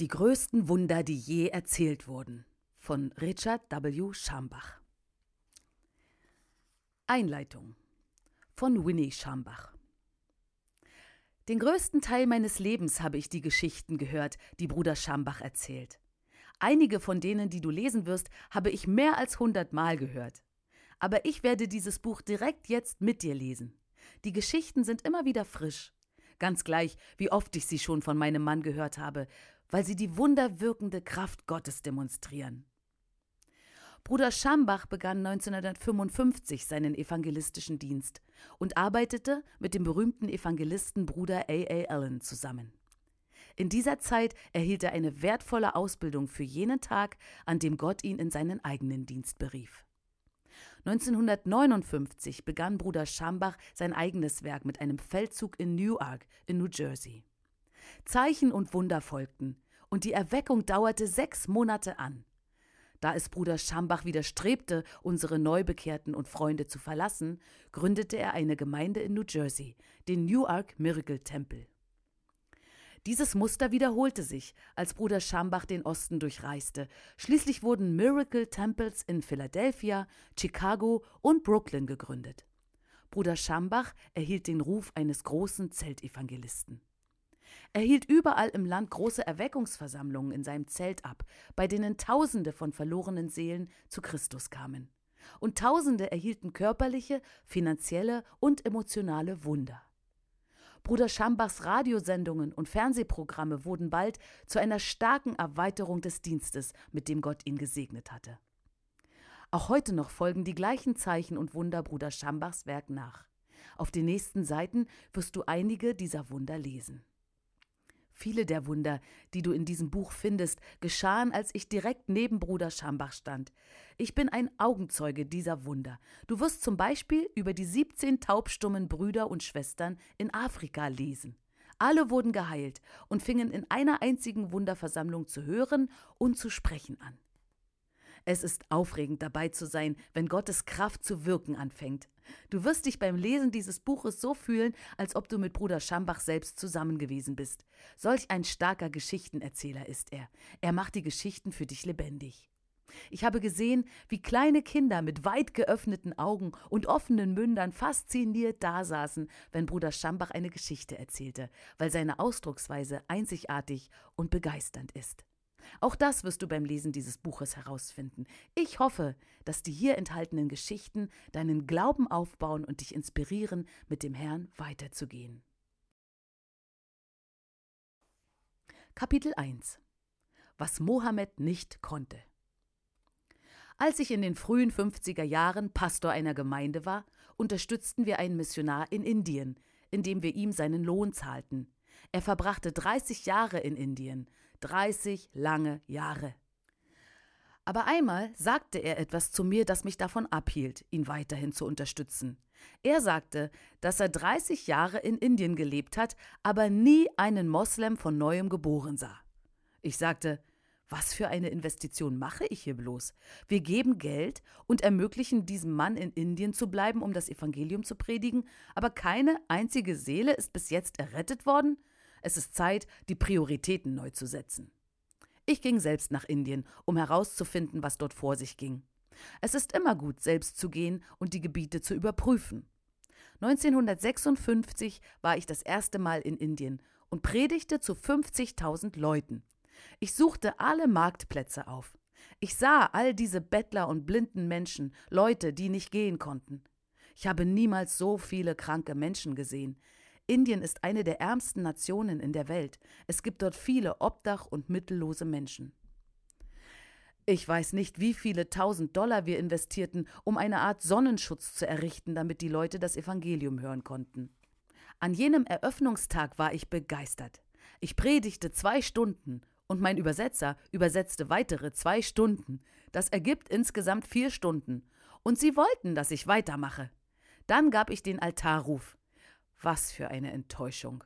Die größten Wunder, die je erzählt wurden. Von Richard W. Schambach. Einleitung von Winnie Schambach. Den größten Teil meines Lebens habe ich die Geschichten gehört, die Bruder Schambach erzählt. Einige von denen, die du lesen wirst, habe ich mehr als hundertmal gehört. Aber ich werde dieses Buch direkt jetzt mit dir lesen. Die Geschichten sind immer wieder frisch. Ganz gleich, wie oft ich sie schon von meinem Mann gehört habe, weil sie die wunderwirkende Kraft Gottes demonstrieren. Bruder Schambach begann 1955 seinen evangelistischen Dienst und arbeitete mit dem berühmten Evangelisten Bruder A. A. Allen zusammen. In dieser Zeit erhielt er eine wertvolle Ausbildung für jenen Tag, an dem Gott ihn in seinen eigenen Dienst berief. 1959 begann Bruder Schambach sein eigenes Werk mit einem Feldzug in Newark in New Jersey. Zeichen und Wunder folgten, und die Erweckung dauerte sechs Monate an. Da es Bruder Schambach widerstrebte, unsere Neubekehrten und Freunde zu verlassen, gründete er eine Gemeinde in New Jersey, den Newark Miracle Temple. Dieses Muster wiederholte sich, als Bruder Schambach den Osten durchreiste. Schließlich wurden Miracle Temples in Philadelphia, Chicago und Brooklyn gegründet. Bruder Schambach erhielt den Ruf eines großen Zeltevangelisten. Er hielt überall im Land große Erweckungsversammlungen in seinem Zelt ab, bei denen Tausende von verlorenen Seelen zu Christus kamen. Und Tausende erhielten körperliche, finanzielle und emotionale Wunder. Bruder Schambachs Radiosendungen und Fernsehprogramme wurden bald zu einer starken Erweiterung des Dienstes, mit dem Gott ihn gesegnet hatte. Auch heute noch folgen die gleichen Zeichen und Wunder Bruder Schambachs Werk nach. Auf den nächsten Seiten wirst du einige dieser Wunder lesen. Viele der Wunder, die du in diesem Buch findest, geschahen, als ich direkt neben Bruder Schambach stand. Ich bin ein Augenzeuge dieser Wunder. Du wirst zum Beispiel über die 17 taubstummen Brüder und Schwestern in Afrika lesen. Alle wurden geheilt und fingen in einer einzigen Wunderversammlung zu hören und zu sprechen an. Es ist aufregend dabei zu sein, wenn Gottes Kraft zu wirken anfängt. Du wirst dich beim Lesen dieses Buches so fühlen, als ob du mit Bruder Schambach selbst zusammen gewesen bist. Solch ein starker Geschichtenerzähler ist er. Er macht die Geschichten für dich lebendig. Ich habe gesehen, wie kleine Kinder mit weit geöffneten Augen und offenen Mündern fasziniert dasaßen, wenn Bruder Schambach eine Geschichte erzählte, weil seine Ausdrucksweise einzigartig und begeisternd ist. Auch das wirst du beim Lesen dieses Buches herausfinden. Ich hoffe, dass die hier enthaltenen Geschichten deinen Glauben aufbauen und dich inspirieren, mit dem Herrn weiterzugehen. Kapitel 1 Was Mohammed nicht konnte. Als ich in den frühen 50er Jahren Pastor einer Gemeinde war, unterstützten wir einen Missionar in Indien, indem wir ihm seinen Lohn zahlten. Er verbrachte 30 Jahre in Indien, 30 lange Jahre. Aber einmal sagte er etwas zu mir, das mich davon abhielt, ihn weiterhin zu unterstützen. Er sagte, dass er 30 Jahre in Indien gelebt hat, aber nie einen Moslem von neuem geboren sah. Ich sagte, was für eine Investition mache ich hier bloß? Wir geben Geld und ermöglichen diesem Mann in Indien zu bleiben, um das Evangelium zu predigen, aber keine einzige Seele ist bis jetzt errettet worden? Es ist Zeit, die Prioritäten neu zu setzen. Ich ging selbst nach Indien, um herauszufinden, was dort vor sich ging. Es ist immer gut, selbst zu gehen und die Gebiete zu überprüfen. 1956 war ich das erste Mal in Indien und predigte zu 50.000 Leuten. Ich suchte alle Marktplätze auf. Ich sah all diese Bettler und blinden Menschen, Leute, die nicht gehen konnten. Ich habe niemals so viele kranke Menschen gesehen. Indien ist eine der ärmsten Nationen in der Welt. Es gibt dort viele Obdach- und mittellose Menschen. Ich weiß nicht, wie viele tausend Dollar wir investierten, um eine Art Sonnenschutz zu errichten, damit die Leute das Evangelium hören konnten. An jenem Eröffnungstag war ich begeistert. Ich predigte zwei Stunden und mein Übersetzer übersetzte weitere zwei Stunden. Das ergibt insgesamt vier Stunden. Und sie wollten, dass ich weitermache. Dann gab ich den Altarruf. Was für eine Enttäuschung.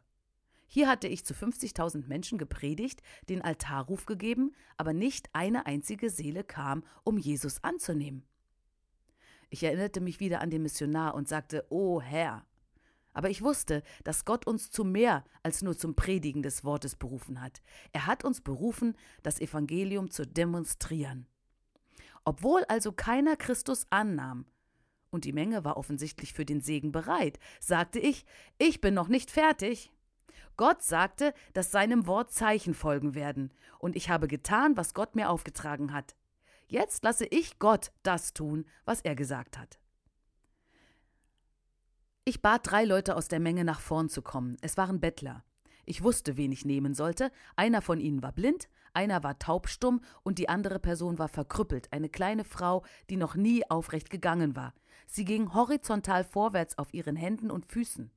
Hier hatte ich zu 50.000 Menschen gepredigt, den Altarruf gegeben, aber nicht eine einzige Seele kam, um Jesus anzunehmen. Ich erinnerte mich wieder an den Missionar und sagte, O Herr. Aber ich wusste, dass Gott uns zu mehr als nur zum Predigen des Wortes berufen hat. Er hat uns berufen, das Evangelium zu demonstrieren. Obwohl also keiner Christus annahm, und die Menge war offensichtlich für den Segen bereit, sagte ich, ich bin noch nicht fertig. Gott sagte, dass seinem Wort Zeichen folgen werden, und ich habe getan, was Gott mir aufgetragen hat. Jetzt lasse ich Gott das tun, was er gesagt hat. Ich bat drei Leute aus der Menge nach vorn zu kommen. Es waren Bettler. Ich wusste, wen ich nehmen sollte. Einer von ihnen war blind, einer war taubstumm und die andere Person war verkrüppelt, eine kleine Frau, die noch nie aufrecht gegangen war. Sie ging horizontal vorwärts auf ihren Händen und Füßen.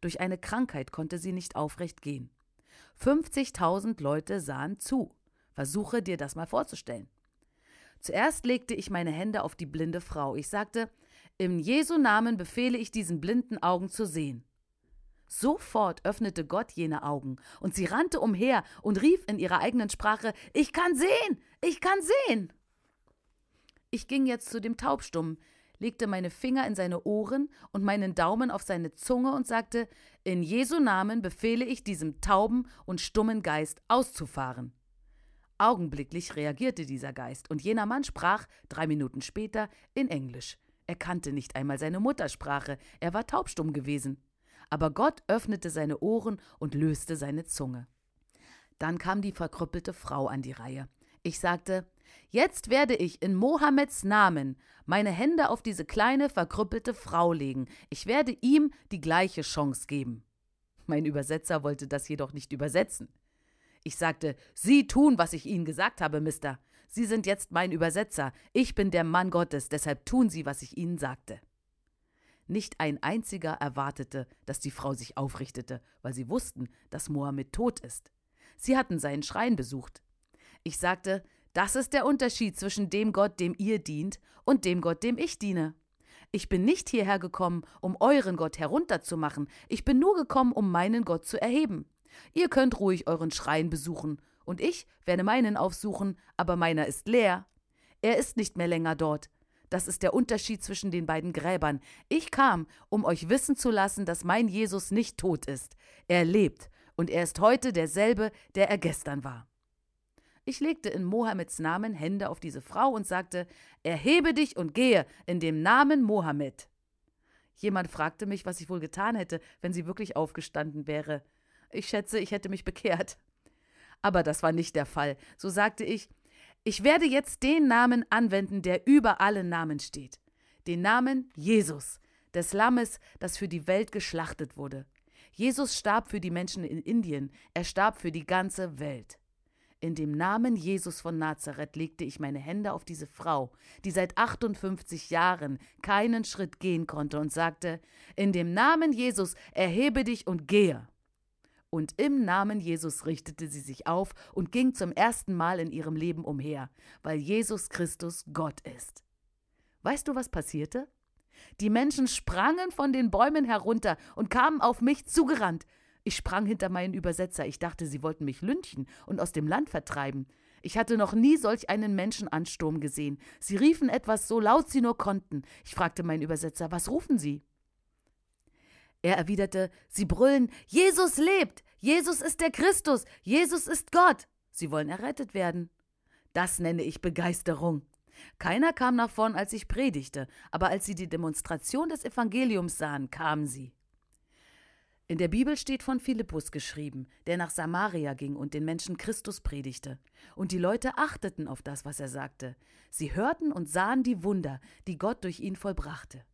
Durch eine Krankheit konnte sie nicht aufrecht gehen. 50.000 Leute sahen zu. Versuche dir das mal vorzustellen. Zuerst legte ich meine Hände auf die blinde Frau. Ich sagte, im Jesu Namen befehle ich diesen blinden Augen zu sehen. Sofort öffnete Gott jene Augen, und sie rannte umher und rief in ihrer eigenen Sprache Ich kann sehen. Ich kann sehen. Ich ging jetzt zu dem Taubstummen, legte meine Finger in seine Ohren und meinen Daumen auf seine Zunge und sagte In Jesu Namen befehle ich diesem tauben und stummen Geist auszufahren. Augenblicklich reagierte dieser Geist, und jener Mann sprach, drei Minuten später, in Englisch. Er kannte nicht einmal seine Muttersprache, er war taubstumm gewesen. Aber Gott öffnete seine Ohren und löste seine Zunge. Dann kam die verkrüppelte Frau an die Reihe. Ich sagte, Jetzt werde ich in Mohammeds Namen meine Hände auf diese kleine, verkrüppelte Frau legen. Ich werde ihm die gleiche Chance geben. Mein Übersetzer wollte das jedoch nicht übersetzen. Ich sagte, Sie tun, was ich Ihnen gesagt habe, Mister. Sie sind jetzt mein Übersetzer. Ich bin der Mann Gottes, deshalb tun Sie, was ich Ihnen sagte. Nicht ein einziger erwartete, dass die Frau sich aufrichtete, weil sie wussten, dass Mohammed tot ist. Sie hatten seinen Schrein besucht. Ich sagte, das ist der Unterschied zwischen dem Gott, dem ihr dient, und dem Gott, dem ich diene. Ich bin nicht hierher gekommen, um euren Gott herunterzumachen, ich bin nur gekommen, um meinen Gott zu erheben. Ihr könnt ruhig euren Schrein besuchen, und ich werde meinen aufsuchen, aber meiner ist leer. Er ist nicht mehr länger dort. Das ist der Unterschied zwischen den beiden Gräbern. Ich kam, um euch wissen zu lassen, dass mein Jesus nicht tot ist. Er lebt, und er ist heute derselbe, der er gestern war. Ich legte in Mohammeds Namen Hände auf diese Frau und sagte, Erhebe dich und gehe in dem Namen Mohammed. Jemand fragte mich, was ich wohl getan hätte, wenn sie wirklich aufgestanden wäre. Ich schätze, ich hätte mich bekehrt. Aber das war nicht der Fall. So sagte ich, ich werde jetzt den Namen anwenden, der über allen Namen steht. Den Namen Jesus, des Lammes, das für die Welt geschlachtet wurde. Jesus starb für die Menschen in Indien, er starb für die ganze Welt. In dem Namen Jesus von Nazareth legte ich meine Hände auf diese Frau, die seit 58 Jahren keinen Schritt gehen konnte, und sagte: In dem Namen Jesus erhebe dich und gehe. Und im Namen Jesus richtete sie sich auf und ging zum ersten Mal in ihrem Leben umher, weil Jesus Christus Gott ist. Weißt du, was passierte? Die Menschen sprangen von den Bäumen herunter und kamen auf mich zugerannt. Ich sprang hinter meinen Übersetzer. Ich dachte, sie wollten mich lynchen und aus dem Land vertreiben. Ich hatte noch nie solch einen Menschenansturm gesehen. Sie riefen etwas so laut sie nur konnten. Ich fragte meinen Übersetzer, was rufen Sie? Er erwiderte, Sie brüllen, Jesus lebt, Jesus ist der Christus, Jesus ist Gott. Sie wollen errettet werden. Das nenne ich Begeisterung. Keiner kam nach vorn, als ich predigte, aber als sie die Demonstration des Evangeliums sahen, kamen sie. In der Bibel steht von Philippus geschrieben, der nach Samaria ging und den Menschen Christus predigte. Und die Leute achteten auf das, was er sagte. Sie hörten und sahen die Wunder, die Gott durch ihn vollbrachte.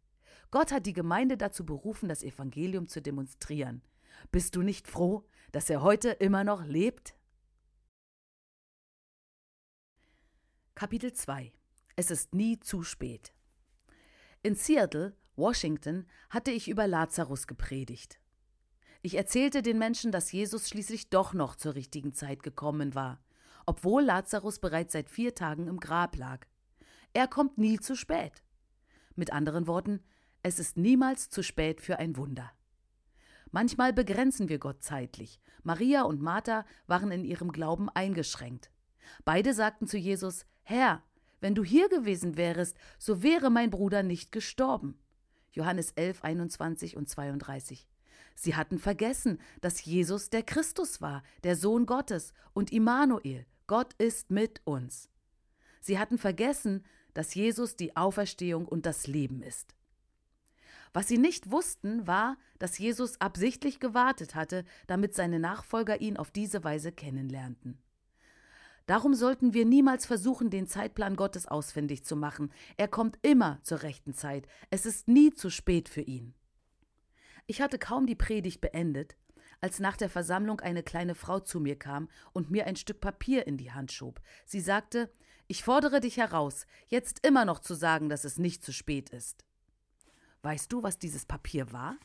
Gott hat die Gemeinde dazu berufen, das Evangelium zu demonstrieren. Bist du nicht froh, dass er heute immer noch lebt? Kapitel 2 Es ist nie zu spät. In Seattle, Washington, hatte ich über Lazarus gepredigt. Ich erzählte den Menschen, dass Jesus schließlich doch noch zur richtigen Zeit gekommen war, obwohl Lazarus bereits seit vier Tagen im Grab lag. Er kommt nie zu spät. Mit anderen Worten, es ist niemals zu spät für ein Wunder. Manchmal begrenzen wir Gott zeitlich. Maria und Martha waren in ihrem Glauben eingeschränkt. Beide sagten zu Jesus: Herr, wenn du hier gewesen wärest, so wäre mein Bruder nicht gestorben. Johannes 11, 21 und 32. Sie hatten vergessen, dass Jesus der Christus war, der Sohn Gottes und Immanuel, Gott ist mit uns. Sie hatten vergessen, dass Jesus die Auferstehung und das Leben ist. Was sie nicht wussten, war, dass Jesus absichtlich gewartet hatte, damit seine Nachfolger ihn auf diese Weise kennenlernten. Darum sollten wir niemals versuchen, den Zeitplan Gottes ausfindig zu machen. Er kommt immer zur rechten Zeit. Es ist nie zu spät für ihn. Ich hatte kaum die Predigt beendet, als nach der Versammlung eine kleine Frau zu mir kam und mir ein Stück Papier in die Hand schob. Sie sagte, ich fordere dich heraus, jetzt immer noch zu sagen, dass es nicht zu spät ist. Weißt du, was dieses Papier war?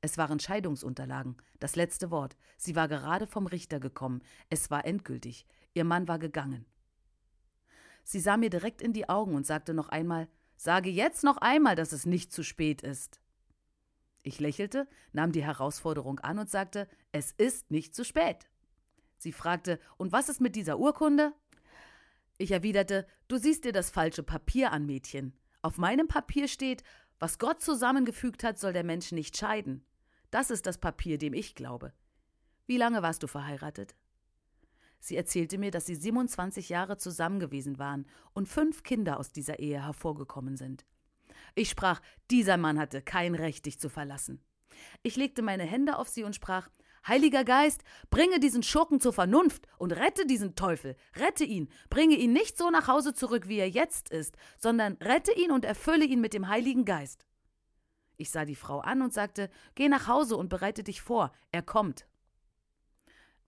Es waren Scheidungsunterlagen, das letzte Wort. Sie war gerade vom Richter gekommen. Es war endgültig. Ihr Mann war gegangen. Sie sah mir direkt in die Augen und sagte noch einmal Sage jetzt noch einmal, dass es nicht zu spät ist. Ich lächelte, nahm die Herausforderung an und sagte, es ist nicht zu spät. Sie fragte, und was ist mit dieser Urkunde? Ich erwiderte, du siehst dir das falsche Papier an, Mädchen. Auf meinem Papier steht, was Gott zusammengefügt hat, soll der Mensch nicht scheiden. Das ist das Papier, dem ich glaube. Wie lange warst du verheiratet? Sie erzählte mir, dass sie 27 Jahre zusammen gewesen waren und fünf Kinder aus dieser Ehe hervorgekommen sind. Ich sprach, dieser Mann hatte kein Recht, dich zu verlassen. Ich legte meine Hände auf sie und sprach, Heiliger Geist, bringe diesen Schurken zur Vernunft und rette diesen Teufel, rette ihn, bringe ihn nicht so nach Hause zurück, wie er jetzt ist, sondern rette ihn und erfülle ihn mit dem Heiligen Geist. Ich sah die Frau an und sagte, Geh nach Hause und bereite dich vor, er kommt.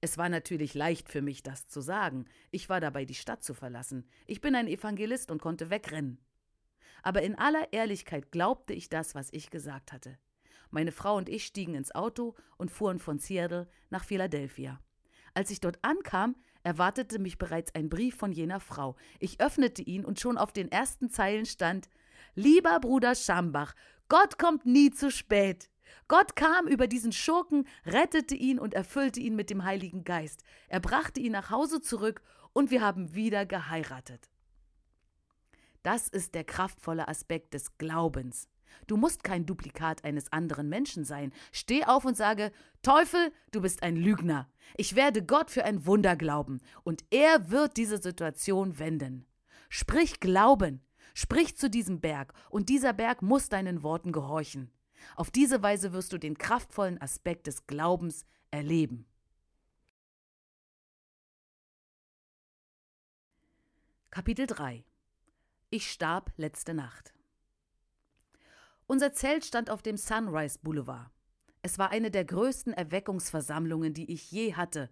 Es war natürlich leicht für mich, das zu sagen. Ich war dabei, die Stadt zu verlassen. Ich bin ein Evangelist und konnte wegrennen aber in aller Ehrlichkeit glaubte ich das, was ich gesagt hatte. Meine Frau und ich stiegen ins Auto und fuhren von Seattle nach Philadelphia. Als ich dort ankam, erwartete mich bereits ein Brief von jener Frau. Ich öffnete ihn und schon auf den ersten Zeilen stand Lieber Bruder Schambach, Gott kommt nie zu spät. Gott kam über diesen Schurken, rettete ihn und erfüllte ihn mit dem Heiligen Geist. Er brachte ihn nach Hause zurück und wir haben wieder geheiratet. Das ist der kraftvolle Aspekt des Glaubens. Du musst kein Duplikat eines anderen Menschen sein. Steh auf und sage, Teufel, du bist ein Lügner. Ich werde Gott für ein Wunder glauben, und er wird diese Situation wenden. Sprich Glauben, sprich zu diesem Berg, und dieser Berg muss deinen Worten gehorchen. Auf diese Weise wirst du den kraftvollen Aspekt des Glaubens erleben. Kapitel 3 ich starb letzte Nacht. Unser Zelt stand auf dem Sunrise Boulevard. Es war eine der größten Erweckungsversammlungen, die ich je hatte,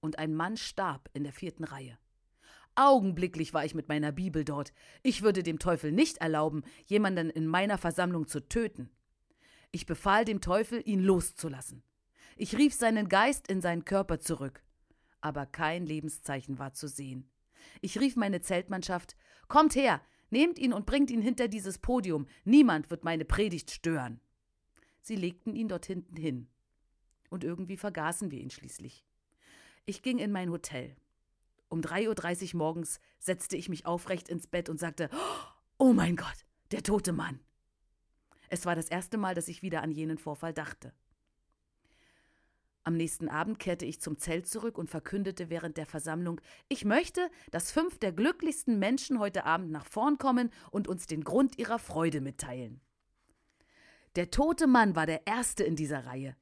und ein Mann starb in der vierten Reihe. Augenblicklich war ich mit meiner Bibel dort. Ich würde dem Teufel nicht erlauben, jemanden in meiner Versammlung zu töten. Ich befahl dem Teufel, ihn loszulassen. Ich rief seinen Geist in seinen Körper zurück. Aber kein Lebenszeichen war zu sehen. Ich rief meine Zeltmannschaft Kommt her, Nehmt ihn und bringt ihn hinter dieses Podium. Niemand wird meine Predigt stören. Sie legten ihn dort hinten hin. Und irgendwie vergaßen wir ihn schließlich. Ich ging in mein Hotel. Um 3.30 Uhr morgens setzte ich mich aufrecht ins Bett und sagte: Oh mein Gott, der tote Mann. Es war das erste Mal, dass ich wieder an jenen Vorfall dachte. Am nächsten Abend kehrte ich zum Zelt zurück und verkündete während der Versammlung, ich möchte, dass fünf der glücklichsten Menschen heute Abend nach vorn kommen und uns den Grund ihrer Freude mitteilen. Der tote Mann war der erste in dieser Reihe.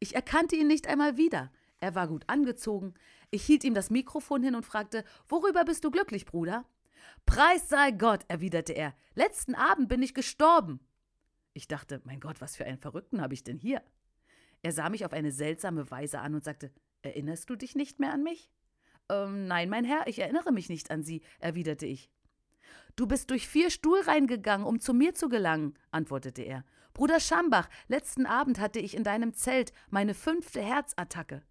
Ich erkannte ihn nicht einmal wieder. Er war gut angezogen. Ich hielt ihm das Mikrofon hin und fragte, worüber bist du glücklich, Bruder? Preis sei Gott, erwiderte er. Letzten Abend bin ich gestorben. Ich dachte, mein Gott, was für einen Verrückten habe ich denn hier? Er sah mich auf eine seltsame Weise an und sagte Erinnerst du dich nicht mehr an mich? Ähm, nein, mein Herr, ich erinnere mich nicht an Sie, erwiderte ich. Du bist durch vier Stuhlreihen gegangen, um zu mir zu gelangen, antwortete er. Bruder Schambach, letzten Abend hatte ich in deinem Zelt meine fünfte Herzattacke.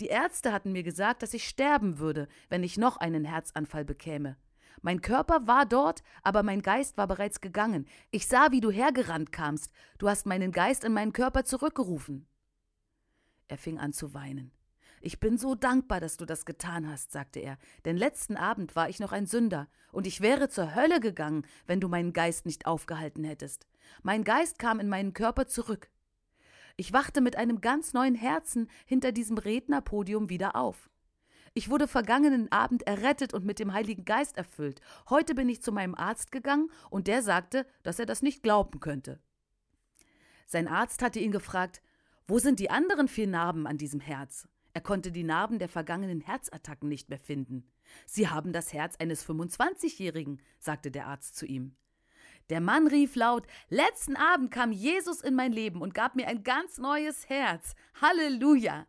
Die Ärzte hatten mir gesagt, dass ich sterben würde, wenn ich noch einen Herzanfall bekäme. Mein Körper war dort, aber mein Geist war bereits gegangen. Ich sah, wie du hergerannt kamst. Du hast meinen Geist in meinen Körper zurückgerufen. Er fing an zu weinen. Ich bin so dankbar, dass du das getan hast, sagte er, denn letzten Abend war ich noch ein Sünder, und ich wäre zur Hölle gegangen, wenn du meinen Geist nicht aufgehalten hättest. Mein Geist kam in meinen Körper zurück. Ich wachte mit einem ganz neuen Herzen hinter diesem Rednerpodium wieder auf. Ich wurde vergangenen Abend errettet und mit dem Heiligen Geist erfüllt. Heute bin ich zu meinem Arzt gegangen und der sagte, dass er das nicht glauben könnte. Sein Arzt hatte ihn gefragt, wo sind die anderen vier Narben an diesem Herz? Er konnte die Narben der vergangenen Herzattacken nicht mehr finden. Sie haben das Herz eines 25-Jährigen, sagte der Arzt zu ihm. Der Mann rief laut: Letzten Abend kam Jesus in mein Leben und gab mir ein ganz neues Herz. Halleluja!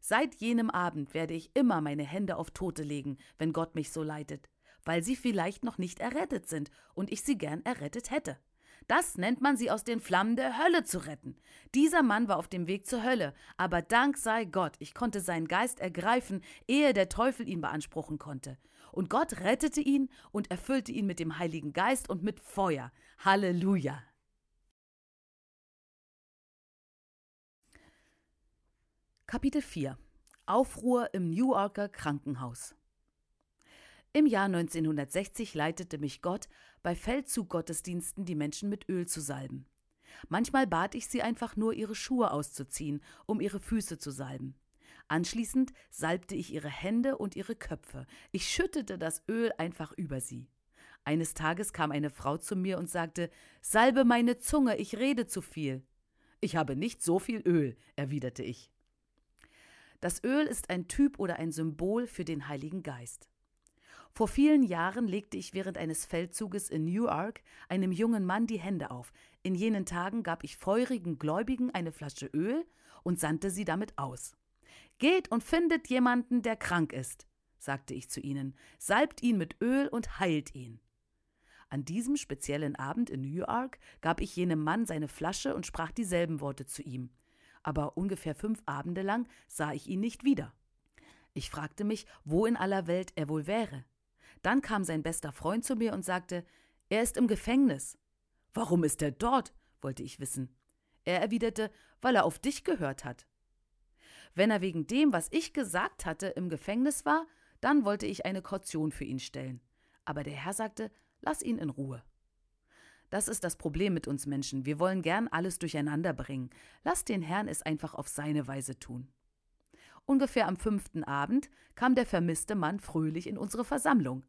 Seit jenem Abend werde ich immer meine Hände auf Tote legen, wenn Gott mich so leitet, weil sie vielleicht noch nicht errettet sind und ich sie gern errettet hätte. Das nennt man sie aus den Flammen der Hölle zu retten. Dieser Mann war auf dem Weg zur Hölle, aber Dank sei Gott, ich konnte seinen Geist ergreifen, ehe der Teufel ihn beanspruchen konnte. Und Gott rettete ihn und erfüllte ihn mit dem Heiligen Geist und mit Feuer. Halleluja. Kapitel 4 Aufruhr im Newarker Krankenhaus im Jahr 1960 leitete mich Gott, bei Feldzuggottesdiensten die Menschen mit Öl zu salben. Manchmal bat ich sie einfach nur, ihre Schuhe auszuziehen, um ihre Füße zu salben. Anschließend salbte ich ihre Hände und ihre Köpfe. Ich schüttete das Öl einfach über sie. Eines Tages kam eine Frau zu mir und sagte: Salbe meine Zunge, ich rede zu viel. Ich habe nicht so viel Öl, erwiderte ich. Das Öl ist ein Typ oder ein Symbol für den Heiligen Geist. Vor vielen Jahren legte ich während eines Feldzuges in Newark einem jungen Mann die Hände auf. In jenen Tagen gab ich feurigen Gläubigen eine Flasche Öl und sandte sie damit aus. Geht und findet jemanden, der krank ist, sagte ich zu ihnen, salbt ihn mit Öl und heilt ihn. An diesem speziellen Abend in Newark gab ich jenem Mann seine Flasche und sprach dieselben Worte zu ihm. Aber ungefähr fünf Abende lang sah ich ihn nicht wieder. Ich fragte mich, wo in aller Welt er wohl wäre. Dann kam sein bester Freund zu mir und sagte, er ist im Gefängnis. Warum ist er dort? wollte ich wissen. Er erwiderte, weil er auf dich gehört hat. Wenn er wegen dem, was ich gesagt hatte, im Gefängnis war, dann wollte ich eine Kaution für ihn stellen. Aber der Herr sagte, lass ihn in Ruhe. Das ist das Problem mit uns Menschen. Wir wollen gern alles durcheinander bringen. Lass den Herrn es einfach auf seine Weise tun. Ungefähr am fünften Abend kam der vermisste Mann fröhlich in unsere Versammlung.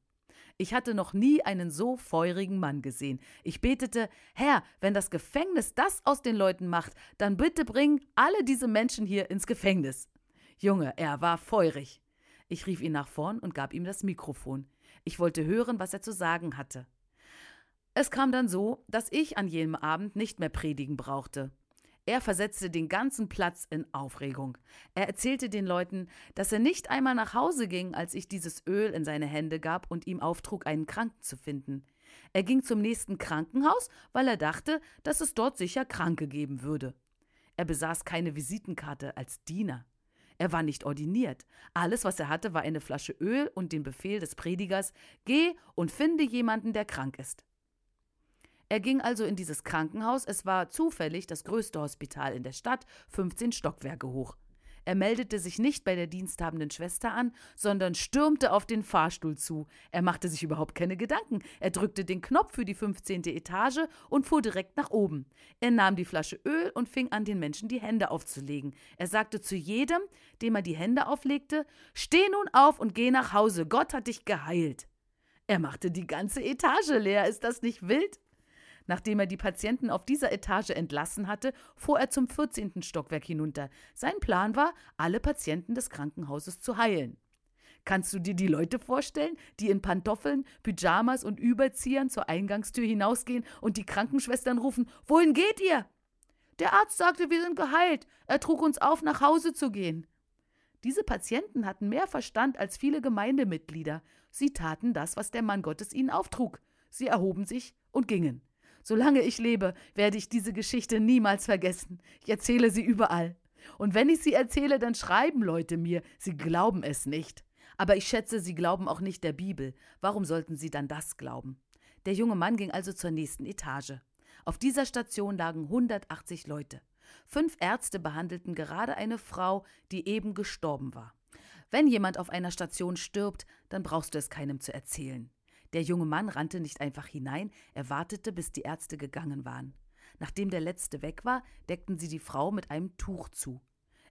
Ich hatte noch nie einen so feurigen Mann gesehen. Ich betete, Herr, wenn das Gefängnis das aus den Leuten macht, dann bitte bring alle diese Menschen hier ins Gefängnis. Junge, er war feurig. Ich rief ihn nach vorn und gab ihm das Mikrofon. Ich wollte hören, was er zu sagen hatte. Es kam dann so, dass ich an jenem Abend nicht mehr predigen brauchte. Er versetzte den ganzen Platz in Aufregung. Er erzählte den Leuten, dass er nicht einmal nach Hause ging, als ich dieses Öl in seine Hände gab und ihm auftrug, einen Kranken zu finden. Er ging zum nächsten Krankenhaus, weil er dachte, dass es dort sicher Kranke geben würde. Er besaß keine Visitenkarte als Diener. Er war nicht ordiniert. Alles, was er hatte, war eine Flasche Öl und den Befehl des Predigers Geh und finde jemanden, der krank ist. Er ging also in dieses Krankenhaus, es war zufällig das größte Hospital in der Stadt, 15 Stockwerke hoch. Er meldete sich nicht bei der diensthabenden Schwester an, sondern stürmte auf den Fahrstuhl zu. Er machte sich überhaupt keine Gedanken. Er drückte den Knopf für die 15. Etage und fuhr direkt nach oben. Er nahm die Flasche Öl und fing an, den Menschen die Hände aufzulegen. Er sagte zu jedem, dem er die Hände auflegte: Steh nun auf und geh nach Hause. Gott hat dich geheilt. Er machte die ganze Etage leer. Ist das nicht wild? Nachdem er die Patienten auf dieser Etage entlassen hatte, fuhr er zum 14. Stockwerk hinunter. Sein Plan war, alle Patienten des Krankenhauses zu heilen. Kannst du dir die Leute vorstellen, die in Pantoffeln, Pyjamas und Überziehern zur Eingangstür hinausgehen und die Krankenschwestern rufen: Wohin geht ihr? Der Arzt sagte, wir sind geheilt. Er trug uns auf, nach Hause zu gehen. Diese Patienten hatten mehr Verstand als viele Gemeindemitglieder. Sie taten das, was der Mann Gottes ihnen auftrug. Sie erhoben sich und gingen. Solange ich lebe, werde ich diese Geschichte niemals vergessen. Ich erzähle sie überall. Und wenn ich sie erzähle, dann schreiben Leute mir, sie glauben es nicht. Aber ich schätze, sie glauben auch nicht der Bibel. Warum sollten sie dann das glauben? Der junge Mann ging also zur nächsten Etage. Auf dieser Station lagen 180 Leute. Fünf Ärzte behandelten gerade eine Frau, die eben gestorben war. Wenn jemand auf einer Station stirbt, dann brauchst du es keinem zu erzählen. Der junge Mann rannte nicht einfach hinein, er wartete, bis die Ärzte gegangen waren. Nachdem der letzte weg war, deckten sie die Frau mit einem Tuch zu.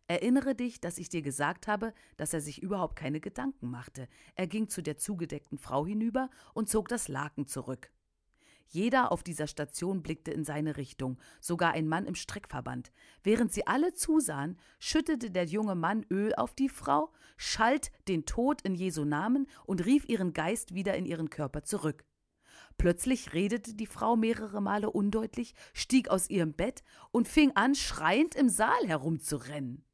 Erinnere dich, dass ich dir gesagt habe, dass er sich überhaupt keine Gedanken machte. Er ging zu der zugedeckten Frau hinüber und zog das Laken zurück. Jeder auf dieser Station blickte in seine Richtung, sogar ein Mann im Streckverband. Während sie alle zusahen, schüttete der junge Mann Öl auf die Frau, schalt den Tod in Jesu Namen und rief ihren Geist wieder in ihren Körper zurück. Plötzlich redete die Frau mehrere Male undeutlich, stieg aus ihrem Bett und fing an, schreiend im Saal herumzurennen.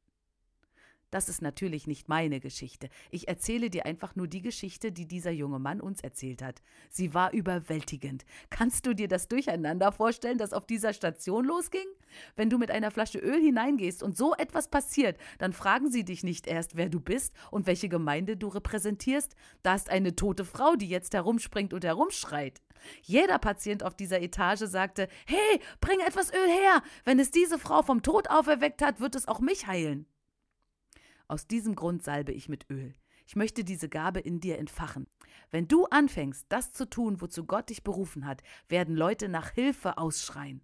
Das ist natürlich nicht meine Geschichte. Ich erzähle dir einfach nur die Geschichte, die dieser junge Mann uns erzählt hat. Sie war überwältigend. Kannst du dir das Durcheinander vorstellen, das auf dieser Station losging? Wenn du mit einer Flasche Öl hineingehst und so etwas passiert, dann fragen sie dich nicht erst, wer du bist und welche Gemeinde du repräsentierst. Da ist eine tote Frau, die jetzt herumspringt und herumschreit. Jeder Patient auf dieser Etage sagte: Hey, bring etwas Öl her! Wenn es diese Frau vom Tod auferweckt hat, wird es auch mich heilen. Aus diesem Grund salbe ich mit Öl. Ich möchte diese Gabe in dir entfachen. Wenn du anfängst, das zu tun, wozu Gott dich berufen hat, werden Leute nach Hilfe ausschreien.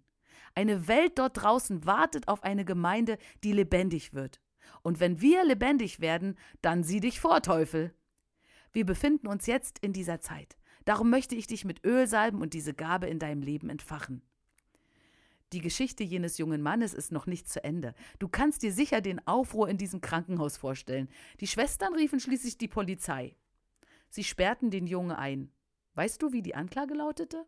Eine Welt dort draußen wartet auf eine Gemeinde, die lebendig wird. Und wenn wir lebendig werden, dann sieh dich vor, Teufel. Wir befinden uns jetzt in dieser Zeit. Darum möchte ich dich mit Öl salben und diese Gabe in deinem Leben entfachen. Die Geschichte jenes jungen Mannes ist noch nicht zu Ende. Du kannst dir sicher den Aufruhr in diesem Krankenhaus vorstellen. Die Schwestern riefen schließlich die Polizei. Sie sperrten den Jungen ein. Weißt du, wie die Anklage lautete?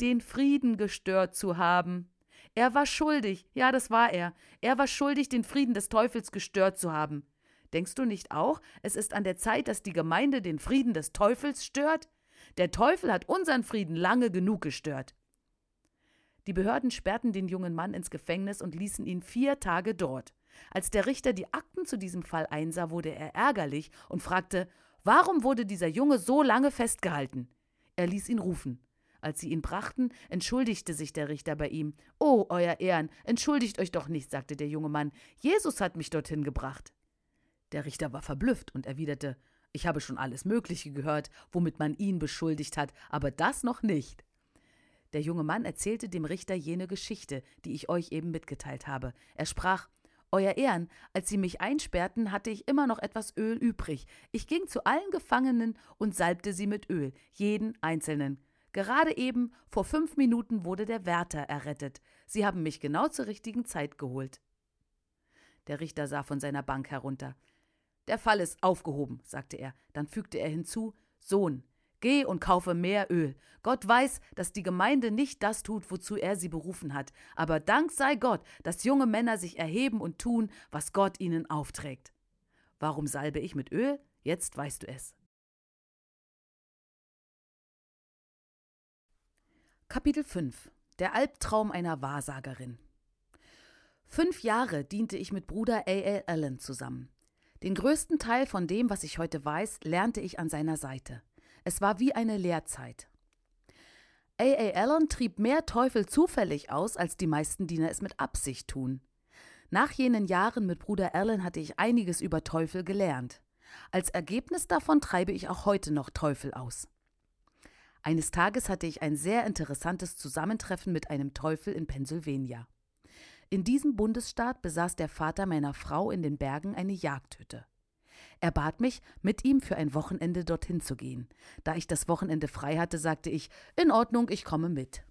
Den Frieden gestört zu haben. Er war schuldig, ja, das war er. Er war schuldig, den Frieden des Teufels gestört zu haben. Denkst du nicht auch, es ist an der Zeit, dass die Gemeinde den Frieden des Teufels stört? Der Teufel hat unseren Frieden lange genug gestört. Die Behörden sperrten den jungen Mann ins Gefängnis und ließen ihn vier Tage dort. Als der Richter die Akten zu diesem Fall einsah, wurde er ärgerlich und fragte, warum wurde dieser Junge so lange festgehalten? Er ließ ihn rufen. Als sie ihn brachten, entschuldigte sich der Richter bei ihm. Oh, Euer Ehren, entschuldigt euch doch nicht, sagte der junge Mann. Jesus hat mich dorthin gebracht. Der Richter war verblüfft und erwiderte, ich habe schon alles Mögliche gehört, womit man ihn beschuldigt hat, aber das noch nicht. Der junge Mann erzählte dem Richter jene Geschichte, die ich euch eben mitgeteilt habe. Er sprach Euer Ehren, als Sie mich einsperrten, hatte ich immer noch etwas Öl übrig. Ich ging zu allen Gefangenen und salbte sie mit Öl, jeden einzelnen. Gerade eben, vor fünf Minuten, wurde der Wärter errettet. Sie haben mich genau zur richtigen Zeit geholt. Der Richter sah von seiner Bank herunter. Der Fall ist aufgehoben, sagte er. Dann fügte er hinzu Sohn, Geh und kaufe mehr Öl. Gott weiß, dass die Gemeinde nicht das tut, wozu er sie berufen hat. Aber Dank sei Gott, dass junge Männer sich erheben und tun, was Gott ihnen aufträgt. Warum salbe ich mit Öl? Jetzt weißt du es. Kapitel 5 Der Albtraum einer Wahrsagerin Fünf Jahre diente ich mit Bruder A.L. Allen zusammen. Den größten Teil von dem, was ich heute weiß, lernte ich an seiner Seite. Es war wie eine Lehrzeit. A.A. Allen trieb mehr Teufel zufällig aus, als die meisten Diener es mit Absicht tun. Nach jenen Jahren mit Bruder Allen hatte ich einiges über Teufel gelernt. Als Ergebnis davon treibe ich auch heute noch Teufel aus. Eines Tages hatte ich ein sehr interessantes Zusammentreffen mit einem Teufel in Pennsylvania. In diesem Bundesstaat besaß der Vater meiner Frau in den Bergen eine Jagdhütte. Er bat mich, mit ihm für ein Wochenende dorthin zu gehen. Da ich das Wochenende frei hatte, sagte ich, in Ordnung, ich komme mit.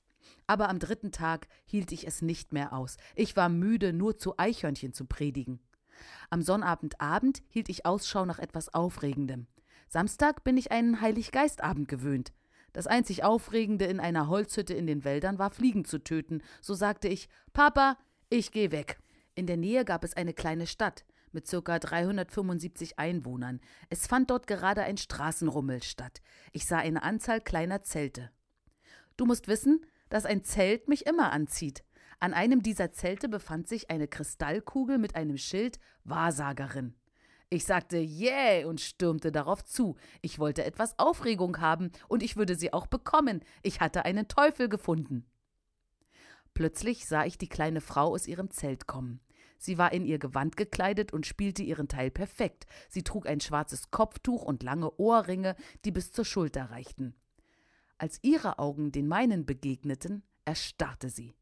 Aber am dritten Tag hielt ich es nicht mehr aus. Ich war müde, nur zu Eichhörnchen zu predigen. Am Sonnabendabend hielt ich Ausschau nach etwas Aufregendem. Samstag bin ich einen Heiliggeistabend gewöhnt. Das einzig Aufregende in einer Holzhütte in den Wäldern war Fliegen zu töten. So sagte ich, Papa, ich geh weg. In der Nähe gab es eine kleine Stadt mit ca. 375 Einwohnern. Es fand dort gerade ein Straßenrummel statt. Ich sah eine Anzahl kleiner Zelte. Du musst wissen, dass ein Zelt mich immer anzieht. An einem dieser Zelte befand sich eine Kristallkugel mit einem Schild Wahrsagerin. Ich sagte yeah und stürmte darauf zu. Ich wollte etwas Aufregung haben und ich würde sie auch bekommen. Ich hatte einen Teufel gefunden. Plötzlich sah ich die kleine Frau aus ihrem Zelt kommen. Sie war in ihr Gewand gekleidet und spielte ihren Teil perfekt. Sie trug ein schwarzes Kopftuch und lange Ohrringe, die bis zur Schulter reichten. Als ihre Augen den meinen begegneten, erstarrte sie.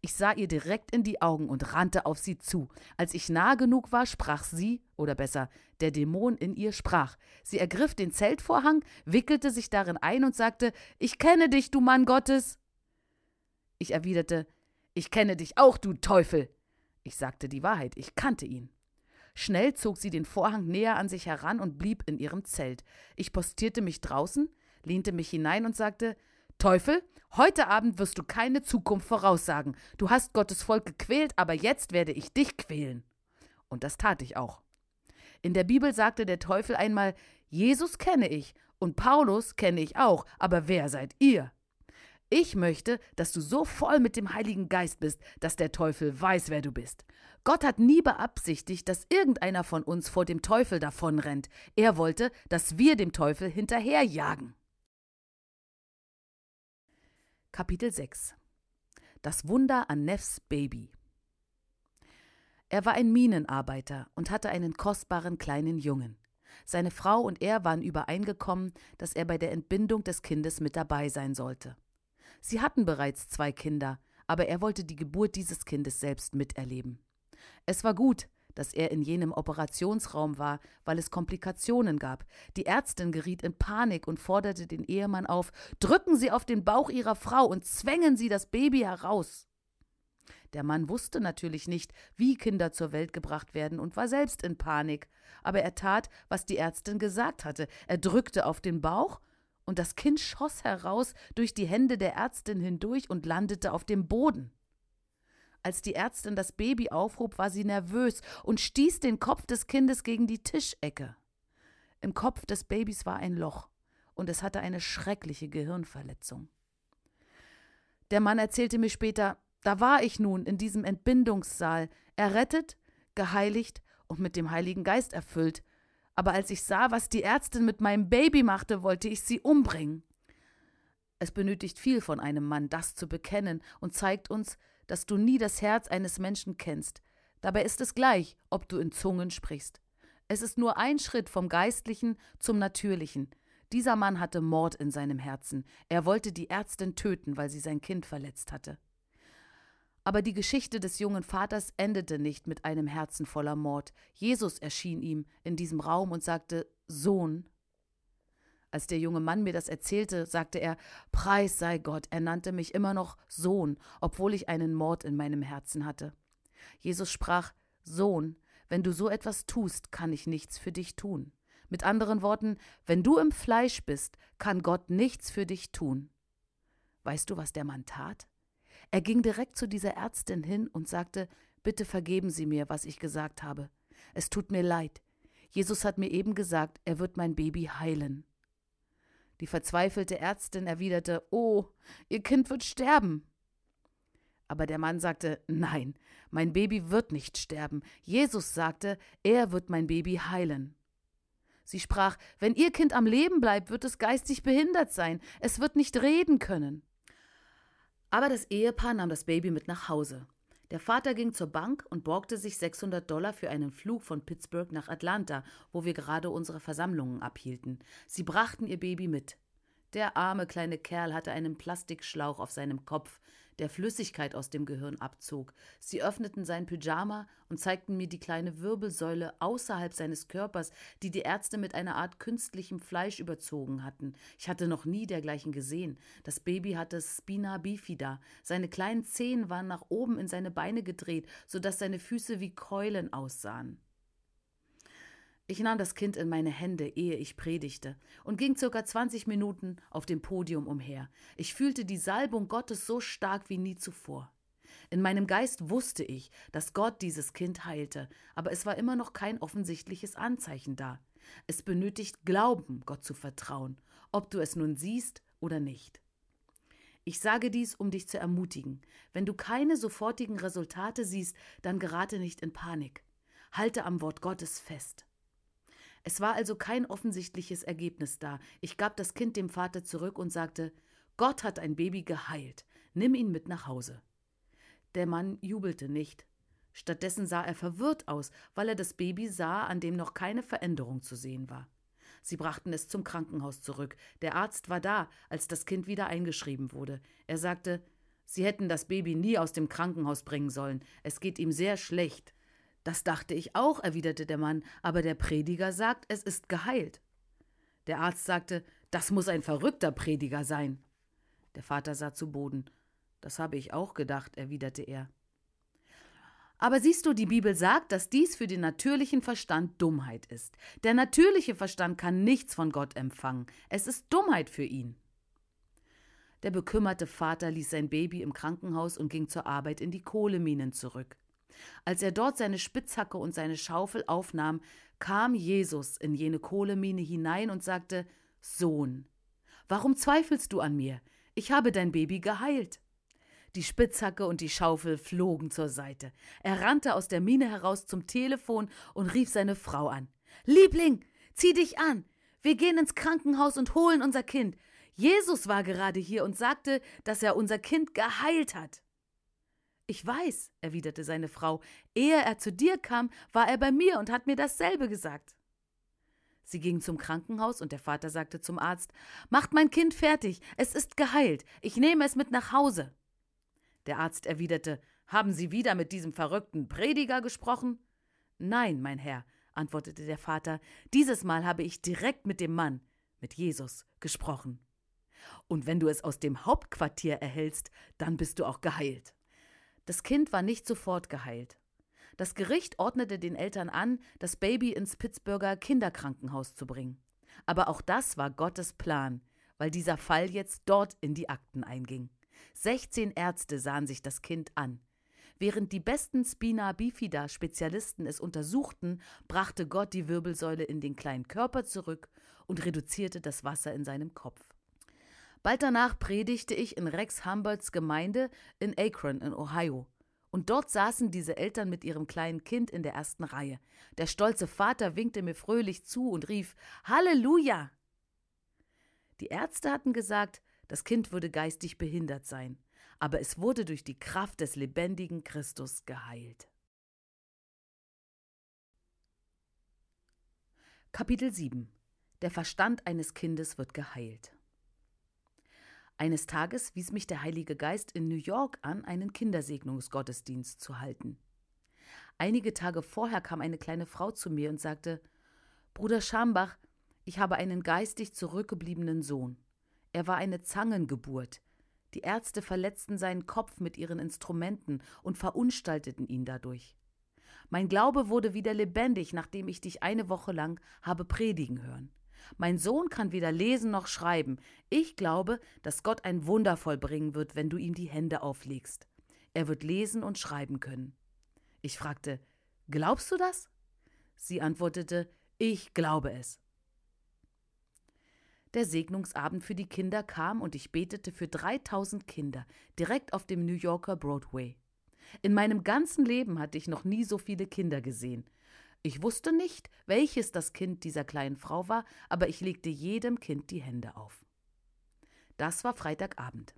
Ich sah ihr direkt in die Augen und rannte auf sie zu. Als ich nah genug war, sprach sie, oder besser, der Dämon in ihr sprach. Sie ergriff den Zeltvorhang, wickelte sich darin ein und sagte: Ich kenne dich, du Mann Gottes. Ich erwiderte: Ich kenne dich auch, du Teufel. Ich sagte die Wahrheit, ich kannte ihn. Schnell zog sie den Vorhang näher an sich heran und blieb in ihrem Zelt. Ich postierte mich draußen, lehnte mich hinein und sagte: Teufel, heute Abend wirst du keine Zukunft voraussagen. Du hast Gottes Volk gequält, aber jetzt werde ich dich quälen. Und das tat ich auch. In der Bibel sagte der Teufel einmal: Jesus kenne ich und Paulus kenne ich auch, aber wer seid ihr? Ich möchte, dass du so voll mit dem Heiligen Geist bist, dass der Teufel weiß, wer du bist. Gott hat nie beabsichtigt, dass irgendeiner von uns vor dem Teufel davonrennt. Er wollte, dass wir dem Teufel hinterherjagen. Kapitel 6 Das Wunder an Neffs Baby Er war ein Minenarbeiter und hatte einen kostbaren kleinen Jungen. Seine Frau und er waren übereingekommen, dass er bei der Entbindung des Kindes mit dabei sein sollte. Sie hatten bereits zwei Kinder, aber er wollte die Geburt dieses Kindes selbst miterleben. Es war gut, dass er in jenem Operationsraum war, weil es Komplikationen gab. Die Ärztin geriet in Panik und forderte den Ehemann auf, drücken Sie auf den Bauch Ihrer Frau und zwängen Sie das Baby heraus. Der Mann wusste natürlich nicht, wie Kinder zur Welt gebracht werden und war selbst in Panik, aber er tat, was die Ärztin gesagt hatte. Er drückte auf den Bauch und das Kind schoss heraus durch die Hände der Ärztin hindurch und landete auf dem Boden. Als die Ärztin das Baby aufhob, war sie nervös und stieß den Kopf des Kindes gegen die Tischecke. Im Kopf des Babys war ein Loch und es hatte eine schreckliche Gehirnverletzung. Der Mann erzählte mir später, da war ich nun in diesem Entbindungssaal, errettet, geheiligt und mit dem Heiligen Geist erfüllt, aber als ich sah, was die Ärztin mit meinem Baby machte, wollte ich sie umbringen. Es benötigt viel von einem Mann, das zu bekennen, und zeigt uns, dass du nie das Herz eines Menschen kennst. Dabei ist es gleich, ob du in Zungen sprichst. Es ist nur ein Schritt vom Geistlichen zum Natürlichen. Dieser Mann hatte Mord in seinem Herzen. Er wollte die Ärztin töten, weil sie sein Kind verletzt hatte. Aber die Geschichte des jungen Vaters endete nicht mit einem Herzen voller Mord. Jesus erschien ihm in diesem Raum und sagte Sohn. Als der junge Mann mir das erzählte, sagte er Preis sei Gott, er nannte mich immer noch Sohn, obwohl ich einen Mord in meinem Herzen hatte. Jesus sprach Sohn, wenn du so etwas tust, kann ich nichts für dich tun. Mit anderen Worten, wenn du im Fleisch bist, kann Gott nichts für dich tun. Weißt du, was der Mann tat? Er ging direkt zu dieser Ärztin hin und sagte, Bitte vergeben Sie mir, was ich gesagt habe. Es tut mir leid. Jesus hat mir eben gesagt, er wird mein Baby heilen. Die verzweifelte Ärztin erwiderte, Oh, Ihr Kind wird sterben. Aber der Mann sagte, Nein, mein Baby wird nicht sterben. Jesus sagte, er wird mein Baby heilen. Sie sprach, Wenn Ihr Kind am Leben bleibt, wird es geistig behindert sein, es wird nicht reden können. Aber das Ehepaar nahm das Baby mit nach Hause. Der Vater ging zur Bank und borgte sich 600 Dollar für einen Flug von Pittsburgh nach Atlanta, wo wir gerade unsere Versammlungen abhielten. Sie brachten ihr Baby mit. Der arme kleine Kerl hatte einen Plastikschlauch auf seinem Kopf, der Flüssigkeit aus dem Gehirn abzog. Sie öffneten sein Pyjama und zeigten mir die kleine Wirbelsäule außerhalb seines Körpers, die die Ärzte mit einer Art künstlichem Fleisch überzogen hatten. Ich hatte noch nie dergleichen gesehen. Das Baby hatte Spina bifida. Seine kleinen Zehen waren nach oben in seine Beine gedreht, so dass seine Füße wie Keulen aussahen. Ich nahm das Kind in meine Hände, ehe ich predigte, und ging circa 20 Minuten auf dem Podium umher. Ich fühlte die Salbung Gottes so stark wie nie zuvor. In meinem Geist wusste ich, dass Gott dieses Kind heilte, aber es war immer noch kein offensichtliches Anzeichen da. Es benötigt Glauben, Gott zu vertrauen, ob du es nun siehst oder nicht. Ich sage dies, um dich zu ermutigen. Wenn du keine sofortigen Resultate siehst, dann gerate nicht in Panik. Halte am Wort Gottes fest. Es war also kein offensichtliches Ergebnis da. Ich gab das Kind dem Vater zurück und sagte, Gott hat ein Baby geheilt, nimm ihn mit nach Hause. Der Mann jubelte nicht. Stattdessen sah er verwirrt aus, weil er das Baby sah, an dem noch keine Veränderung zu sehen war. Sie brachten es zum Krankenhaus zurück. Der Arzt war da, als das Kind wieder eingeschrieben wurde. Er sagte Sie hätten das Baby nie aus dem Krankenhaus bringen sollen. Es geht ihm sehr schlecht. Das dachte ich auch, erwiderte der Mann, aber der Prediger sagt, es ist geheilt. Der Arzt sagte, das muss ein verrückter Prediger sein. Der Vater sah zu Boden. Das habe ich auch gedacht, erwiderte er. Aber siehst du, die Bibel sagt, dass dies für den natürlichen Verstand Dummheit ist. Der natürliche Verstand kann nichts von Gott empfangen. Es ist Dummheit für ihn. Der bekümmerte Vater ließ sein Baby im Krankenhaus und ging zur Arbeit in die Kohleminen zurück. Als er dort seine Spitzhacke und seine Schaufel aufnahm, kam Jesus in jene Kohlemine hinein und sagte Sohn, warum zweifelst du an mir? Ich habe dein Baby geheilt. Die Spitzhacke und die Schaufel flogen zur Seite. Er rannte aus der Mine heraus zum Telefon und rief seine Frau an. Liebling, zieh dich an. Wir gehen ins Krankenhaus und holen unser Kind. Jesus war gerade hier und sagte, dass er unser Kind geheilt hat. Ich weiß, erwiderte seine Frau, ehe er zu dir kam, war er bei mir und hat mir dasselbe gesagt. Sie ging zum Krankenhaus und der Vater sagte zum Arzt Macht mein Kind fertig, es ist geheilt, ich nehme es mit nach Hause. Der Arzt erwiderte Haben Sie wieder mit diesem verrückten Prediger gesprochen? Nein, mein Herr, antwortete der Vater, dieses Mal habe ich direkt mit dem Mann, mit Jesus, gesprochen. Und wenn du es aus dem Hauptquartier erhältst, dann bist du auch geheilt. Das Kind war nicht sofort geheilt. Das Gericht ordnete den Eltern an, das Baby ins Pittsburgher Kinderkrankenhaus zu bringen. Aber auch das war Gottes Plan, weil dieser Fall jetzt dort in die Akten einging. 16 Ärzte sahen sich das Kind an. Während die besten Spina bifida Spezialisten es untersuchten, brachte Gott die Wirbelsäule in den kleinen Körper zurück und reduzierte das Wasser in seinem Kopf. Bald danach predigte ich in Rex Humboldts Gemeinde in Akron in Ohio. Und dort saßen diese Eltern mit ihrem kleinen Kind in der ersten Reihe. Der stolze Vater winkte mir fröhlich zu und rief Halleluja. Die Ärzte hatten gesagt, das Kind würde geistig behindert sein, aber es wurde durch die Kraft des lebendigen Christus geheilt. Kapitel 7 Der Verstand eines Kindes wird geheilt. Eines Tages wies mich der Heilige Geist in New York an, einen Kindersegnungsgottesdienst zu halten. Einige Tage vorher kam eine kleine Frau zu mir und sagte Bruder Schambach, ich habe einen geistig zurückgebliebenen Sohn. Er war eine Zangengeburt. Die Ärzte verletzten seinen Kopf mit ihren Instrumenten und verunstalteten ihn dadurch. Mein Glaube wurde wieder lebendig, nachdem ich dich eine Woche lang habe predigen hören. Mein Sohn kann weder lesen noch schreiben. Ich glaube, dass Gott ein Wunder vollbringen wird, wenn du ihm die Hände auflegst. Er wird lesen und schreiben können. Ich fragte, Glaubst du das? Sie antwortete, Ich glaube es. Der Segnungsabend für die Kinder kam und ich betete für 3000 Kinder direkt auf dem New Yorker Broadway. In meinem ganzen Leben hatte ich noch nie so viele Kinder gesehen. Ich wusste nicht, welches das Kind dieser kleinen Frau war, aber ich legte jedem Kind die Hände auf. Das war Freitagabend.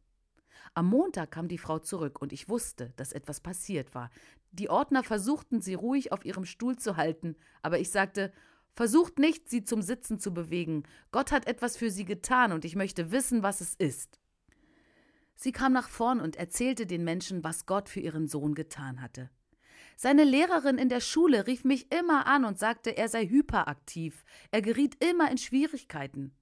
Am Montag kam die Frau zurück und ich wusste, dass etwas passiert war. Die Ordner versuchten, sie ruhig auf ihrem Stuhl zu halten, aber ich sagte, versucht nicht, sie zum Sitzen zu bewegen. Gott hat etwas für sie getan und ich möchte wissen, was es ist. Sie kam nach vorn und erzählte den Menschen, was Gott für ihren Sohn getan hatte. Seine Lehrerin in der Schule rief mich immer an und sagte, er sei hyperaktiv. Er geriet immer in Schwierigkeiten.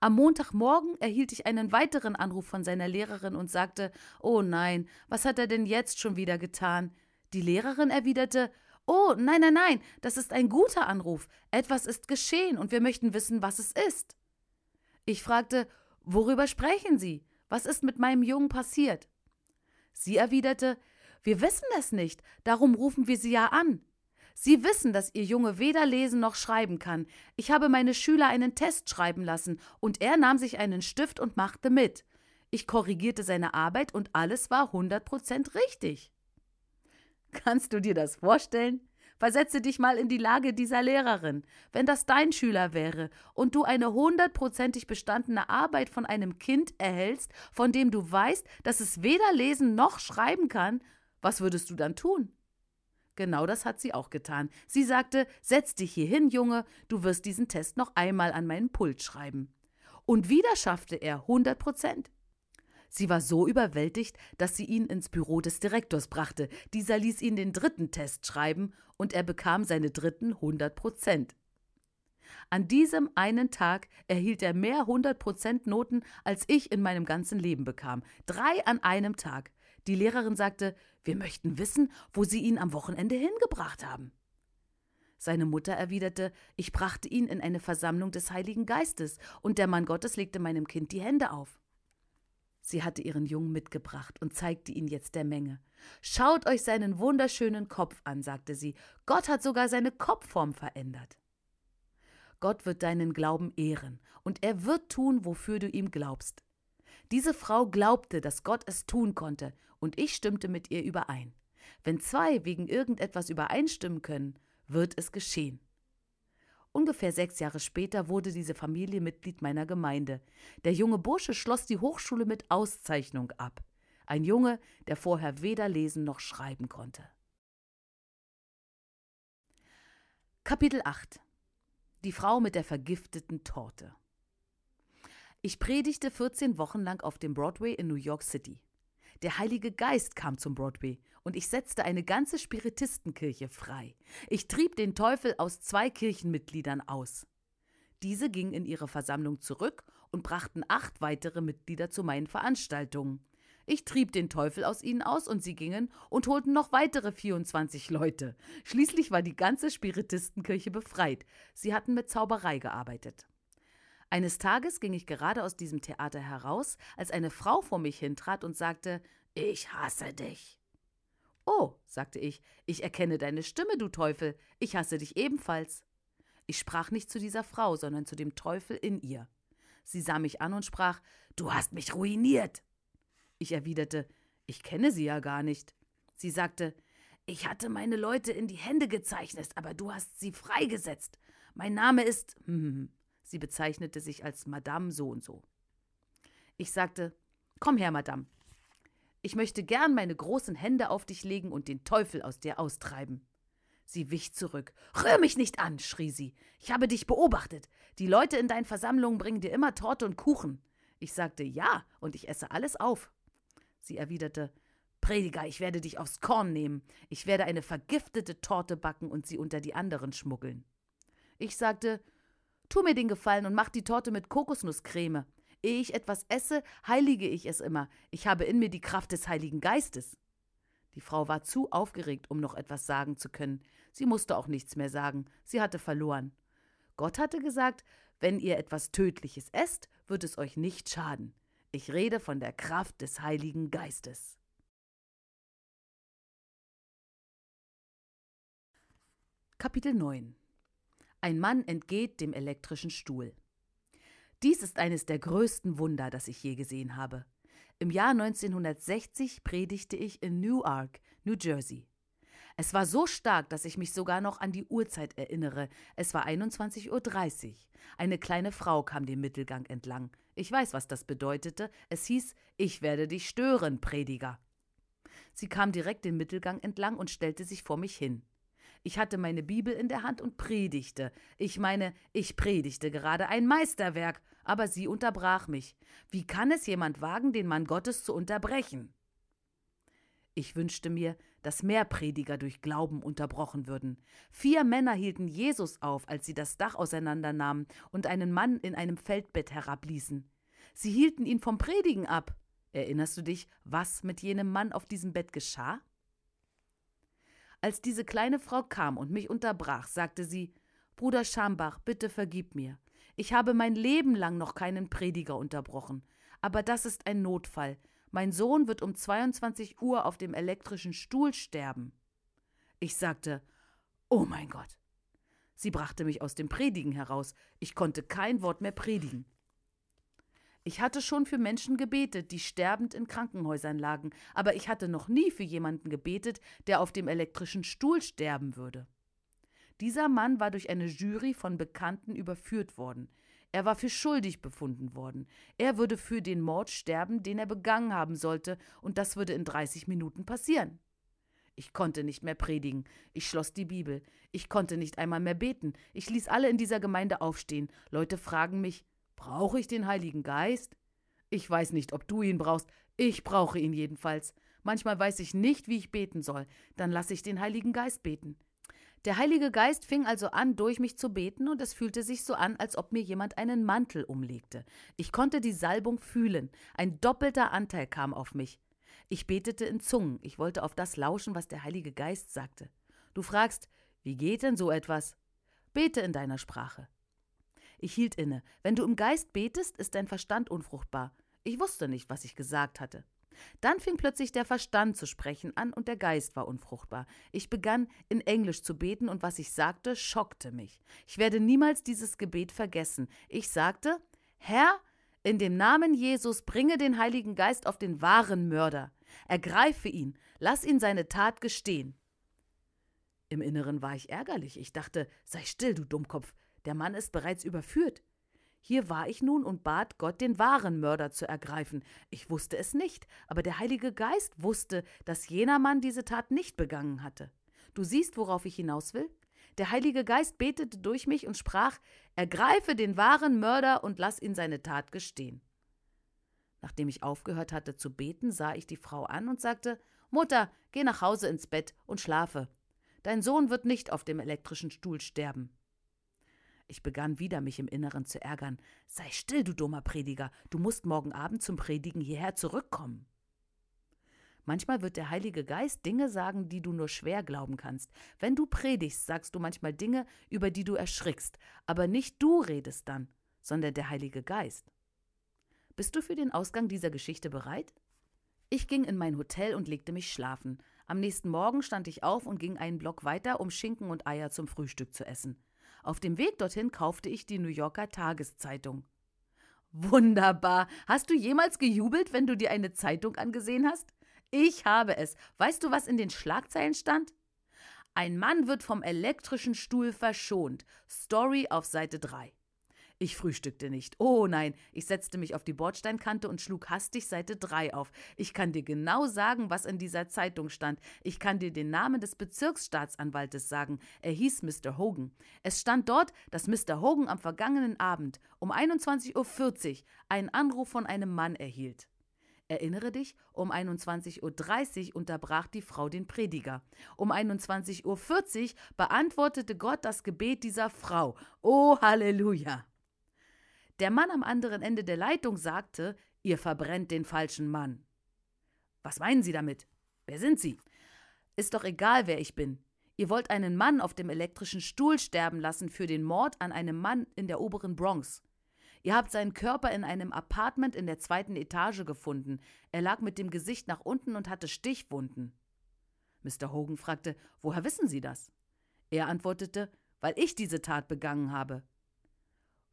Am Montagmorgen erhielt ich einen weiteren Anruf von seiner Lehrerin und sagte, Oh nein, was hat er denn jetzt schon wieder getan? Die Lehrerin erwiderte, Oh, nein, nein, nein, das ist ein guter Anruf. Etwas ist geschehen und wir möchten wissen, was es ist. Ich fragte, Worüber sprechen Sie? Was ist mit meinem Jungen passiert? Sie erwiderte, wir wissen es nicht, darum rufen wir Sie ja an. Sie wissen, dass Ihr Junge weder lesen noch schreiben kann. Ich habe meine Schüler einen Test schreiben lassen, und er nahm sich einen Stift und machte mit. Ich korrigierte seine Arbeit und alles war hundert Prozent richtig. Kannst du dir das vorstellen? Versetze dich mal in die Lage dieser Lehrerin. Wenn das dein Schüler wäre und du eine hundertprozentig bestandene Arbeit von einem Kind erhältst, von dem du weißt, dass es weder lesen noch schreiben kann, was würdest du dann tun? Genau das hat sie auch getan. Sie sagte, setz dich hier hin, Junge, du wirst diesen Test noch einmal an meinen Pult schreiben. Und wieder schaffte er 100 Prozent. Sie war so überwältigt, dass sie ihn ins Büro des Direktors brachte. Dieser ließ ihn den dritten Test schreiben und er bekam seine dritten 100 Prozent. An diesem einen Tag erhielt er mehr 100 Prozent Noten, als ich in meinem ganzen Leben bekam. Drei an einem Tag. Die Lehrerin sagte, wir möchten wissen, wo Sie ihn am Wochenende hingebracht haben. Seine Mutter erwiderte, ich brachte ihn in eine Versammlung des Heiligen Geistes, und der Mann Gottes legte meinem Kind die Hände auf. Sie hatte ihren Jungen mitgebracht und zeigte ihn jetzt der Menge. Schaut euch seinen wunderschönen Kopf an, sagte sie. Gott hat sogar seine Kopfform verändert. Gott wird deinen Glauben ehren, und er wird tun, wofür du ihm glaubst. Diese Frau glaubte, dass Gott es tun konnte, und ich stimmte mit ihr überein. Wenn zwei wegen irgendetwas übereinstimmen können, wird es geschehen. Ungefähr sechs Jahre später wurde diese Familie Mitglied meiner Gemeinde. Der junge Bursche schloss die Hochschule mit Auszeichnung ab. Ein Junge, der vorher weder lesen noch schreiben konnte. Kapitel 8 Die Frau mit der vergifteten Torte. Ich predigte 14 Wochen lang auf dem Broadway in New York City. Der Heilige Geist kam zum Broadway und ich setzte eine ganze Spiritistenkirche frei. Ich trieb den Teufel aus zwei Kirchenmitgliedern aus. Diese gingen in ihre Versammlung zurück und brachten acht weitere Mitglieder zu meinen Veranstaltungen. Ich trieb den Teufel aus ihnen aus und sie gingen und holten noch weitere 24 Leute. Schließlich war die ganze Spiritistenkirche befreit. Sie hatten mit Zauberei gearbeitet. Eines Tages ging ich gerade aus diesem Theater heraus, als eine Frau vor mich hintrat und sagte: Ich hasse dich. Oh, sagte ich, ich erkenne deine Stimme, du Teufel, ich hasse dich ebenfalls. Ich sprach nicht zu dieser Frau, sondern zu dem Teufel in ihr. Sie sah mich an und sprach Du hast mich ruiniert. Ich erwiderte Ich kenne sie ja gar nicht. Sie sagte Ich hatte meine Leute in die Hände gezeichnet, aber du hast sie freigesetzt. Mein Name ist. Hm, sie bezeichnete sich als Madame so und so. Ich sagte Komm her, Madame, ich möchte gern meine großen Hände auf dich legen und den Teufel aus dir austreiben. Sie wich zurück. Rühr mich nicht an, schrie sie. Ich habe dich beobachtet. Die Leute in deinen Versammlungen bringen dir immer Torte und Kuchen. Ich sagte ja, und ich esse alles auf. Sie erwiderte Prediger, ich werde dich aufs Korn nehmen. Ich werde eine vergiftete Torte backen und sie unter die anderen schmuggeln. Ich sagte Tu mir den Gefallen und mach die Torte mit Kokosnusscreme. Ehe ich etwas esse, heilige ich es immer. Ich habe in mir die Kraft des Heiligen Geistes. Die Frau war zu aufgeregt, um noch etwas sagen zu können. Sie musste auch nichts mehr sagen. Sie hatte verloren. Gott hatte gesagt, wenn ihr etwas Tödliches esst, wird es euch nicht schaden. Ich rede von der Kraft des Heiligen Geistes. Kapitel 9 Ein Mann entgeht dem elektrischen Stuhl. Dies ist eines der größten Wunder, das ich je gesehen habe. Im Jahr 1960 predigte ich in Newark, New Jersey. Es war so stark, dass ich mich sogar noch an die Uhrzeit erinnere. Es war 21.30 Uhr. Eine kleine Frau kam den Mittelgang entlang. Ich weiß, was das bedeutete. Es hieß, ich werde dich stören, Prediger. Sie kam direkt den Mittelgang entlang und stellte sich vor mich hin. Ich hatte meine Bibel in der Hand und predigte. Ich meine, ich predigte gerade ein Meisterwerk, aber sie unterbrach mich. Wie kann es jemand wagen, den Mann Gottes zu unterbrechen? Ich wünschte mir, dass mehr Prediger durch Glauben unterbrochen würden. Vier Männer hielten Jesus auf, als sie das Dach auseinandernahmen und einen Mann in einem Feldbett herabließen. Sie hielten ihn vom Predigen ab. Erinnerst du dich, was mit jenem Mann auf diesem Bett geschah? Als diese kleine Frau kam und mich unterbrach, sagte sie Bruder Schambach, bitte vergib mir. Ich habe mein Leben lang noch keinen Prediger unterbrochen. Aber das ist ein Notfall. Mein Sohn wird um 22 Uhr auf dem elektrischen Stuhl sterben. Ich sagte, Oh mein Gott. Sie brachte mich aus dem Predigen heraus. Ich konnte kein Wort mehr predigen. Ich hatte schon für Menschen gebetet, die sterbend in Krankenhäusern lagen, aber ich hatte noch nie für jemanden gebetet, der auf dem elektrischen Stuhl sterben würde. Dieser Mann war durch eine Jury von Bekannten überführt worden. Er war für schuldig befunden worden. Er würde für den Mord sterben, den er begangen haben sollte, und das würde in 30 Minuten passieren. Ich konnte nicht mehr predigen. Ich schloss die Bibel. Ich konnte nicht einmal mehr beten. Ich ließ alle in dieser Gemeinde aufstehen. Leute fragen mich, Brauche ich den Heiligen Geist? Ich weiß nicht, ob du ihn brauchst. Ich brauche ihn jedenfalls. Manchmal weiß ich nicht, wie ich beten soll. Dann lasse ich den Heiligen Geist beten. Der Heilige Geist fing also an, durch mich zu beten, und es fühlte sich so an, als ob mir jemand einen Mantel umlegte. Ich konnte die Salbung fühlen. Ein doppelter Anteil kam auf mich. Ich betete in Zungen. Ich wollte auf das lauschen, was der Heilige Geist sagte. Du fragst, wie geht denn so etwas? Bete in deiner Sprache. Ich hielt inne. Wenn du im Geist betest, ist dein Verstand unfruchtbar. Ich wusste nicht, was ich gesagt hatte. Dann fing plötzlich der Verstand zu sprechen an und der Geist war unfruchtbar. Ich begann in Englisch zu beten und was ich sagte, schockte mich. Ich werde niemals dieses Gebet vergessen. Ich sagte, Herr, in dem Namen Jesus bringe den Heiligen Geist auf den wahren Mörder. Ergreife ihn, lass ihn seine Tat gestehen. Im Inneren war ich ärgerlich. Ich dachte, sei still, du Dummkopf, der Mann ist bereits überführt. Hier war ich nun und bat Gott, den wahren Mörder zu ergreifen. Ich wusste es nicht, aber der Heilige Geist wusste, dass jener Mann diese Tat nicht begangen hatte. Du siehst, worauf ich hinaus will? Der Heilige Geist betete durch mich und sprach: Ergreife den wahren Mörder und lass ihn seine Tat gestehen. Nachdem ich aufgehört hatte zu beten, sah ich die Frau an und sagte: Mutter, geh nach Hause ins Bett und schlafe. Dein Sohn wird nicht auf dem elektrischen Stuhl sterben. Ich begann wieder, mich im Inneren zu ärgern. Sei still, du dummer Prediger, du musst morgen Abend zum Predigen hierher zurückkommen. Manchmal wird der Heilige Geist Dinge sagen, die du nur schwer glauben kannst. Wenn du predigst, sagst du manchmal Dinge, über die du erschrickst, aber nicht du redest dann, sondern der Heilige Geist. Bist du für den Ausgang dieser Geschichte bereit? Ich ging in mein Hotel und legte mich schlafen. Am nächsten Morgen stand ich auf und ging einen Block weiter, um Schinken und Eier zum Frühstück zu essen. Auf dem Weg dorthin kaufte ich die New Yorker Tageszeitung. Wunderbar. Hast du jemals gejubelt, wenn du dir eine Zeitung angesehen hast? Ich habe es. Weißt du, was in den Schlagzeilen stand? Ein Mann wird vom elektrischen Stuhl verschont. Story auf Seite 3. Ich frühstückte nicht. Oh nein, ich setzte mich auf die Bordsteinkante und schlug hastig Seite 3 auf. Ich kann dir genau sagen, was in dieser Zeitung stand. Ich kann dir den Namen des Bezirksstaatsanwaltes sagen. Er hieß Mr. Hogan. Es stand dort, dass Mr. Hogan am vergangenen Abend um 21.40 Uhr einen Anruf von einem Mann erhielt. Erinnere dich, um 21.30 Uhr unterbrach die Frau den Prediger. Um 21.40 Uhr beantwortete Gott das Gebet dieser Frau. Oh Halleluja! Der Mann am anderen Ende der Leitung sagte, ihr verbrennt den falschen Mann. Was meinen Sie damit? Wer sind Sie? Ist doch egal, wer ich bin. Ihr wollt einen Mann auf dem elektrischen Stuhl sterben lassen für den Mord an einem Mann in der oberen Bronx. Ihr habt seinen Körper in einem Apartment in der zweiten Etage gefunden. Er lag mit dem Gesicht nach unten und hatte Stichwunden. Mr. Hogan fragte, woher wissen Sie das? Er antwortete, weil ich diese Tat begangen habe.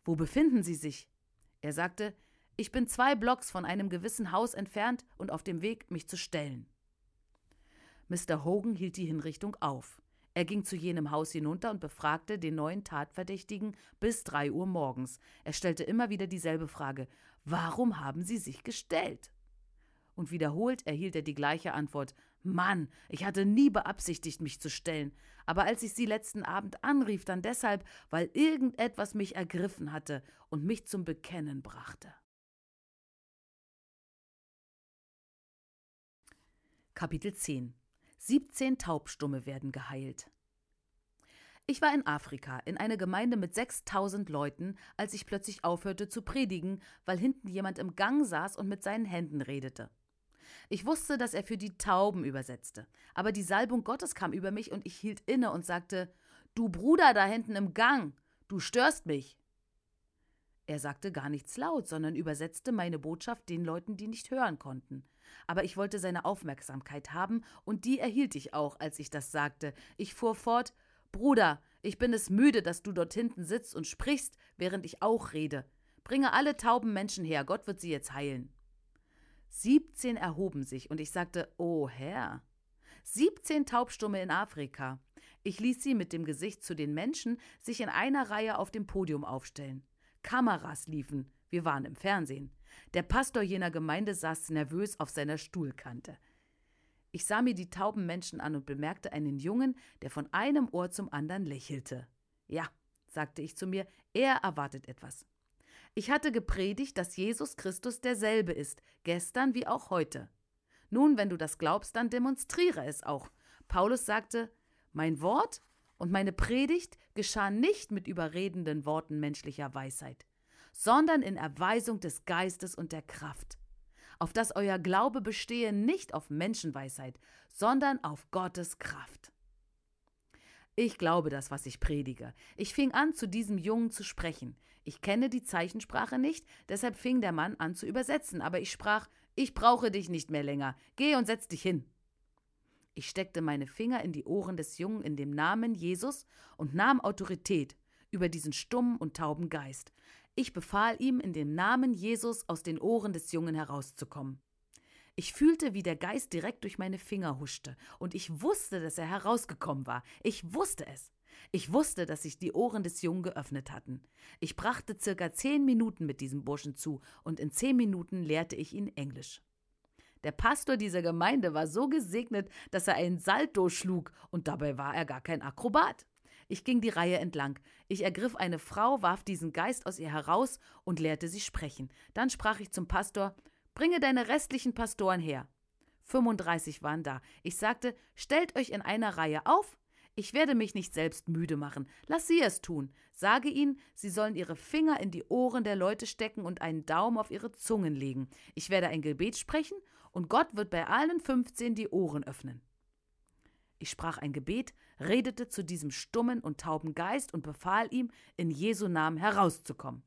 Wo befinden Sie sich? Er sagte, ich bin zwei Blocks von einem gewissen Haus entfernt und auf dem Weg, mich zu stellen. Mr. Hogan hielt die Hinrichtung auf. Er ging zu jenem Haus hinunter und befragte den neuen Tatverdächtigen bis drei Uhr morgens. Er stellte immer wieder dieselbe Frage Warum haben Sie sich gestellt? Und wiederholt erhielt er die gleiche Antwort Mann, ich hatte nie beabsichtigt, mich zu stellen, aber als ich sie letzten Abend anrief, dann deshalb, weil irgendetwas mich ergriffen hatte und mich zum Bekennen brachte. Kapitel 10 17 Taubstumme werden geheilt. Ich war in Afrika, in einer Gemeinde mit 6000 Leuten, als ich plötzlich aufhörte zu predigen, weil hinten jemand im Gang saß und mit seinen Händen redete. Ich wusste, dass er für die Tauben übersetzte. Aber die Salbung Gottes kam über mich und ich hielt inne und sagte: Du Bruder da hinten im Gang, du störst mich. Er sagte gar nichts laut, sondern übersetzte meine Botschaft den Leuten, die nicht hören konnten. Aber ich wollte seine Aufmerksamkeit haben, und die erhielt ich auch, als ich das sagte. Ich fuhr fort Bruder, ich bin es müde, dass du dort hinten sitzt und sprichst, während ich auch rede. Bringe alle tauben Menschen her, Gott wird sie jetzt heilen. Siebzehn erhoben sich, und ich sagte, O Herr. Siebzehn Taubstumme in Afrika. Ich ließ sie mit dem Gesicht zu den Menschen sich in einer Reihe auf dem Podium aufstellen. Kameras liefen, wir waren im Fernsehen. Der Pastor jener Gemeinde saß nervös auf seiner Stuhlkante. Ich sah mir die tauben Menschen an und bemerkte einen Jungen, der von einem Ohr zum anderen lächelte. Ja, sagte ich zu mir, er erwartet etwas. Ich hatte gepredigt, dass Jesus Christus derselbe ist, gestern wie auch heute. Nun, wenn du das glaubst, dann demonstriere es auch. Paulus sagte, mein Wort und meine Predigt geschah nicht mit überredenden Worten menschlicher Weisheit, sondern in Erweisung des Geistes und der Kraft, auf dass euer Glaube bestehe nicht auf Menschenweisheit, sondern auf Gottes Kraft. Ich glaube das, was ich predige. Ich fing an, zu diesem Jungen zu sprechen. Ich kenne die Zeichensprache nicht, deshalb fing der Mann an zu übersetzen, aber ich sprach, ich brauche dich nicht mehr länger. Geh und setz dich hin. Ich steckte meine Finger in die Ohren des Jungen in dem Namen Jesus und nahm Autorität über diesen stummen und tauben Geist. Ich befahl ihm, in dem Namen Jesus aus den Ohren des Jungen herauszukommen. Ich fühlte, wie der Geist direkt durch meine Finger huschte, und ich wusste, dass er herausgekommen war. Ich wusste es. Ich wusste, dass sich die Ohren des Jungen geöffnet hatten. Ich brachte circa zehn Minuten mit diesem Burschen zu, und in zehn Minuten lehrte ich ihn Englisch. Der Pastor dieser Gemeinde war so gesegnet, dass er einen Salto schlug, und dabei war er gar kein Akrobat. Ich ging die Reihe entlang. Ich ergriff eine Frau, warf diesen Geist aus ihr heraus und lehrte sie sprechen. Dann sprach ich zum Pastor: Bringe deine restlichen Pastoren her. 35 waren da. Ich sagte: Stellt euch in einer Reihe auf. Ich werde mich nicht selbst müde machen. Lass sie es tun. Sage ihnen, sie sollen ihre Finger in die Ohren der Leute stecken und einen Daumen auf ihre Zungen legen. Ich werde ein Gebet sprechen und Gott wird bei allen 15 die Ohren öffnen. Ich sprach ein Gebet, redete zu diesem stummen und tauben Geist und befahl ihm, in Jesu Namen herauszukommen.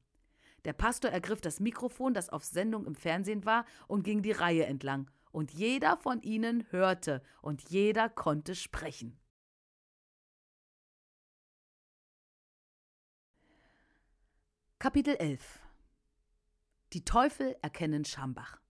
Der Pastor ergriff das Mikrofon, das auf Sendung im Fernsehen war, und ging die Reihe entlang. Und jeder von ihnen hörte und jeder konnte sprechen. Kapitel 11 Die Teufel erkennen Schambach.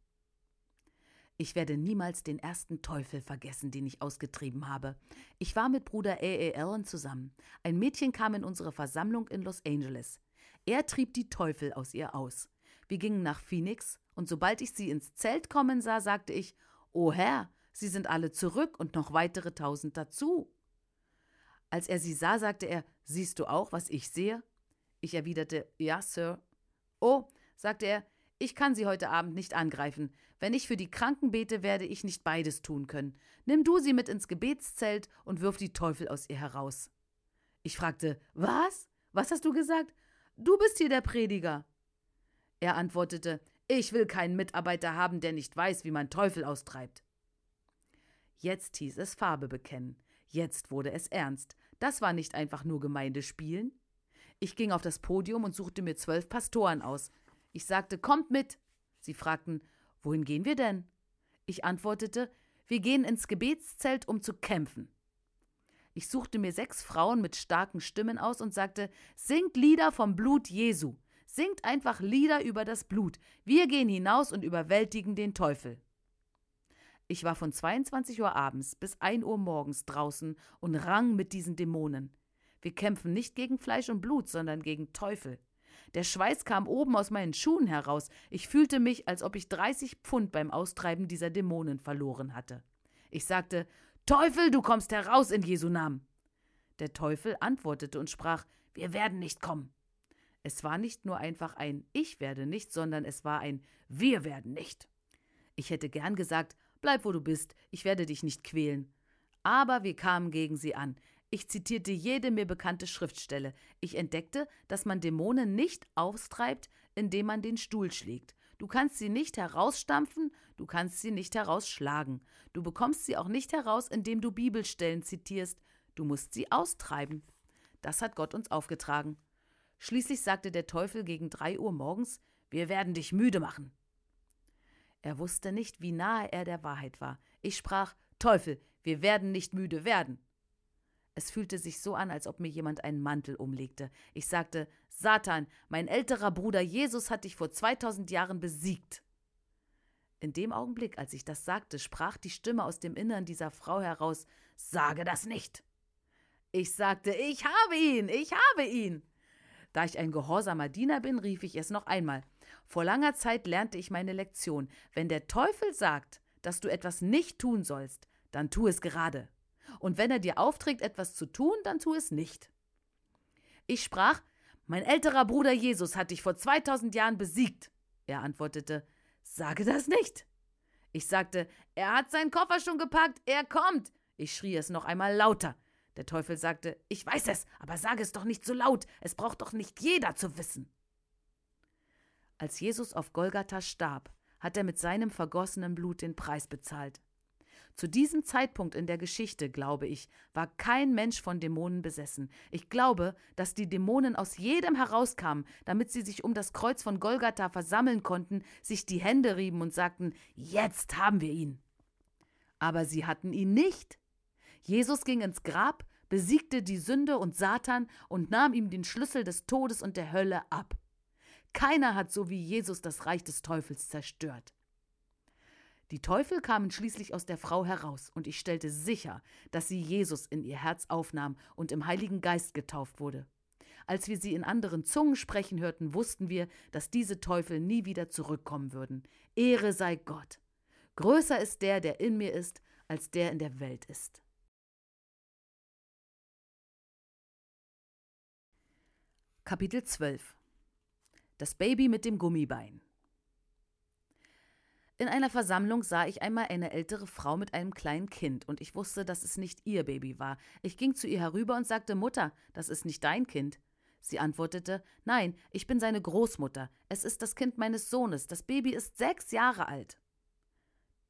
Ich werde niemals den ersten Teufel vergessen, den ich ausgetrieben habe. Ich war mit Bruder A.A. Allen zusammen. Ein Mädchen kam in unsere Versammlung in Los Angeles. Er trieb die Teufel aus ihr aus. Wir gingen nach Phoenix, und sobald ich sie ins Zelt kommen sah, sagte ich: O Herr, sie sind alle zurück und noch weitere tausend dazu. Als er sie sah, sagte er: Siehst du auch, was ich sehe? Ich erwiderte: Ja, Sir. Oh, sagte er, ich kann sie heute Abend nicht angreifen. Wenn ich für die Kranken bete, werde ich nicht beides tun können. Nimm du sie mit ins Gebetszelt und wirf die Teufel aus ihr heraus. Ich fragte, was? Was hast du gesagt? Du bist hier der Prediger. Er antwortete, ich will keinen Mitarbeiter haben, der nicht weiß, wie man Teufel austreibt. Jetzt hieß es Farbe bekennen. Jetzt wurde es ernst. Das war nicht einfach nur Gemeindespielen. Ich ging auf das Podium und suchte mir zwölf Pastoren aus. Ich sagte, kommt mit. Sie fragten, wohin gehen wir denn? Ich antwortete, wir gehen ins Gebetszelt, um zu kämpfen. Ich suchte mir sechs Frauen mit starken Stimmen aus und sagte, singt Lieder vom Blut Jesu. Singt einfach Lieder über das Blut. Wir gehen hinaus und überwältigen den Teufel. Ich war von 22 Uhr abends bis 1 Uhr morgens draußen und rang mit diesen Dämonen. Wir kämpfen nicht gegen Fleisch und Blut, sondern gegen Teufel. Der Schweiß kam oben aus meinen Schuhen heraus. Ich fühlte mich, als ob ich 30 Pfund beim Austreiben dieser Dämonen verloren hatte. Ich sagte, Teufel, du kommst heraus in Jesu Namen. Der Teufel antwortete und sprach, wir werden nicht kommen. Es war nicht nur einfach ein Ich werde nicht, sondern es war ein Wir werden nicht. Ich hätte gern gesagt, bleib wo du bist, ich werde dich nicht quälen. Aber wir kamen gegen sie an. Ich zitierte jede mir bekannte Schriftstelle. Ich entdeckte, dass man Dämonen nicht austreibt, indem man den Stuhl schlägt. Du kannst sie nicht herausstampfen, du kannst sie nicht herausschlagen. Du bekommst sie auch nicht heraus, indem du Bibelstellen zitierst. Du musst sie austreiben. Das hat Gott uns aufgetragen. Schließlich sagte der Teufel gegen drei Uhr morgens: Wir werden dich müde machen. Er wusste nicht, wie nahe er der Wahrheit war. Ich sprach: Teufel, wir werden nicht müde werden. Es fühlte sich so an, als ob mir jemand einen Mantel umlegte. Ich sagte, Satan, mein älterer Bruder Jesus hat dich vor 2000 Jahren besiegt. In dem Augenblick, als ich das sagte, sprach die Stimme aus dem Innern dieser Frau heraus, Sage das nicht. Ich sagte, ich habe ihn, ich habe ihn. Da ich ein gehorsamer Diener bin, rief ich es noch einmal. Vor langer Zeit lernte ich meine Lektion. Wenn der Teufel sagt, dass du etwas nicht tun sollst, dann tu es gerade. Und wenn er dir aufträgt, etwas zu tun, dann tu es nicht. Ich sprach, Mein älterer Bruder Jesus hat dich vor 2000 Jahren besiegt. Er antwortete, Sage das nicht. Ich sagte, er hat seinen Koffer schon gepackt, er kommt. Ich schrie es noch einmal lauter. Der Teufel sagte, ich weiß es, aber sage es doch nicht so laut, es braucht doch nicht jeder zu wissen. Als Jesus auf Golgatha starb, hat er mit seinem vergossenen Blut den Preis bezahlt. Zu diesem Zeitpunkt in der Geschichte, glaube ich, war kein Mensch von Dämonen besessen. Ich glaube, dass die Dämonen aus jedem herauskamen, damit sie sich um das Kreuz von Golgatha versammeln konnten, sich die Hände rieben und sagten, jetzt haben wir ihn. Aber sie hatten ihn nicht. Jesus ging ins Grab, besiegte die Sünde und Satan und nahm ihm den Schlüssel des Todes und der Hölle ab. Keiner hat so wie Jesus das Reich des Teufels zerstört. Die Teufel kamen schließlich aus der Frau heraus, und ich stellte sicher, dass sie Jesus in ihr Herz aufnahm und im Heiligen Geist getauft wurde. Als wir sie in anderen Zungen sprechen hörten, wussten wir, dass diese Teufel nie wieder zurückkommen würden. Ehre sei Gott. Größer ist der, der in mir ist, als der in der Welt ist. Kapitel 12 Das Baby mit dem Gummibein in einer Versammlung sah ich einmal eine ältere Frau mit einem kleinen Kind, und ich wusste, dass es nicht ihr Baby war. Ich ging zu ihr herüber und sagte Mutter, das ist nicht dein Kind. Sie antwortete Nein, ich bin seine Großmutter. Es ist das Kind meines Sohnes. Das Baby ist sechs Jahre alt.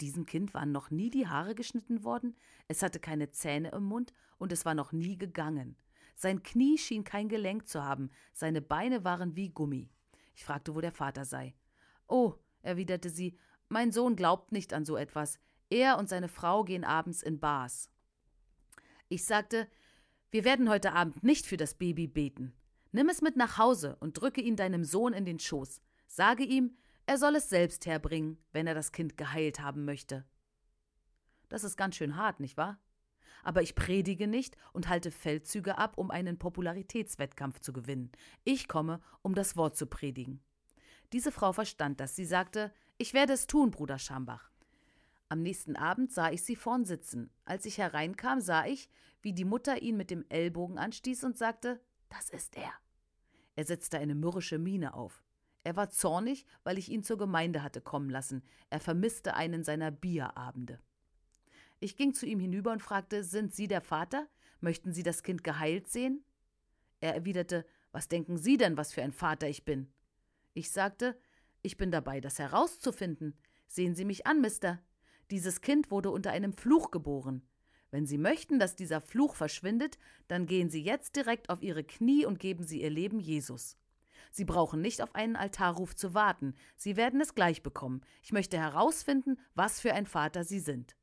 Diesem Kind waren noch nie die Haare geschnitten worden, es hatte keine Zähne im Mund und es war noch nie gegangen. Sein Knie schien kein Gelenk zu haben, seine Beine waren wie Gummi. Ich fragte, wo der Vater sei. Oh, erwiderte sie, mein Sohn glaubt nicht an so etwas. Er und seine Frau gehen abends in Bars. Ich sagte, wir werden heute Abend nicht für das Baby beten. Nimm es mit nach Hause und drücke ihn deinem Sohn in den Schoß. Sage ihm, er soll es selbst herbringen, wenn er das Kind geheilt haben möchte. Das ist ganz schön hart, nicht wahr? Aber ich predige nicht und halte Feldzüge ab, um einen Popularitätswettkampf zu gewinnen. Ich komme, um das Wort zu predigen. Diese Frau verstand das. Sie sagte, ich werde es tun, Bruder Schambach. Am nächsten Abend sah ich sie vorn sitzen. Als ich hereinkam, sah ich, wie die Mutter ihn mit dem Ellbogen anstieß und sagte: Das ist er. Er setzte eine mürrische Miene auf. Er war zornig, weil ich ihn zur Gemeinde hatte kommen lassen. Er vermisste einen seiner Bierabende. Ich ging zu ihm hinüber und fragte: Sind Sie der Vater? Möchten Sie das Kind geheilt sehen? Er erwiderte: Was denken Sie denn, was für ein Vater ich bin? Ich sagte: ich bin dabei, das herauszufinden. Sehen Sie mich an, Mister. Dieses Kind wurde unter einem Fluch geboren. Wenn Sie möchten, dass dieser Fluch verschwindet, dann gehen Sie jetzt direkt auf Ihre Knie und geben Sie Ihr Leben Jesus. Sie brauchen nicht auf einen Altarruf zu warten. Sie werden es gleich bekommen. Ich möchte herausfinden, was für ein Vater Sie sind.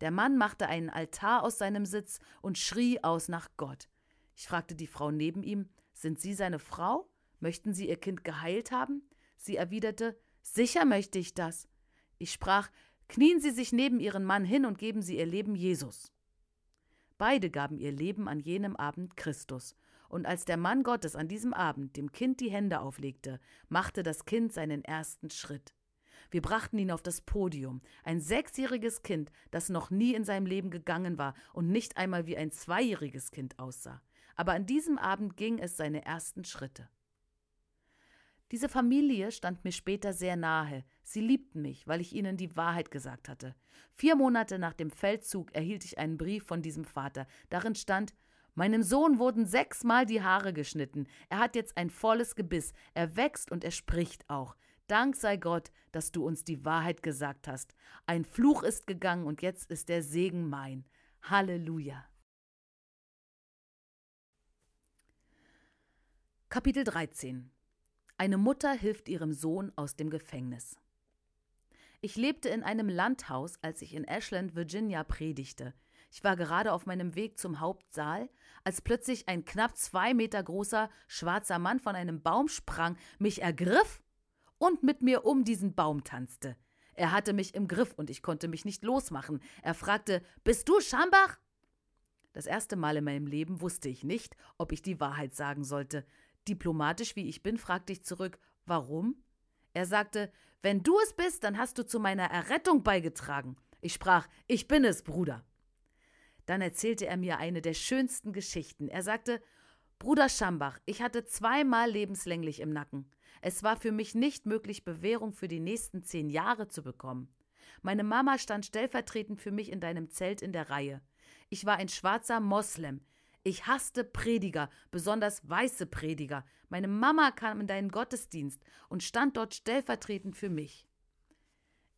Der Mann machte einen Altar aus seinem Sitz und schrie aus nach Gott. Ich fragte die Frau neben ihm: Sind Sie seine Frau? Möchten Sie Ihr Kind geheilt haben? Sie erwiderte Sicher möchte ich das. Ich sprach Knien Sie sich neben Ihren Mann hin und geben Sie Ihr Leben Jesus. Beide gaben ihr Leben an jenem Abend Christus, und als der Mann Gottes an diesem Abend dem Kind die Hände auflegte, machte das Kind seinen ersten Schritt. Wir brachten ihn auf das Podium, ein sechsjähriges Kind, das noch nie in seinem Leben gegangen war und nicht einmal wie ein zweijähriges Kind aussah. Aber an diesem Abend ging es seine ersten Schritte. Diese Familie stand mir später sehr nahe. Sie liebten mich, weil ich ihnen die Wahrheit gesagt hatte. Vier Monate nach dem Feldzug erhielt ich einen Brief von diesem Vater. Darin stand Meinem Sohn wurden sechsmal die Haare geschnitten. Er hat jetzt ein volles Gebiss. Er wächst und er spricht auch. Dank sei Gott, dass du uns die Wahrheit gesagt hast. Ein Fluch ist gegangen und jetzt ist der Segen mein. Halleluja. Kapitel 13 eine Mutter hilft ihrem Sohn aus dem Gefängnis. Ich lebte in einem Landhaus, als ich in Ashland, Virginia predigte. Ich war gerade auf meinem Weg zum Hauptsaal, als plötzlich ein knapp zwei Meter großer schwarzer Mann von einem Baum sprang, mich ergriff und mit mir um diesen Baum tanzte. Er hatte mich im Griff und ich konnte mich nicht losmachen. Er fragte: Bist du Schambach? Das erste Mal in meinem Leben wusste ich nicht, ob ich die Wahrheit sagen sollte. Diplomatisch wie ich bin, fragte ich zurück, warum? Er sagte, wenn du es bist, dann hast du zu meiner Errettung beigetragen. Ich sprach, ich bin es, Bruder. Dann erzählte er mir eine der schönsten Geschichten. Er sagte, Bruder Schambach, ich hatte zweimal lebenslänglich im Nacken. Es war für mich nicht möglich, Bewährung für die nächsten zehn Jahre zu bekommen. Meine Mama stand stellvertretend für mich in deinem Zelt in der Reihe. Ich war ein schwarzer Moslem. Ich hasste Prediger, besonders weiße Prediger. Meine Mama kam in deinen Gottesdienst und stand dort stellvertretend für mich.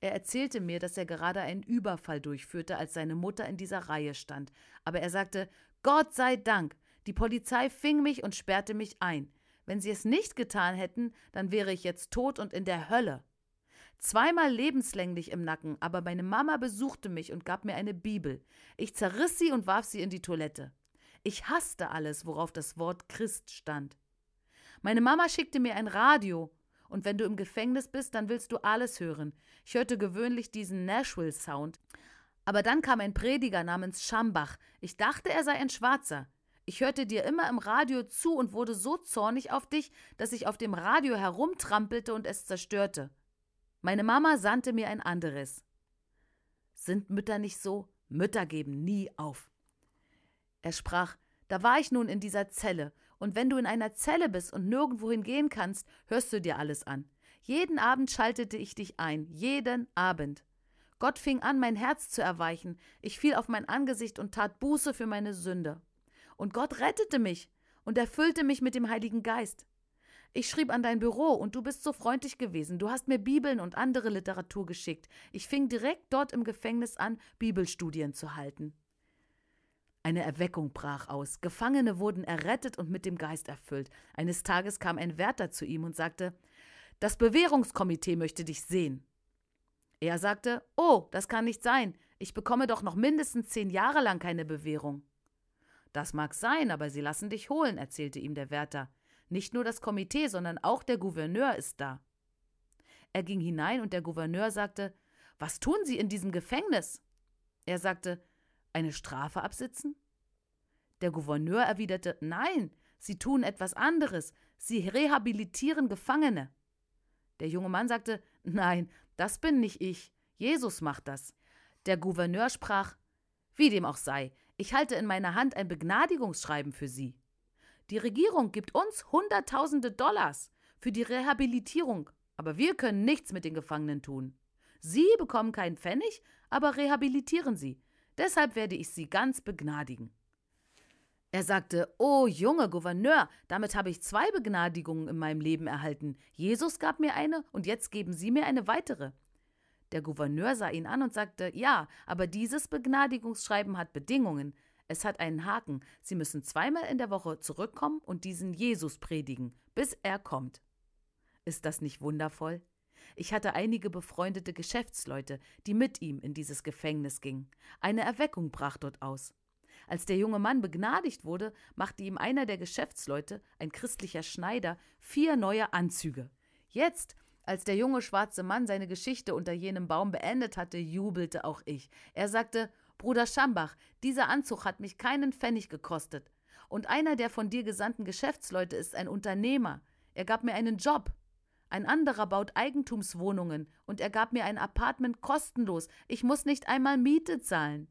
Er erzählte mir, dass er gerade einen Überfall durchführte, als seine Mutter in dieser Reihe stand. Aber er sagte: Gott sei Dank, die Polizei fing mich und sperrte mich ein. Wenn sie es nicht getan hätten, dann wäre ich jetzt tot und in der Hölle. Zweimal lebenslänglich im Nacken, aber meine Mama besuchte mich und gab mir eine Bibel. Ich zerriss sie und warf sie in die Toilette. Ich hasste alles, worauf das Wort Christ stand. Meine Mama schickte mir ein Radio, und wenn du im Gefängnis bist, dann willst du alles hören. Ich hörte gewöhnlich diesen Nashville-Sound. Aber dann kam ein Prediger namens Schambach. Ich dachte, er sei ein Schwarzer. Ich hörte dir immer im Radio zu und wurde so zornig auf dich, dass ich auf dem Radio herumtrampelte und es zerstörte. Meine Mama sandte mir ein anderes. Sind Mütter nicht so? Mütter geben nie auf. Er sprach, da war ich nun in dieser Zelle, und wenn du in einer Zelle bist und nirgendwohin gehen kannst, hörst du dir alles an. Jeden Abend schaltete ich dich ein, jeden Abend. Gott fing an, mein Herz zu erweichen, ich fiel auf mein Angesicht und tat Buße für meine Sünde. Und Gott rettete mich und erfüllte mich mit dem Heiligen Geist. Ich schrieb an dein Büro und du bist so freundlich gewesen. Du hast mir Bibeln und andere Literatur geschickt. Ich fing direkt dort im Gefängnis an, Bibelstudien zu halten. Eine Erweckung brach aus. Gefangene wurden errettet und mit dem Geist erfüllt. Eines Tages kam ein Wärter zu ihm und sagte: Das Bewährungskomitee möchte dich sehen. Er sagte: Oh, das kann nicht sein. Ich bekomme doch noch mindestens zehn Jahre lang keine Bewährung. Das mag sein, aber sie lassen dich holen, erzählte ihm der Wärter. Nicht nur das Komitee, sondern auch der Gouverneur ist da. Er ging hinein und der Gouverneur sagte: Was tun Sie in diesem Gefängnis? Er sagte: eine Strafe absitzen? Der Gouverneur erwiderte Nein, Sie tun etwas anderes, Sie rehabilitieren Gefangene. Der junge Mann sagte Nein, das bin nicht ich, Jesus macht das. Der Gouverneur sprach Wie dem auch sei, ich halte in meiner Hand ein Begnadigungsschreiben für Sie. Die Regierung gibt uns Hunderttausende Dollars für die Rehabilitierung, aber wir können nichts mit den Gefangenen tun. Sie bekommen keinen Pfennig, aber rehabilitieren sie. Deshalb werde ich Sie ganz begnadigen. Er sagte, Oh, junge Gouverneur, damit habe ich zwei Begnadigungen in meinem Leben erhalten. Jesus gab mir eine und jetzt geben Sie mir eine weitere. Der Gouverneur sah ihn an und sagte, Ja, aber dieses Begnadigungsschreiben hat Bedingungen. Es hat einen Haken. Sie müssen zweimal in der Woche zurückkommen und diesen Jesus predigen, bis er kommt. Ist das nicht wundervoll? Ich hatte einige befreundete Geschäftsleute, die mit ihm in dieses Gefängnis gingen. Eine Erweckung brach dort aus. Als der junge Mann begnadigt wurde, machte ihm einer der Geschäftsleute, ein christlicher Schneider, vier neue Anzüge. Jetzt, als der junge schwarze Mann seine Geschichte unter jenem Baum beendet hatte, jubelte auch ich. Er sagte, Bruder Schambach, dieser Anzug hat mich keinen Pfennig gekostet. Und einer der von dir gesandten Geschäftsleute ist ein Unternehmer. Er gab mir einen Job. Ein anderer baut Eigentumswohnungen und er gab mir ein Apartment kostenlos. Ich muss nicht einmal Miete zahlen.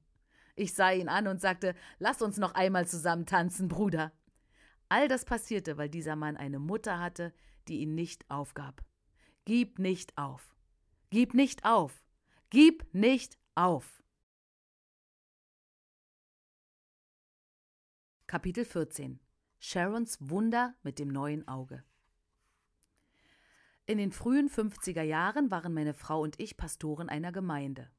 Ich sah ihn an und sagte: Lass uns noch einmal zusammen tanzen, Bruder. All das passierte, weil dieser Mann eine Mutter hatte, die ihn nicht aufgab. Gib nicht auf. Gib nicht auf. Gib nicht auf. Kapitel 14 Sharons Wunder mit dem neuen Auge in den frühen 50er Jahren waren meine Frau und ich Pastoren einer Gemeinde.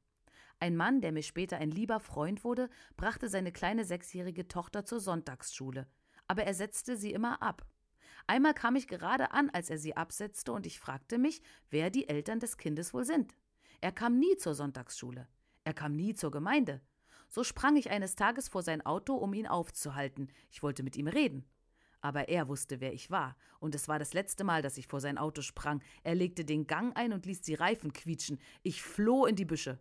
Ein Mann, der mir später ein lieber Freund wurde, brachte seine kleine sechsjährige Tochter zur Sonntagsschule, aber er setzte sie immer ab. Einmal kam ich gerade an, als er sie absetzte, und ich fragte mich, wer die Eltern des Kindes wohl sind. Er kam nie zur Sonntagsschule. Er kam nie zur Gemeinde. So sprang ich eines Tages vor sein Auto, um ihn aufzuhalten. Ich wollte mit ihm reden. Aber er wusste, wer ich war, und es war das letzte Mal, dass ich vor sein Auto sprang. Er legte den Gang ein und ließ die Reifen quietschen. Ich floh in die Büsche.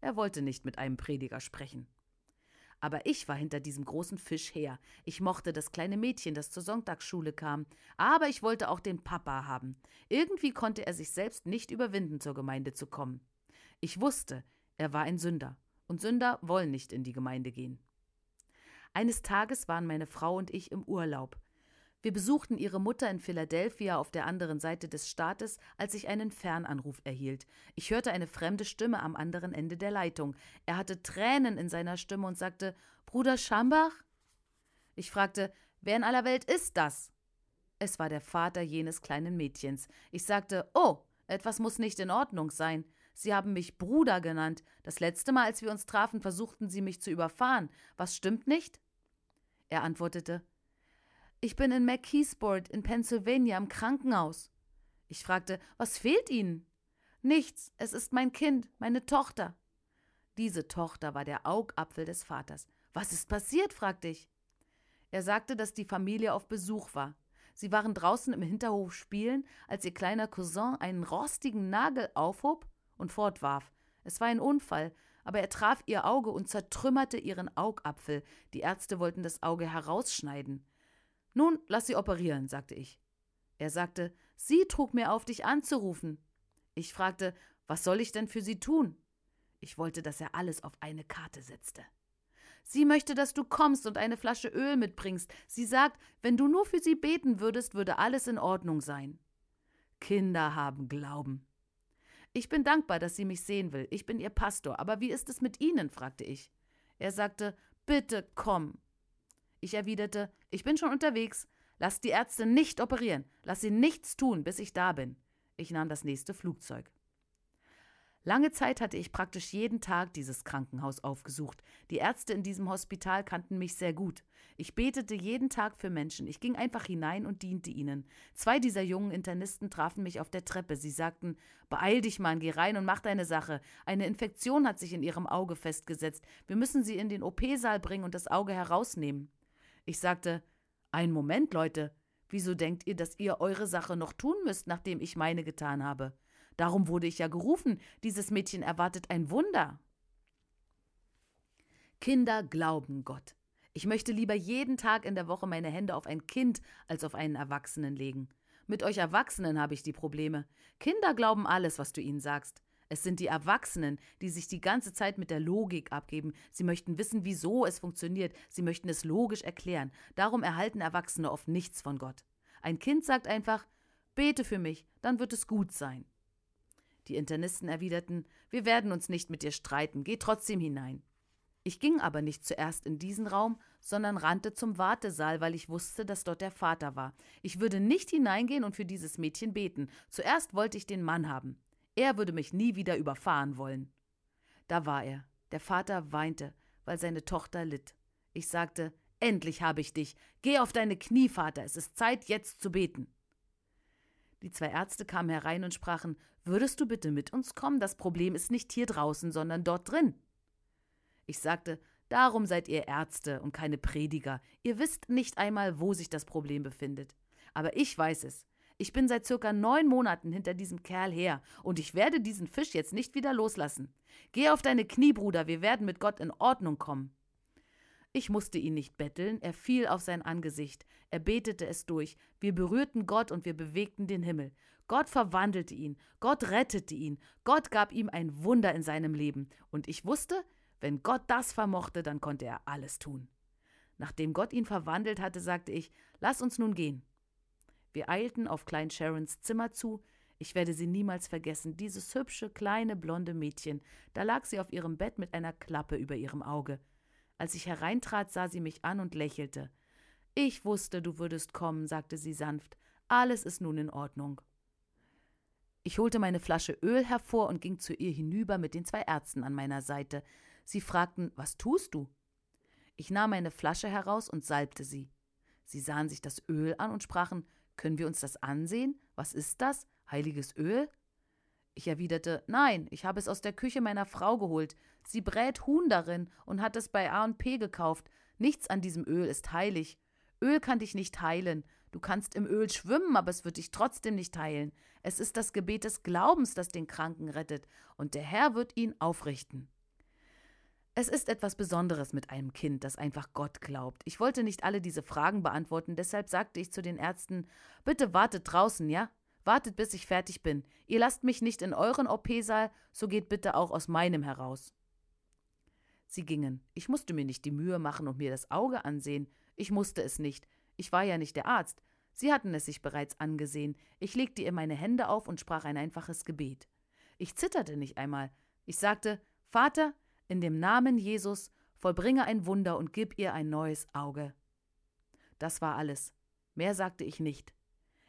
Er wollte nicht mit einem Prediger sprechen. Aber ich war hinter diesem großen Fisch her. Ich mochte das kleine Mädchen, das zur Sonntagsschule kam. Aber ich wollte auch den Papa haben. Irgendwie konnte er sich selbst nicht überwinden, zur Gemeinde zu kommen. Ich wusste, er war ein Sünder. Und Sünder wollen nicht in die Gemeinde gehen. Eines Tages waren meine Frau und ich im Urlaub. Wir besuchten ihre Mutter in Philadelphia auf der anderen Seite des Staates, als ich einen Fernanruf erhielt. Ich hörte eine fremde Stimme am anderen Ende der Leitung. Er hatte Tränen in seiner Stimme und sagte: Bruder Schambach? Ich fragte: Wer in aller Welt ist das? Es war der Vater jenes kleinen Mädchens. Ich sagte: Oh, etwas muss nicht in Ordnung sein. Sie haben mich Bruder genannt. Das letzte Mal, als wir uns trafen, versuchten Sie mich zu überfahren. Was stimmt nicht? Er antwortete: ich bin in McKeesport in Pennsylvania im Krankenhaus. Ich fragte, was fehlt Ihnen? Nichts, es ist mein Kind, meine Tochter. Diese Tochter war der Augapfel des Vaters. Was ist passiert? fragte ich. Er sagte, dass die Familie auf Besuch war. Sie waren draußen im Hinterhof spielen, als ihr kleiner Cousin einen rostigen Nagel aufhob und fortwarf. Es war ein Unfall, aber er traf ihr Auge und zertrümmerte ihren Augapfel. Die Ärzte wollten das Auge herausschneiden. Nun, lass sie operieren, sagte ich. Er sagte, sie trug mir auf, dich anzurufen. Ich fragte, was soll ich denn für sie tun? Ich wollte, dass er alles auf eine Karte setzte. Sie möchte, dass du kommst und eine Flasche Öl mitbringst. Sie sagt, wenn du nur für sie beten würdest, würde alles in Ordnung sein. Kinder haben Glauben. Ich bin dankbar, dass sie mich sehen will. Ich bin ihr Pastor. Aber wie ist es mit Ihnen? fragte ich. Er sagte, bitte komm. Ich erwiderte, ich bin schon unterwegs. Lass die Ärzte nicht operieren. Lass sie nichts tun, bis ich da bin. Ich nahm das nächste Flugzeug. Lange Zeit hatte ich praktisch jeden Tag dieses Krankenhaus aufgesucht. Die Ärzte in diesem Hospital kannten mich sehr gut. Ich betete jeden Tag für Menschen. Ich ging einfach hinein und diente ihnen. Zwei dieser jungen Internisten trafen mich auf der Treppe. Sie sagten: Beeil dich, Mann, geh rein und mach deine Sache. Eine Infektion hat sich in ihrem Auge festgesetzt. Wir müssen sie in den OP-Saal bringen und das Auge herausnehmen. Ich sagte: Ein Moment, Leute. Wieso denkt ihr, dass ihr eure Sache noch tun müsst, nachdem ich meine getan habe? Darum wurde ich ja gerufen. Dieses Mädchen erwartet ein Wunder. Kinder glauben Gott. Ich möchte lieber jeden Tag in der Woche meine Hände auf ein Kind als auf einen Erwachsenen legen. Mit euch Erwachsenen habe ich die Probleme. Kinder glauben alles, was du ihnen sagst. Es sind die Erwachsenen, die sich die ganze Zeit mit der Logik abgeben. Sie möchten wissen, wieso es funktioniert. Sie möchten es logisch erklären. Darum erhalten Erwachsene oft nichts von Gott. Ein Kind sagt einfach, bete für mich, dann wird es gut sein. Die Internisten erwiderten, wir werden uns nicht mit dir streiten, geh trotzdem hinein. Ich ging aber nicht zuerst in diesen Raum, sondern rannte zum Wartesaal, weil ich wusste, dass dort der Vater war. Ich würde nicht hineingehen und für dieses Mädchen beten. Zuerst wollte ich den Mann haben. Er würde mich nie wieder überfahren wollen. Da war er. Der Vater weinte, weil seine Tochter litt. Ich sagte, endlich habe ich dich. Geh auf deine Knie, Vater, es ist Zeit, jetzt zu beten. Die zwei Ärzte kamen herein und sprachen, Würdest du bitte mit uns kommen? Das Problem ist nicht hier draußen, sondern dort drin. Ich sagte, Darum seid ihr Ärzte und keine Prediger. Ihr wisst nicht einmal, wo sich das Problem befindet. Aber ich weiß es. Ich bin seit circa neun Monaten hinter diesem Kerl her und ich werde diesen Fisch jetzt nicht wieder loslassen. Geh auf deine Knie, Bruder, wir werden mit Gott in Ordnung kommen. Ich musste ihn nicht betteln, er fiel auf sein Angesicht, er betete es durch, wir berührten Gott und wir bewegten den Himmel. Gott verwandelte ihn, Gott rettete ihn, Gott gab ihm ein Wunder in seinem Leben, und ich wusste, wenn Gott das vermochte, dann konnte er alles tun. Nachdem Gott ihn verwandelt hatte, sagte ich, lass uns nun gehen. Wir eilten auf Klein Sharons Zimmer zu. Ich werde sie niemals vergessen, dieses hübsche, kleine, blonde Mädchen. Da lag sie auf ihrem Bett mit einer Klappe über ihrem Auge. Als ich hereintrat, sah sie mich an und lächelte. Ich wusste, du würdest kommen, sagte sie sanft. Alles ist nun in Ordnung. Ich holte meine Flasche Öl hervor und ging zu ihr hinüber mit den zwei Ärzten an meiner Seite. Sie fragten, was tust du? Ich nahm meine Flasche heraus und salbte sie. Sie sahen sich das Öl an und sprachen, können wir uns das ansehen? Was ist das? Heiliges Öl? Ich erwiderte, nein, ich habe es aus der Küche meiner Frau geholt. Sie brät Huhn darin und hat es bei A&P gekauft. Nichts an diesem Öl ist heilig. Öl kann dich nicht heilen. Du kannst im Öl schwimmen, aber es wird dich trotzdem nicht heilen. Es ist das Gebet des Glaubens, das den Kranken rettet, und der Herr wird ihn aufrichten. Es ist etwas Besonderes mit einem Kind, das einfach Gott glaubt. Ich wollte nicht alle diese Fragen beantworten, deshalb sagte ich zu den Ärzten Bitte wartet draußen, ja? Wartet, bis ich fertig bin. Ihr lasst mich nicht in euren OP-Saal, so geht bitte auch aus meinem heraus. Sie gingen. Ich musste mir nicht die Mühe machen und mir das Auge ansehen. Ich musste es nicht. Ich war ja nicht der Arzt. Sie hatten es sich bereits angesehen. Ich legte ihr meine Hände auf und sprach ein einfaches Gebet. Ich zitterte nicht einmal. Ich sagte, Vater, in dem Namen Jesus, vollbringe ein Wunder und gib ihr ein neues Auge. Das war alles. Mehr sagte ich nicht.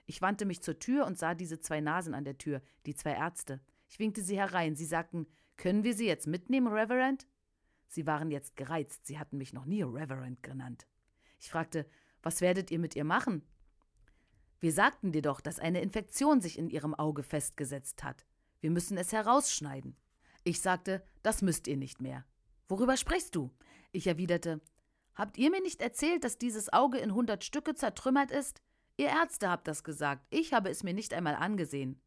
Ich wandte mich zur Tür und sah diese zwei Nasen an der Tür, die zwei Ärzte. Ich winkte sie herein. Sie sagten, können wir sie jetzt mitnehmen, Reverend? Sie waren jetzt gereizt. Sie hatten mich noch nie Reverend genannt. Ich fragte, was werdet ihr mit ihr machen? Wir sagten dir doch, dass eine Infektion sich in ihrem Auge festgesetzt hat. Wir müssen es herausschneiden. Ich sagte, das müsst ihr nicht mehr. Worüber sprichst du? Ich erwiderte, Habt ihr mir nicht erzählt, dass dieses Auge in hundert Stücke zertrümmert ist? Ihr Ärzte habt das gesagt, ich habe es mir nicht einmal angesehen.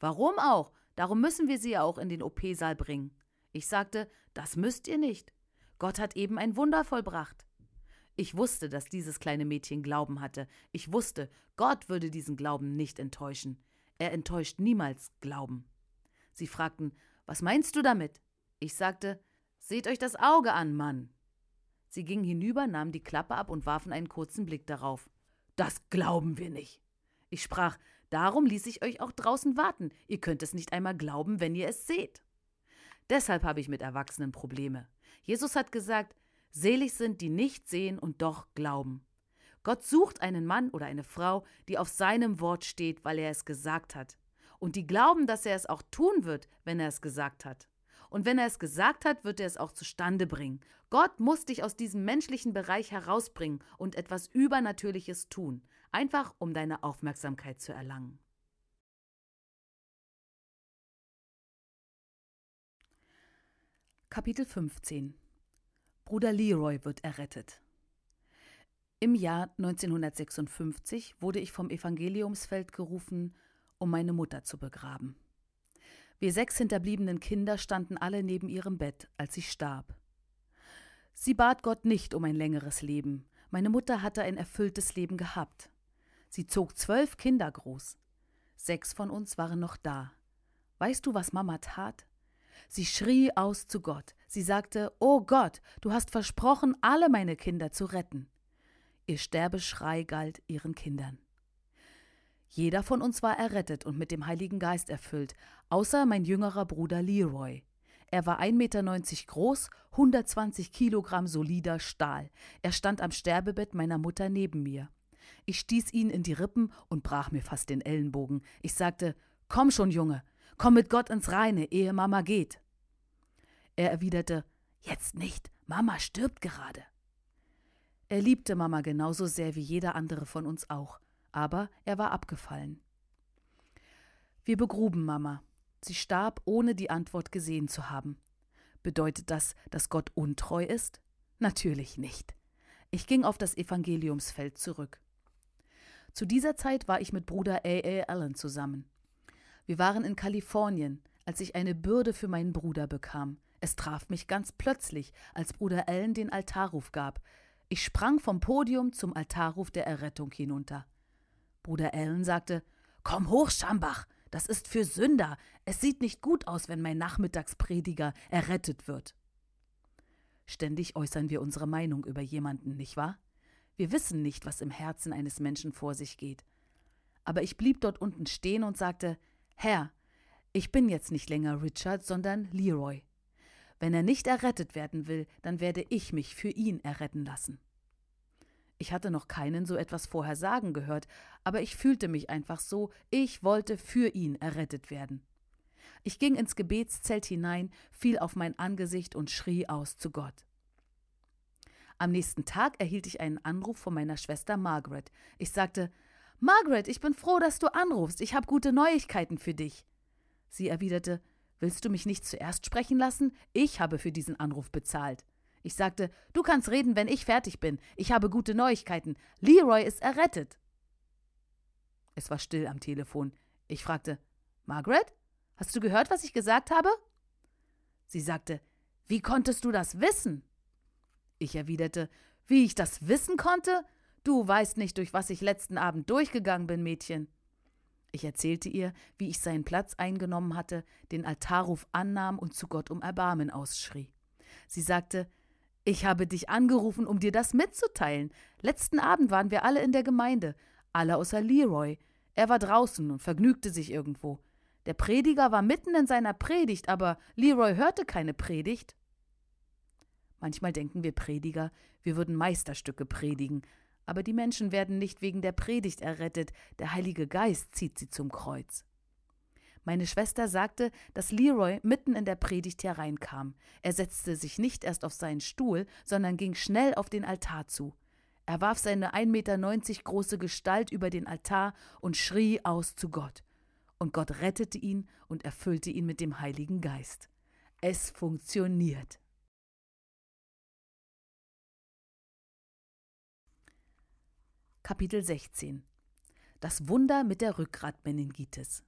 Warum auch? Darum müssen wir sie ja auch in den OP-Saal bringen. Ich sagte, das müsst ihr nicht. Gott hat eben ein Wunder vollbracht. Ich wusste, dass dieses kleine Mädchen Glauben hatte. Ich wusste, Gott würde diesen Glauben nicht enttäuschen. Er enttäuscht niemals Glauben. Sie fragten, was meinst du damit? Ich sagte, seht euch das Auge an, Mann. Sie gingen hinüber, nahmen die Klappe ab und warfen einen kurzen Blick darauf. Das glauben wir nicht. Ich sprach, darum ließ ich euch auch draußen warten. Ihr könnt es nicht einmal glauben, wenn ihr es seht. Deshalb habe ich mit Erwachsenen Probleme. Jesus hat gesagt, selig sind, die nicht sehen und doch glauben. Gott sucht einen Mann oder eine Frau, die auf seinem Wort steht, weil er es gesagt hat. Und die glauben, dass er es auch tun wird, wenn er es gesagt hat. Und wenn er es gesagt hat, wird er es auch zustande bringen. Gott muss dich aus diesem menschlichen Bereich herausbringen und etwas Übernatürliches tun, einfach um deine Aufmerksamkeit zu erlangen. Kapitel 15 Bruder Leroy wird errettet. Im Jahr 1956 wurde ich vom Evangeliumsfeld gerufen, um meine Mutter zu begraben. Wir sechs hinterbliebenen Kinder standen alle neben ihrem Bett, als sie starb. Sie bat Gott nicht um ein längeres Leben. Meine Mutter hatte ein erfülltes Leben gehabt. Sie zog zwölf Kinder groß. Sechs von uns waren noch da. Weißt du, was Mama tat? Sie schrie aus zu Gott. Sie sagte, O Gott, du hast versprochen, alle meine Kinder zu retten. Ihr Sterbeschrei galt ihren Kindern. Jeder von uns war errettet und mit dem Heiligen Geist erfüllt, außer mein jüngerer Bruder Leroy. Er war 1,90 Meter groß, 120 Kilogramm solider Stahl. Er stand am Sterbebett meiner Mutter neben mir. Ich stieß ihn in die Rippen und brach mir fast den Ellenbogen. Ich sagte: Komm schon, Junge, komm mit Gott ins Reine, ehe Mama geht. Er erwiderte: Jetzt nicht, Mama stirbt gerade. Er liebte Mama genauso sehr wie jeder andere von uns auch aber er war abgefallen. Wir begruben Mama. Sie starb, ohne die Antwort gesehen zu haben. Bedeutet das, dass Gott untreu ist? Natürlich nicht. Ich ging auf das Evangeliumsfeld zurück. Zu dieser Zeit war ich mit Bruder A. A. Allen zusammen. Wir waren in Kalifornien, als ich eine Bürde für meinen Bruder bekam. Es traf mich ganz plötzlich, als Bruder Allen den Altarruf gab. Ich sprang vom Podium zum Altarruf der Errettung hinunter. Bruder Allen sagte: Komm hoch, Schambach, das ist für Sünder. Es sieht nicht gut aus, wenn mein Nachmittagsprediger errettet wird. Ständig äußern wir unsere Meinung über jemanden, nicht wahr? Wir wissen nicht, was im Herzen eines Menschen vor sich geht. Aber ich blieb dort unten stehen und sagte: Herr, ich bin jetzt nicht länger Richard, sondern Leroy. Wenn er nicht errettet werden will, dann werde ich mich für ihn erretten lassen. Ich hatte noch keinen so etwas vorher sagen gehört, aber ich fühlte mich einfach so, ich wollte für ihn errettet werden. Ich ging ins Gebetszelt hinein, fiel auf mein Angesicht und schrie aus zu Gott. Am nächsten Tag erhielt ich einen Anruf von meiner Schwester Margaret. Ich sagte Margaret, ich bin froh, dass du anrufst, ich habe gute Neuigkeiten für dich. Sie erwiderte Willst du mich nicht zuerst sprechen lassen? Ich habe für diesen Anruf bezahlt. Ich sagte, du kannst reden, wenn ich fertig bin. Ich habe gute Neuigkeiten. Leroy ist errettet. Es war still am Telefon. Ich fragte, Margaret, hast du gehört, was ich gesagt habe? Sie sagte, wie konntest du das wissen? Ich erwiderte, wie ich das wissen konnte? Du weißt nicht, durch was ich letzten Abend durchgegangen bin, Mädchen. Ich erzählte ihr, wie ich seinen Platz eingenommen hatte, den Altarruf annahm und zu Gott um Erbarmen ausschrie. Sie sagte, ich habe dich angerufen, um dir das mitzuteilen. Letzten Abend waren wir alle in der Gemeinde. Alle außer Leroy. Er war draußen und vergnügte sich irgendwo. Der Prediger war mitten in seiner Predigt, aber Leroy hörte keine Predigt. Manchmal denken wir Prediger, wir würden Meisterstücke predigen, aber die Menschen werden nicht wegen der Predigt errettet, der Heilige Geist zieht sie zum Kreuz. Meine Schwester sagte, dass Leroy mitten in der Predigt hereinkam. Er setzte sich nicht erst auf seinen Stuhl, sondern ging schnell auf den Altar zu. Er warf seine 1,90 Meter große Gestalt über den Altar und schrie aus zu Gott. Und Gott rettete ihn und erfüllte ihn mit dem Heiligen Geist. Es funktioniert. Kapitel 16 Das Wunder mit der Rückgratmeningitis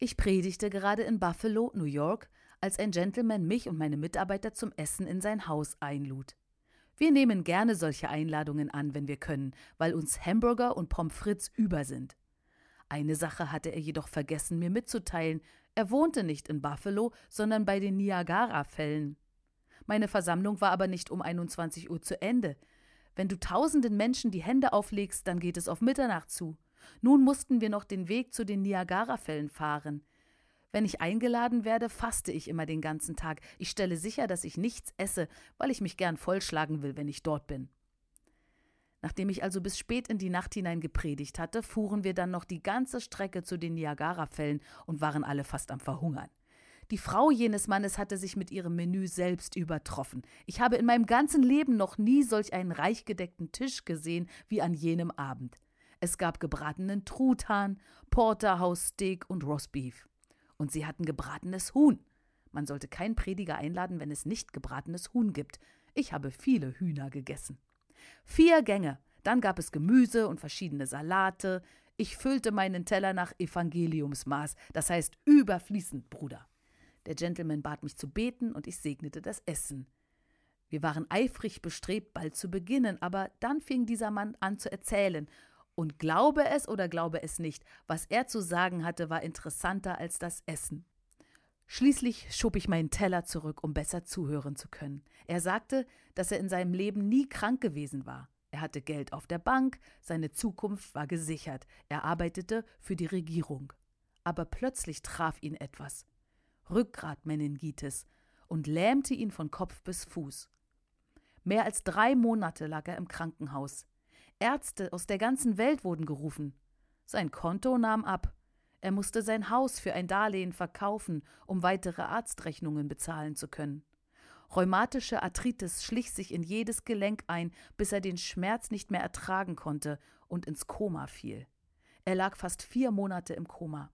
Ich predigte gerade in Buffalo, New York, als ein Gentleman mich und meine Mitarbeiter zum Essen in sein Haus einlud. Wir nehmen gerne solche Einladungen an, wenn wir können, weil uns Hamburger und Pommes frites über sind. Eine Sache hatte er jedoch vergessen, mir mitzuteilen. Er wohnte nicht in Buffalo, sondern bei den Niagara-Fällen. Meine Versammlung war aber nicht um 21 Uhr zu Ende. Wenn du tausenden Menschen die Hände auflegst, dann geht es auf Mitternacht zu. Nun mussten wir noch den Weg zu den Niagarafällen fahren. Wenn ich eingeladen werde, faste ich immer den ganzen Tag. Ich stelle sicher, dass ich nichts esse, weil ich mich gern vollschlagen will, wenn ich dort bin. Nachdem ich also bis spät in die Nacht hinein gepredigt hatte, fuhren wir dann noch die ganze Strecke zu den Niagarafällen und waren alle fast am Verhungern. Die Frau jenes Mannes hatte sich mit ihrem Menü selbst übertroffen. Ich habe in meinem ganzen Leben noch nie solch einen reich gedeckten Tisch gesehen wie an jenem Abend. Es gab gebratenen Truthahn, Porterhouse-Steak und Roastbeef. Und sie hatten gebratenes Huhn. Man sollte keinen Prediger einladen, wenn es nicht gebratenes Huhn gibt. Ich habe viele Hühner gegessen. Vier Gänge, dann gab es Gemüse und verschiedene Salate. Ich füllte meinen Teller nach Evangeliumsmaß, das heißt überfließend, Bruder. Der Gentleman bat mich zu beten und ich segnete das Essen. Wir waren eifrig bestrebt, bald zu beginnen, aber dann fing dieser Mann an zu erzählen. Und glaube es oder glaube es nicht, was er zu sagen hatte, war interessanter als das Essen. Schließlich schob ich meinen Teller zurück, um besser zuhören zu können. Er sagte, dass er in seinem Leben nie krank gewesen war. Er hatte Geld auf der Bank, seine Zukunft war gesichert, er arbeitete für die Regierung. Aber plötzlich traf ihn etwas. Rückgratmeningitis und lähmte ihn von Kopf bis Fuß. Mehr als drei Monate lag er im Krankenhaus. Ärzte aus der ganzen Welt wurden gerufen. Sein Konto nahm ab. Er musste sein Haus für ein Darlehen verkaufen, um weitere Arztrechnungen bezahlen zu können. Rheumatische Arthritis schlich sich in jedes Gelenk ein, bis er den Schmerz nicht mehr ertragen konnte und ins Koma fiel. Er lag fast vier Monate im Koma.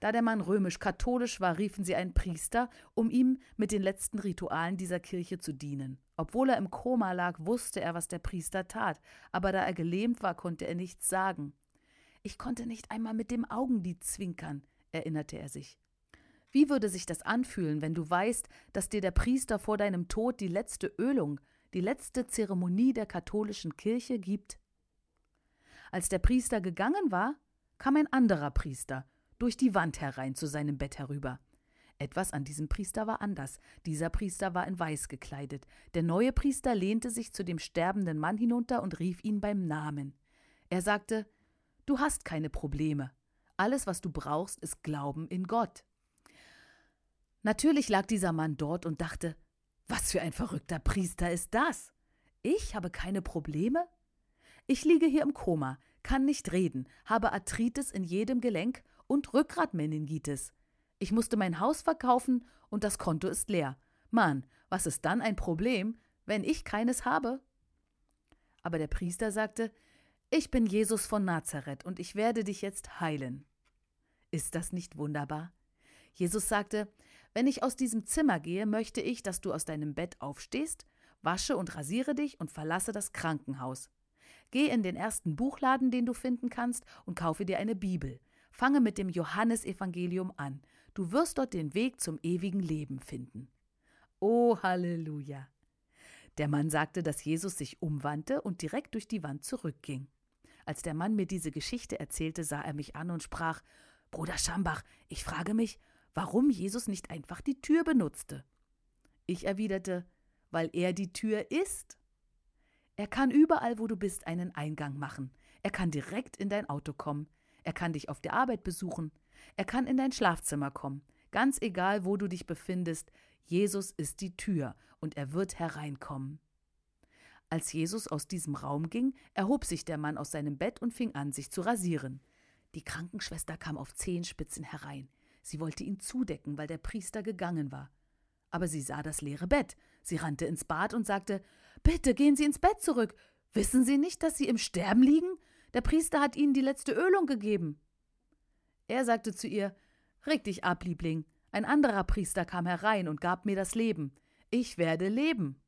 Da der Mann römisch-katholisch war, riefen sie einen Priester, um ihm mit den letzten Ritualen dieser Kirche zu dienen. Obwohl er im Koma lag, wusste er, was der Priester tat, aber da er gelähmt war, konnte er nichts sagen. Ich konnte nicht einmal mit dem Augenlid zwinkern, erinnerte er sich. Wie würde sich das anfühlen, wenn du weißt, dass dir der Priester vor deinem Tod die letzte Ölung, die letzte Zeremonie der katholischen Kirche gibt? Als der Priester gegangen war, kam ein anderer Priester durch die Wand herein zu seinem Bett herüber. Etwas an diesem Priester war anders. Dieser Priester war in Weiß gekleidet. Der neue Priester lehnte sich zu dem sterbenden Mann hinunter und rief ihn beim Namen. Er sagte Du hast keine Probleme. Alles, was du brauchst, ist Glauben in Gott. Natürlich lag dieser Mann dort und dachte Was für ein verrückter Priester ist das? Ich habe keine Probleme? Ich liege hier im Koma, kann nicht reden, habe Arthritis in jedem Gelenk und Rückgratmeningitis. Ich musste mein Haus verkaufen und das Konto ist leer. Mann, was ist dann ein Problem, wenn ich keines habe? Aber der Priester sagte, ich bin Jesus von Nazareth und ich werde dich jetzt heilen. Ist das nicht wunderbar? Jesus sagte, wenn ich aus diesem Zimmer gehe, möchte ich, dass du aus deinem Bett aufstehst, wasche und rasiere dich und verlasse das Krankenhaus. Geh in den ersten Buchladen, den du finden kannst, und kaufe dir eine Bibel. Fange mit dem Johannesevangelium an. Du wirst dort den Weg zum ewigen Leben finden. Oh, Halleluja! Der Mann sagte, dass Jesus sich umwandte und direkt durch die Wand zurückging. Als der Mann mir diese Geschichte erzählte, sah er mich an und sprach: Bruder Schambach, ich frage mich, warum Jesus nicht einfach die Tür benutzte. Ich erwiderte: Weil er die Tür ist. Er kann überall, wo du bist, einen Eingang machen. Er kann direkt in dein Auto kommen. Er kann dich auf der Arbeit besuchen. Er kann in dein Schlafzimmer kommen. Ganz egal, wo du dich befindest, Jesus ist die Tür und er wird hereinkommen. Als Jesus aus diesem Raum ging, erhob sich der Mann aus seinem Bett und fing an, sich zu rasieren. Die Krankenschwester kam auf Zehenspitzen herein. Sie wollte ihn zudecken, weil der Priester gegangen war. Aber sie sah das leere Bett. Sie rannte ins Bad und sagte Bitte gehen Sie ins Bett zurück. Wissen Sie nicht, dass Sie im Sterben liegen? Der Priester hat Ihnen die letzte Ölung gegeben. Er sagte zu ihr Reg dich ab, Liebling. Ein anderer Priester kam herein und gab mir das Leben. Ich werde leben.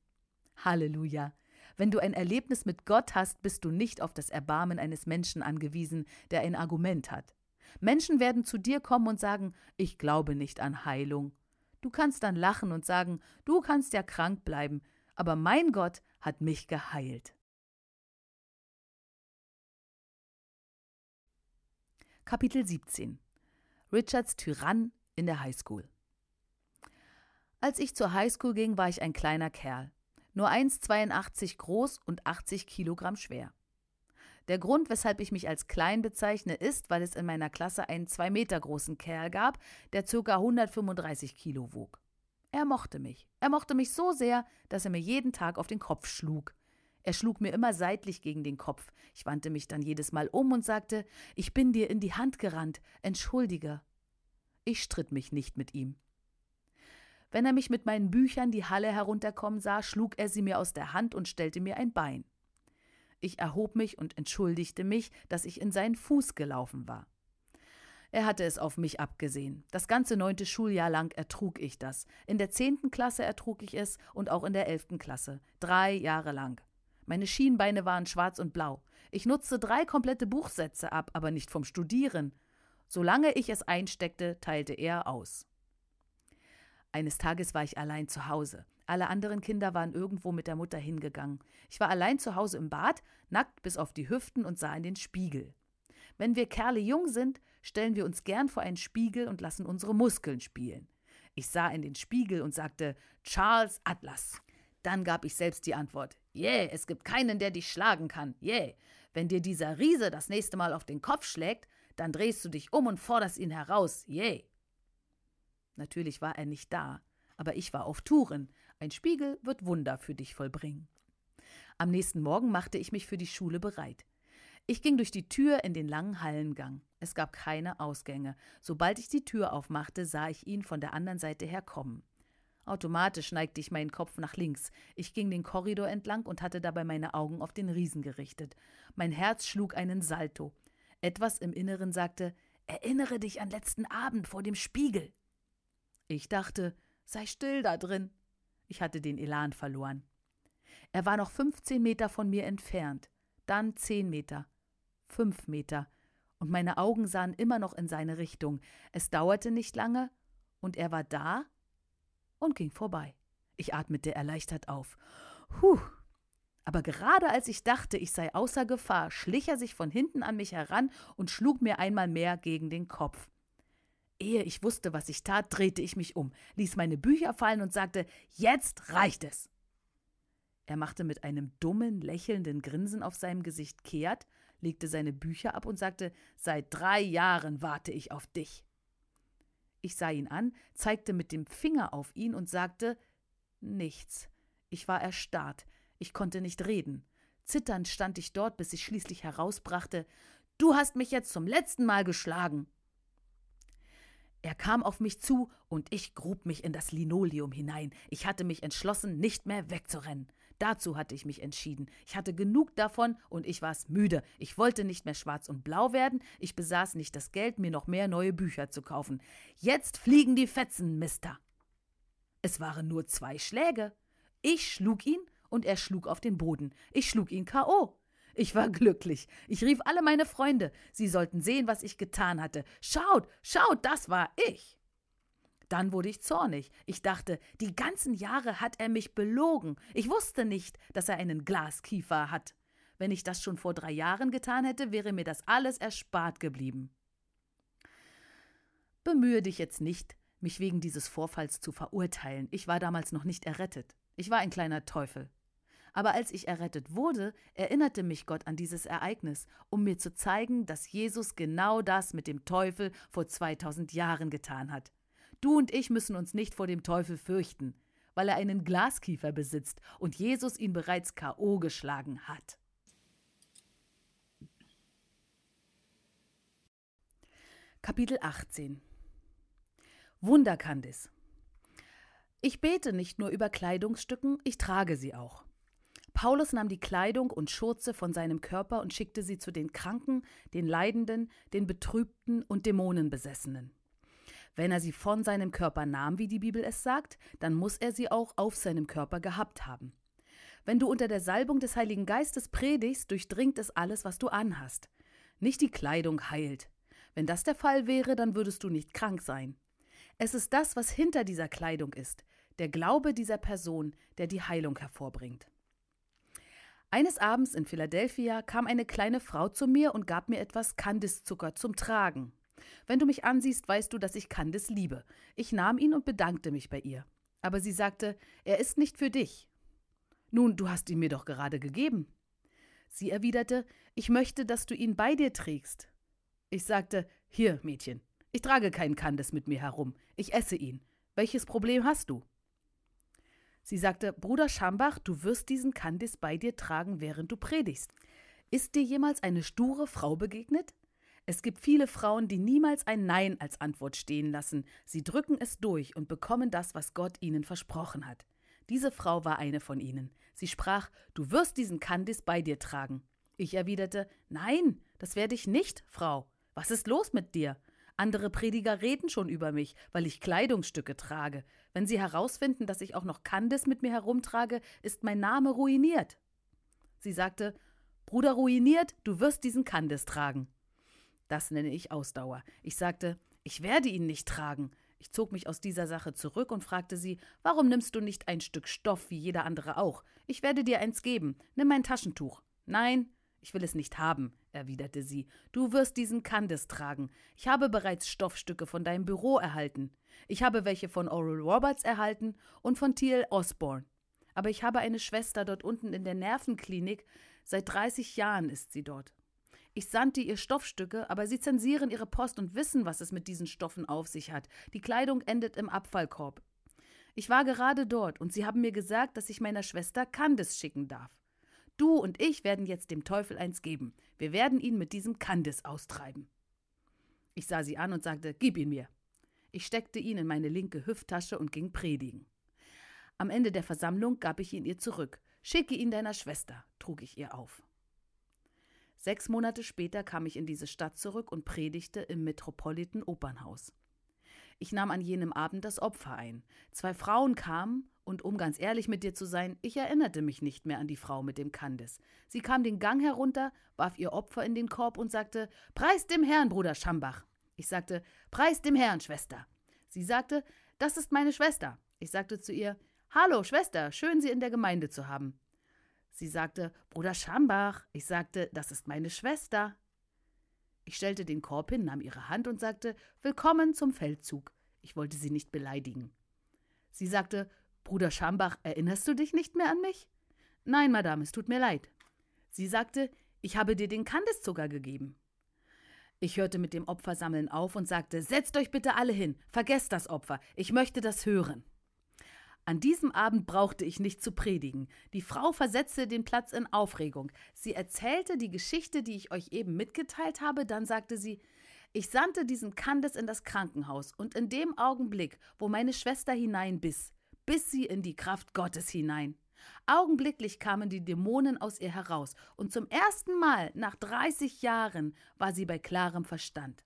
Halleluja. Wenn du ein Erlebnis mit Gott hast, bist du nicht auf das Erbarmen eines Menschen angewiesen, der ein Argument hat. Menschen werden zu dir kommen und sagen, ich glaube nicht an Heilung. Du kannst dann lachen und sagen, du kannst ja krank bleiben, aber mein Gott hat mich geheilt. Kapitel 17 Richards Tyrann in der Highschool Als ich zur Highschool ging, war ich ein kleiner Kerl, nur 1,82 groß und 80 Kilogramm schwer. Der Grund, weshalb ich mich als klein bezeichne, ist, weil es in meiner Klasse einen zwei Meter großen Kerl gab, der ca. 135 Kilo wog. Er mochte mich. Er mochte mich so sehr, dass er mir jeden Tag auf den Kopf schlug. Er schlug mir immer seitlich gegen den Kopf. Ich wandte mich dann jedes Mal um und sagte, ich bin dir in die Hand gerannt, entschuldige. Ich stritt mich nicht mit ihm. Wenn er mich mit meinen Büchern die Halle herunterkommen sah, schlug er sie mir aus der Hand und stellte mir ein Bein. Ich erhob mich und entschuldigte mich, dass ich in seinen Fuß gelaufen war. Er hatte es auf mich abgesehen. Das ganze neunte Schuljahr lang ertrug ich das. In der zehnten Klasse ertrug ich es und auch in der elften Klasse. Drei Jahre lang. Meine Schienbeine waren schwarz und blau. Ich nutzte drei komplette Buchsätze ab, aber nicht vom Studieren. Solange ich es einsteckte, teilte er aus. Eines Tages war ich allein zu Hause. Alle anderen Kinder waren irgendwo mit der Mutter hingegangen. Ich war allein zu Hause im Bad, nackt bis auf die Hüften und sah in den Spiegel. Wenn wir Kerle jung sind, stellen wir uns gern vor einen Spiegel und lassen unsere Muskeln spielen. Ich sah in den Spiegel und sagte Charles Atlas. Dann gab ich selbst die Antwort: Yeah, es gibt keinen, der dich schlagen kann. Yeah. Wenn dir dieser Riese das nächste Mal auf den Kopf schlägt, dann drehst du dich um und forderst ihn heraus. Yeah. Natürlich war er nicht da, aber ich war auf Touren. Ein Spiegel wird Wunder für dich vollbringen. Am nächsten Morgen machte ich mich für die Schule bereit. Ich ging durch die Tür in den langen Hallengang. Es gab keine Ausgänge. Sobald ich die Tür aufmachte, sah ich ihn von der anderen Seite her kommen. Automatisch neigte ich meinen Kopf nach links. Ich ging den Korridor entlang und hatte dabei meine Augen auf den Riesen gerichtet. Mein Herz schlug einen Salto. Etwas im Inneren sagte: Erinnere dich an letzten Abend vor dem Spiegel. Ich dachte: Sei still da drin. Ich hatte den Elan verloren. Er war noch 15 Meter von mir entfernt, dann 10 Meter, fünf Meter, und meine Augen sahen immer noch in seine Richtung. Es dauerte nicht lange, und er war da und ging vorbei. Ich atmete erleichtert auf. Huh. Aber gerade als ich dachte, ich sei außer Gefahr, schlich er sich von hinten an mich heran und schlug mir einmal mehr gegen den Kopf. Ehe ich wusste, was ich tat, drehte ich mich um, ließ meine Bücher fallen und sagte: Jetzt reicht es! Er machte mit einem dummen, lächelnden Grinsen auf seinem Gesicht kehrt, legte seine Bücher ab und sagte, seit drei Jahren warte ich auf dich. Ich sah ihn an, zeigte mit dem Finger auf ihn und sagte nichts. Ich war erstarrt, ich konnte nicht reden. Zitternd stand ich dort, bis ich schließlich herausbrachte Du hast mich jetzt zum letzten Mal geschlagen. Er kam auf mich zu und ich grub mich in das Linoleum hinein. Ich hatte mich entschlossen, nicht mehr wegzurennen. Dazu hatte ich mich entschieden. Ich hatte genug davon und ich war's müde. Ich wollte nicht mehr schwarz und blau werden. Ich besaß nicht das Geld, mir noch mehr neue Bücher zu kaufen. Jetzt fliegen die Fetzen, Mister. Es waren nur zwei Schläge. Ich schlug ihn und er schlug auf den Boden. Ich schlug ihn K.O. Ich war glücklich. Ich rief alle meine Freunde. Sie sollten sehen, was ich getan hatte. Schaut, schaut, das war ich. Dann wurde ich zornig. Ich dachte, die ganzen Jahre hat er mich belogen. Ich wusste nicht, dass er einen Glaskiefer hat. Wenn ich das schon vor drei Jahren getan hätte, wäre mir das alles erspart geblieben. Bemühe dich jetzt nicht, mich wegen dieses Vorfalls zu verurteilen. Ich war damals noch nicht errettet. Ich war ein kleiner Teufel. Aber als ich errettet wurde, erinnerte mich Gott an dieses Ereignis, um mir zu zeigen, dass Jesus genau das mit dem Teufel vor 2000 Jahren getan hat. Du und ich müssen uns nicht vor dem Teufel fürchten, weil er einen Glaskiefer besitzt und Jesus ihn bereits K.O. geschlagen hat. Kapitel 18 Wunderkandis Ich bete nicht nur über Kleidungsstücken, ich trage sie auch. Paulus nahm die Kleidung und Schurze von seinem Körper und schickte sie zu den Kranken, den Leidenden, den Betrübten und Dämonenbesessenen. Wenn er sie von seinem Körper nahm, wie die Bibel es sagt, dann muss er sie auch auf seinem Körper gehabt haben. Wenn du unter der Salbung des Heiligen Geistes predigst, durchdringt es alles, was du anhast. Nicht die Kleidung heilt. Wenn das der Fall wäre, dann würdest du nicht krank sein. Es ist das, was hinter dieser Kleidung ist, der Glaube dieser Person, der die Heilung hervorbringt. Eines Abends in Philadelphia kam eine kleine Frau zu mir und gab mir etwas Kandiszucker zum Tragen. Wenn du mich ansiehst, weißt du, dass ich Candice liebe. Ich nahm ihn und bedankte mich bei ihr. Aber sie sagte, er ist nicht für dich. Nun, du hast ihn mir doch gerade gegeben. Sie erwiderte, ich möchte, dass du ihn bei dir trägst. Ich sagte, hier, Mädchen, ich trage keinen Candice mit mir herum. Ich esse ihn. Welches Problem hast du? Sie sagte, Bruder Schambach, du wirst diesen Kandis bei dir tragen, während du predigst. Ist dir jemals eine sture Frau begegnet? Es gibt viele Frauen, die niemals ein Nein als Antwort stehen lassen. Sie drücken es durch und bekommen das, was Gott ihnen versprochen hat. Diese Frau war eine von ihnen. Sie sprach, du wirst diesen Kandis bei dir tragen. Ich erwiderte, nein, das werde ich nicht, Frau. Was ist los mit dir? Andere Prediger reden schon über mich, weil ich Kleidungsstücke trage. Wenn sie herausfinden, dass ich auch noch Candice mit mir herumtrage, ist mein Name ruiniert. Sie sagte, Bruder ruiniert, du wirst diesen Candice tragen. Das nenne ich Ausdauer. Ich sagte, ich werde ihn nicht tragen. Ich zog mich aus dieser Sache zurück und fragte sie, warum nimmst du nicht ein Stück Stoff wie jeder andere auch? Ich werde dir eins geben. Nimm mein Taschentuch. Nein, ich will es nicht haben, erwiderte sie. Du wirst diesen Candice tragen. Ich habe bereits Stoffstücke von deinem Büro erhalten. Ich habe welche von Oral Roberts erhalten und von T.L. Osborne. Aber ich habe eine Schwester dort unten in der Nervenklinik. Seit 30 Jahren ist sie dort. Ich sandte ihr Stoffstücke, aber sie zensieren ihre Post und wissen, was es mit diesen Stoffen auf sich hat. Die Kleidung endet im Abfallkorb. Ich war gerade dort und sie haben mir gesagt, dass ich meiner Schwester Candice schicken darf. Du und ich werden jetzt dem Teufel eins geben. Wir werden ihn mit diesem Candice austreiben. Ich sah sie an und sagte, gib ihn mir. Ich steckte ihn in meine linke Hüfttasche und ging predigen. Am Ende der Versammlung gab ich ihn ihr zurück. Schicke ihn deiner Schwester, trug ich ihr auf. Sechs Monate später kam ich in diese Stadt zurück und predigte im Metropolitan Opernhaus. Ich nahm an jenem Abend das Opfer ein. Zwei Frauen kamen, und um ganz ehrlich mit dir zu sein, ich erinnerte mich nicht mehr an die Frau mit dem Kandis. Sie kam den Gang herunter, warf ihr Opfer in den Korb und sagte: Preis dem Herrn, Bruder Schambach. Ich sagte: Preis dem Herrn, Schwester. Sie sagte: Das ist meine Schwester. Ich sagte zu ihr: Hallo, Schwester, schön, Sie in der Gemeinde zu haben. Sie sagte: Bruder Schambach. Ich sagte: Das ist meine Schwester. Ich stellte den Korb hin, nahm ihre Hand und sagte: Willkommen zum Feldzug. Ich wollte sie nicht beleidigen. Sie sagte: Bruder Schambach, erinnerst du dich nicht mehr an mich? Nein, Madame, es tut mir leid. Sie sagte: Ich habe dir den Kandiszucker gegeben. Ich hörte mit dem Opfersammeln auf und sagte: Setzt euch bitte alle hin, vergesst das Opfer, ich möchte das hören. An diesem Abend brauchte ich nicht zu predigen. Die Frau versetzte den Platz in Aufregung. Sie erzählte die Geschichte, die ich euch eben mitgeteilt habe, dann sagte sie Ich sandte diesen Candice in das Krankenhaus, und in dem Augenblick, wo meine Schwester hineinbiss, biss sie in die Kraft Gottes hinein. Augenblicklich kamen die Dämonen aus ihr heraus, und zum ersten Mal nach 30 Jahren war sie bei klarem Verstand.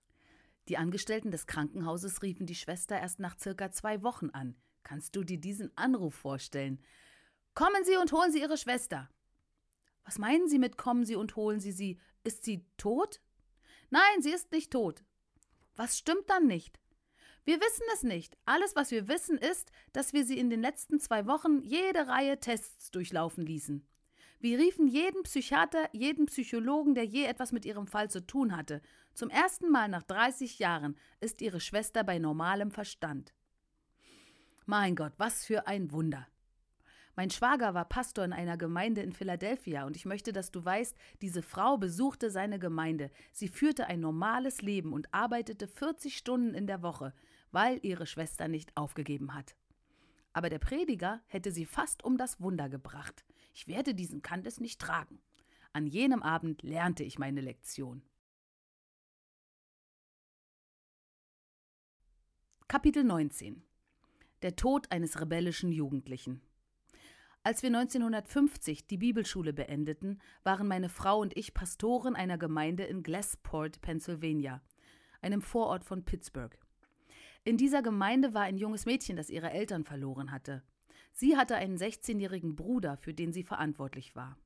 Die Angestellten des Krankenhauses riefen die Schwester erst nach circa zwei Wochen an. Kannst du dir diesen Anruf vorstellen? Kommen Sie und holen Sie Ihre Schwester. Was meinen Sie mit kommen Sie und holen Sie sie? Ist sie tot? Nein, sie ist nicht tot. Was stimmt dann nicht? Wir wissen es nicht. Alles, was wir wissen, ist, dass wir sie in den letzten zwei Wochen jede Reihe Tests durchlaufen ließen. Wir riefen jeden Psychiater, jeden Psychologen, der je etwas mit ihrem Fall zu tun hatte. Zum ersten Mal nach 30 Jahren ist ihre Schwester bei normalem Verstand. Mein Gott, was für ein Wunder. Mein Schwager war Pastor in einer Gemeinde in Philadelphia und ich möchte, dass du weißt, diese Frau besuchte seine Gemeinde. Sie führte ein normales Leben und arbeitete 40 Stunden in der Woche, weil ihre Schwester nicht aufgegeben hat. Aber der Prediger hätte sie fast um das Wunder gebracht. Ich werde diesen Kantes nicht tragen. An jenem Abend lernte ich meine Lektion. Kapitel 19 Der Tod eines rebellischen Jugendlichen als wir 1950 die Bibelschule beendeten, waren meine Frau und ich Pastoren einer Gemeinde in Glassport, Pennsylvania, einem Vorort von Pittsburgh. In dieser Gemeinde war ein junges Mädchen, das ihre Eltern verloren hatte. Sie hatte einen 16-jährigen Bruder, für den sie verantwortlich war.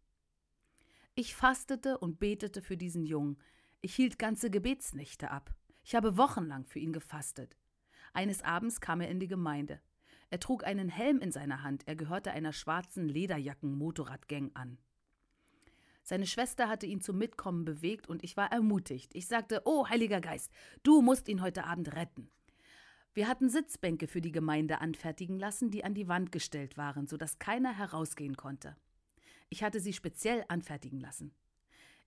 Ich fastete und betete für diesen Jungen. Ich hielt ganze Gebetsnächte ab. Ich habe wochenlang für ihn gefastet. Eines Abends kam er in die Gemeinde. Er trug einen Helm in seiner Hand, er gehörte einer schwarzen Lederjacken-Motorradgang an. Seine Schwester hatte ihn zum Mitkommen bewegt und ich war ermutigt. Ich sagte: Oh, Heiliger Geist, du musst ihn heute Abend retten. Wir hatten Sitzbänke für die Gemeinde anfertigen lassen, die an die Wand gestellt waren, sodass keiner herausgehen konnte. Ich hatte sie speziell anfertigen lassen.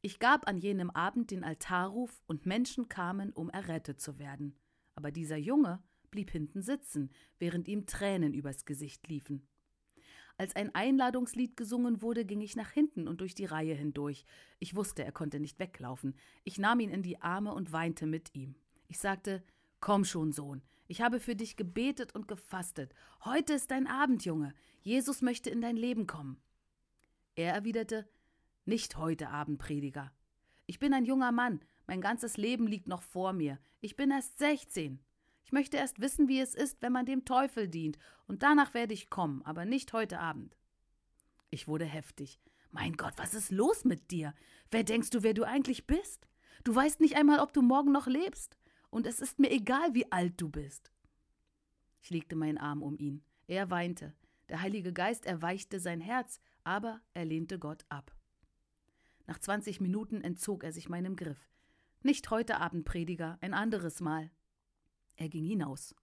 Ich gab an jenem Abend den Altarruf und Menschen kamen, um errettet zu werden. Aber dieser Junge blieb hinten sitzen, während ihm Tränen übers Gesicht liefen. Als ein Einladungslied gesungen wurde, ging ich nach hinten und durch die Reihe hindurch. Ich wusste, er konnte nicht weglaufen. Ich nahm ihn in die Arme und weinte mit ihm. Ich sagte: Komm schon, Sohn. Ich habe für dich gebetet und gefastet. Heute ist dein Abend, Junge. Jesus möchte in dein Leben kommen. Er erwiderte: Nicht heute Abend, Prediger. Ich bin ein junger Mann. Mein ganzes Leben liegt noch vor mir. Ich bin erst sechzehn. Ich möchte erst wissen, wie es ist, wenn man dem Teufel dient, und danach werde ich kommen, aber nicht heute Abend. Ich wurde heftig. Mein Gott, was ist los mit dir? Wer denkst du, wer du eigentlich bist? Du weißt nicht einmal, ob du morgen noch lebst. Und es ist mir egal, wie alt du bist. Ich legte meinen Arm um ihn. Er weinte. Der Heilige Geist erweichte sein Herz, aber er lehnte Gott ab. Nach zwanzig Minuten entzog er sich meinem Griff. Nicht heute Abend, Prediger, ein anderes Mal. Er ging hinaus.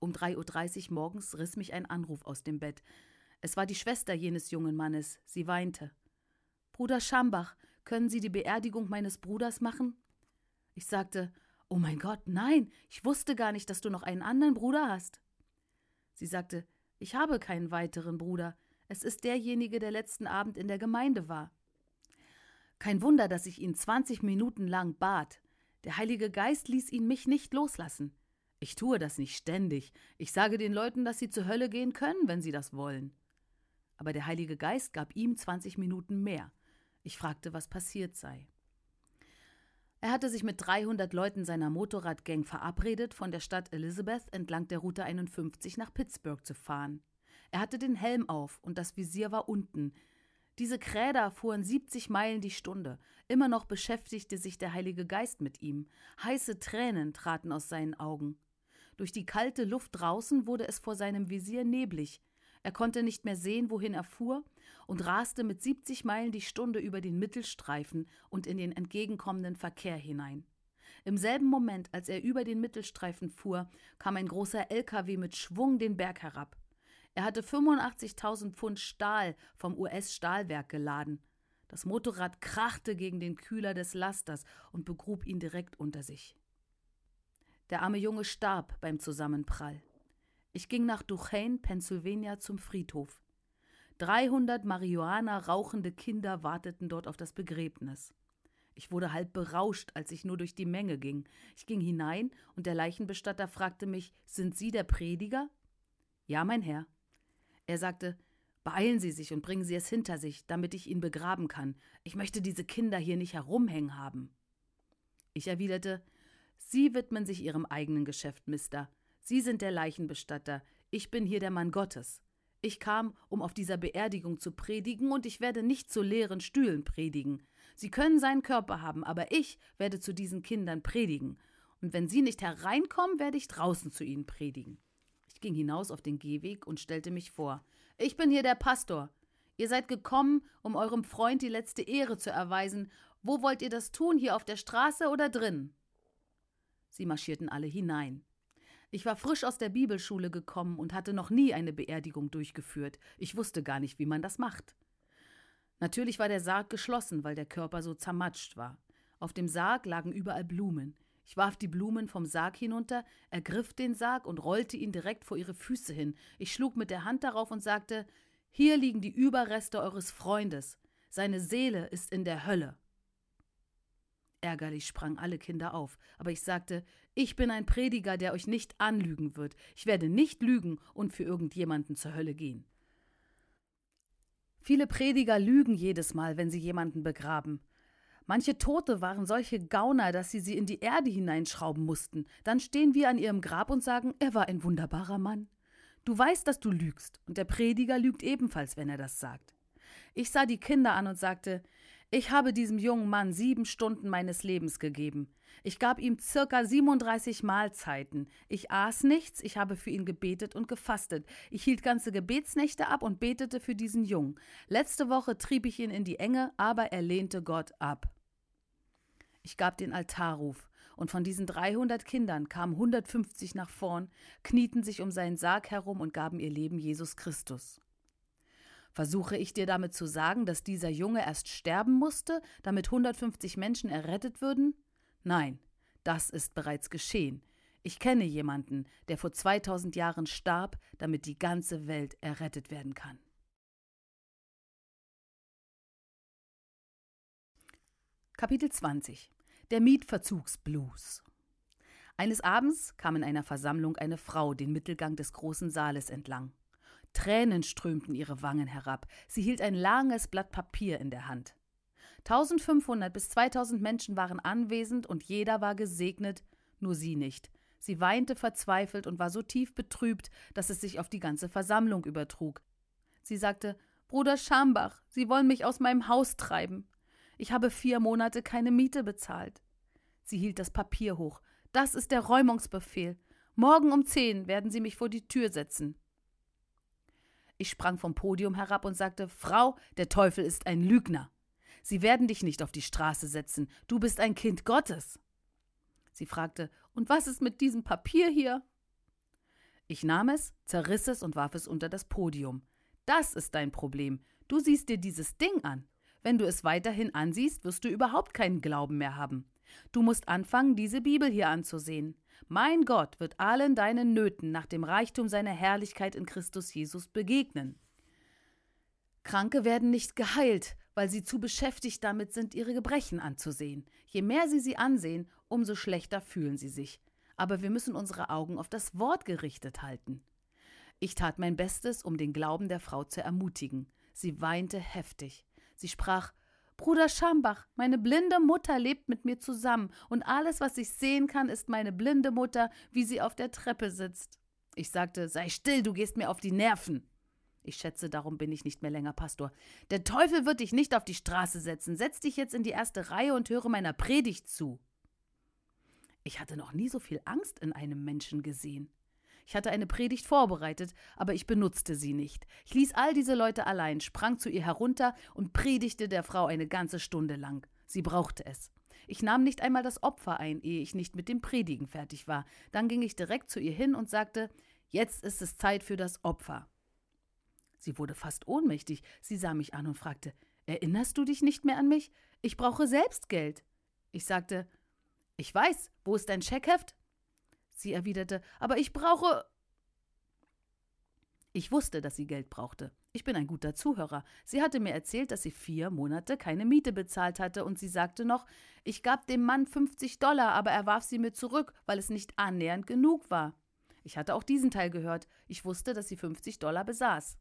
Um 3.30 Uhr morgens riss mich ein Anruf aus dem Bett. Es war die Schwester jenes jungen Mannes. Sie weinte. Bruder Schambach, können Sie die Beerdigung meines Bruders machen? Ich sagte, Oh mein Gott, nein, ich wusste gar nicht, dass du noch einen anderen Bruder hast. Sie sagte, ich habe keinen weiteren Bruder. Es ist derjenige, der letzten Abend in der Gemeinde war. Kein Wunder, dass ich ihn zwanzig Minuten lang bat. Der Heilige Geist ließ ihn mich nicht loslassen. Ich tue das nicht ständig. Ich sage den Leuten, dass sie zur Hölle gehen können, wenn sie das wollen. Aber der Heilige Geist gab ihm 20 Minuten mehr. Ich fragte, was passiert sei. Er hatte sich mit 300 Leuten seiner Motorradgang verabredet, von der Stadt Elizabeth entlang der Route 51 nach Pittsburgh zu fahren. Er hatte den Helm auf und das Visier war unten. Diese Kräder fuhren 70 Meilen die Stunde. Immer noch beschäftigte sich der Heilige Geist mit ihm. Heiße Tränen traten aus seinen Augen. Durch die kalte Luft draußen wurde es vor seinem Visier neblig. Er konnte nicht mehr sehen, wohin er fuhr, und raste mit 70 Meilen die Stunde über den Mittelstreifen und in den entgegenkommenden Verkehr hinein. Im selben Moment, als er über den Mittelstreifen fuhr, kam ein großer LKW mit Schwung den Berg herab. Er hatte 85.000 Pfund Stahl vom US-Stahlwerk geladen. Das Motorrad krachte gegen den Kühler des Lasters und begrub ihn direkt unter sich. Der arme Junge starb beim Zusammenprall. Ich ging nach Duchesne, Pennsylvania, zum Friedhof. 300 Marihuana rauchende Kinder warteten dort auf das Begräbnis. Ich wurde halb berauscht, als ich nur durch die Menge ging. Ich ging hinein und der Leichenbestatter fragte mich: Sind Sie der Prediger? Ja, mein Herr. Er sagte: Beeilen Sie sich und bringen Sie es hinter sich, damit ich ihn begraben kann. Ich möchte diese Kinder hier nicht herumhängen haben. Ich erwiderte: Sie widmen sich Ihrem eigenen Geschäft, Mister. Sie sind der Leichenbestatter. Ich bin hier der Mann Gottes. Ich kam, um auf dieser Beerdigung zu predigen, und ich werde nicht zu leeren Stühlen predigen. Sie können seinen Körper haben, aber ich werde zu diesen Kindern predigen. Und wenn sie nicht hereinkommen, werde ich draußen zu ihnen predigen. Ich ging hinaus auf den Gehweg und stellte mich vor. Ich bin hier der Pastor. Ihr seid gekommen, um eurem Freund die letzte Ehre zu erweisen. Wo wollt ihr das tun, hier auf der Straße oder drin? Sie marschierten alle hinein. Ich war frisch aus der Bibelschule gekommen und hatte noch nie eine Beerdigung durchgeführt. Ich wusste gar nicht, wie man das macht. Natürlich war der Sarg geschlossen, weil der Körper so zermatscht war. Auf dem Sarg lagen überall Blumen. Ich warf die Blumen vom Sarg hinunter, ergriff den Sarg und rollte ihn direkt vor ihre Füße hin. Ich schlug mit der Hand darauf und sagte: Hier liegen die Überreste eures Freundes. Seine Seele ist in der Hölle. Ärgerlich sprangen alle Kinder auf, aber ich sagte: Ich bin ein Prediger, der euch nicht anlügen wird. Ich werde nicht lügen und für irgendjemanden zur Hölle gehen. Viele Prediger lügen jedes Mal, wenn sie jemanden begraben. Manche Tote waren solche Gauner, dass sie sie in die Erde hineinschrauben mussten. Dann stehen wir an ihrem Grab und sagen, er war ein wunderbarer Mann. Du weißt, dass du lügst, und der Prediger lügt ebenfalls, wenn er das sagt. Ich sah die Kinder an und sagte, ich habe diesem jungen Mann sieben Stunden meines Lebens gegeben. Ich gab ihm circa 37 Mahlzeiten. Ich aß nichts, ich habe für ihn gebetet und gefastet. Ich hielt ganze Gebetsnächte ab und betete für diesen Jungen. Letzte Woche trieb ich ihn in die Enge, aber er lehnte Gott ab. Ich gab den Altarruf, und von diesen 300 Kindern kamen 150 nach vorn, knieten sich um seinen Sarg herum und gaben ihr Leben Jesus Christus. Versuche ich dir damit zu sagen, dass dieser Junge erst sterben musste, damit 150 Menschen errettet würden? Nein, das ist bereits geschehen. Ich kenne jemanden, der vor 2000 Jahren starb, damit die ganze Welt errettet werden kann. Kapitel 20 der Mietverzugsblues. Eines Abends kam in einer Versammlung eine Frau den Mittelgang des großen Saales entlang. Tränen strömten ihre Wangen herab. Sie hielt ein langes Blatt Papier in der Hand. 1500 bis 2000 Menschen waren anwesend und jeder war gesegnet, nur sie nicht. Sie weinte verzweifelt und war so tief betrübt, dass es sich auf die ganze Versammlung übertrug. Sie sagte: Bruder Schambach, Sie wollen mich aus meinem Haus treiben. Ich habe vier Monate keine Miete bezahlt. Sie hielt das Papier hoch. Das ist der Räumungsbefehl. Morgen um zehn werden Sie mich vor die Tür setzen. Ich sprang vom Podium herab und sagte Frau, der Teufel ist ein Lügner. Sie werden dich nicht auf die Straße setzen. Du bist ein Kind Gottes. Sie fragte Und was ist mit diesem Papier hier? Ich nahm es, zerriss es und warf es unter das Podium. Das ist dein Problem. Du siehst dir dieses Ding an. Wenn du es weiterhin ansiehst, wirst du überhaupt keinen Glauben mehr haben. Du musst anfangen, diese Bibel hier anzusehen. Mein Gott wird allen deinen Nöten nach dem Reichtum seiner Herrlichkeit in Christus Jesus begegnen. Kranke werden nicht geheilt, weil sie zu beschäftigt damit sind, ihre Gebrechen anzusehen. Je mehr sie sie ansehen, umso schlechter fühlen sie sich. Aber wir müssen unsere Augen auf das Wort gerichtet halten. Ich tat mein Bestes, um den Glauben der Frau zu ermutigen. Sie weinte heftig. Sie sprach Bruder Schambach, meine blinde Mutter lebt mit mir zusammen, und alles, was ich sehen kann, ist meine blinde Mutter, wie sie auf der Treppe sitzt. Ich sagte, sei still, du gehst mir auf die Nerven. Ich schätze, darum bin ich nicht mehr länger Pastor. Der Teufel wird dich nicht auf die Straße setzen. Setz dich jetzt in die erste Reihe und höre meiner Predigt zu. Ich hatte noch nie so viel Angst in einem Menschen gesehen. Ich hatte eine Predigt vorbereitet, aber ich benutzte sie nicht. Ich ließ all diese Leute allein, sprang zu ihr herunter und predigte der Frau eine ganze Stunde lang. Sie brauchte es. Ich nahm nicht einmal das Opfer ein, ehe ich nicht mit dem Predigen fertig war. Dann ging ich direkt zu ihr hin und sagte, jetzt ist es Zeit für das Opfer. Sie wurde fast ohnmächtig. Sie sah mich an und fragte, Erinnerst du dich nicht mehr an mich? Ich brauche selbst Geld. Ich sagte, ich weiß, wo ist dein Scheckheft? Sie erwiderte, aber ich brauche. Ich wusste, dass sie Geld brauchte. Ich bin ein guter Zuhörer. Sie hatte mir erzählt, dass sie vier Monate keine Miete bezahlt hatte, und sie sagte noch, ich gab dem Mann 50 Dollar, aber er warf sie mir zurück, weil es nicht annähernd genug war. Ich hatte auch diesen Teil gehört. Ich wusste, dass sie 50 Dollar besaß.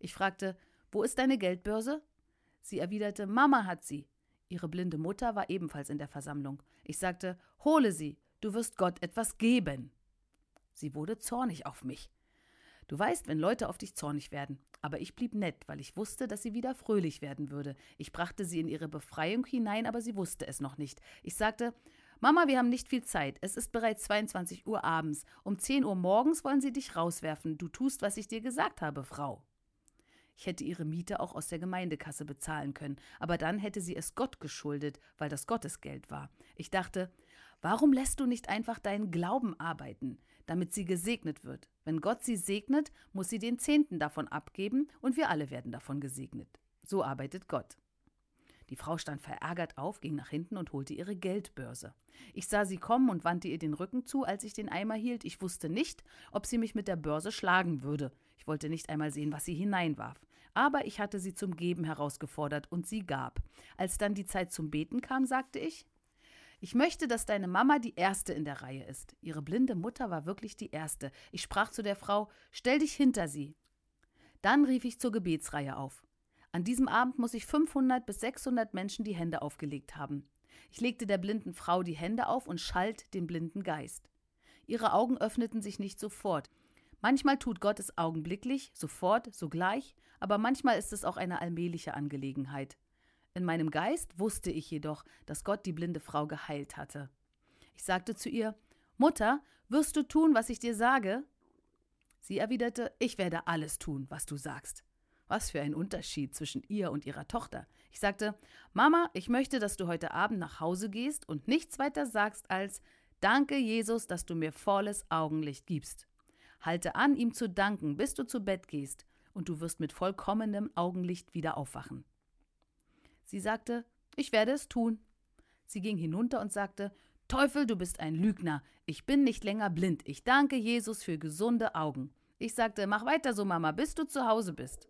Ich fragte, wo ist deine Geldbörse? Sie erwiderte, Mama hat sie. Ihre blinde Mutter war ebenfalls in der Versammlung. Ich sagte, hole sie du wirst Gott etwas geben. Sie wurde zornig auf mich. Du weißt, wenn Leute auf dich zornig werden. Aber ich blieb nett, weil ich wusste, dass sie wieder fröhlich werden würde. Ich brachte sie in ihre Befreiung hinein, aber sie wusste es noch nicht. Ich sagte, Mama, wir haben nicht viel Zeit. Es ist bereits 22 Uhr abends. Um 10 Uhr morgens wollen sie dich rauswerfen. Du tust, was ich dir gesagt habe, Frau. Ich hätte ihre Miete auch aus der Gemeindekasse bezahlen können, aber dann hätte sie es Gott geschuldet, weil das Gottesgeld war. Ich dachte, Warum lässt du nicht einfach deinen Glauben arbeiten? damit sie gesegnet wird. Wenn Gott sie segnet, muss sie den Zehnten davon abgeben und wir alle werden davon gesegnet. So arbeitet Gott. Die Frau stand verärgert auf, ging nach hinten und holte ihre Geldbörse. Ich sah sie kommen und wandte ihr den Rücken zu, als ich den Eimer hielt. Ich wusste nicht, ob sie mich mit der Börse schlagen würde. Ich wollte nicht einmal sehen, was sie hineinwarf. Aber ich hatte sie zum Geben herausgefordert und sie gab. Als dann die Zeit zum Beten kam, sagte ich, ich möchte, dass deine Mama die Erste in der Reihe ist. Ihre blinde Mutter war wirklich die Erste. Ich sprach zu der Frau, stell dich hinter sie. Dann rief ich zur Gebetsreihe auf. An diesem Abend muss ich 500 bis 600 Menschen die Hände aufgelegt haben. Ich legte der blinden Frau die Hände auf und schalt den blinden Geist. Ihre Augen öffneten sich nicht sofort. Manchmal tut Gott es augenblicklich, sofort, sogleich, aber manchmal ist es auch eine allmähliche Angelegenheit. In meinem Geist wusste ich jedoch, dass Gott die blinde Frau geheilt hatte. Ich sagte zu ihr Mutter, wirst du tun, was ich dir sage? Sie erwiderte Ich werde alles tun, was du sagst. Was für ein Unterschied zwischen ihr und ihrer Tochter. Ich sagte Mama, ich möchte, dass du heute Abend nach Hause gehst und nichts weiter sagst als Danke, Jesus, dass du mir volles Augenlicht gibst. Halte an, ihm zu danken, bis du zu Bett gehst, und du wirst mit vollkommenem Augenlicht wieder aufwachen. Sie sagte, ich werde es tun. Sie ging hinunter und sagte, Teufel, du bist ein Lügner. Ich bin nicht länger blind. Ich danke Jesus für gesunde Augen. Ich sagte, mach weiter so, Mama, bis du zu Hause bist.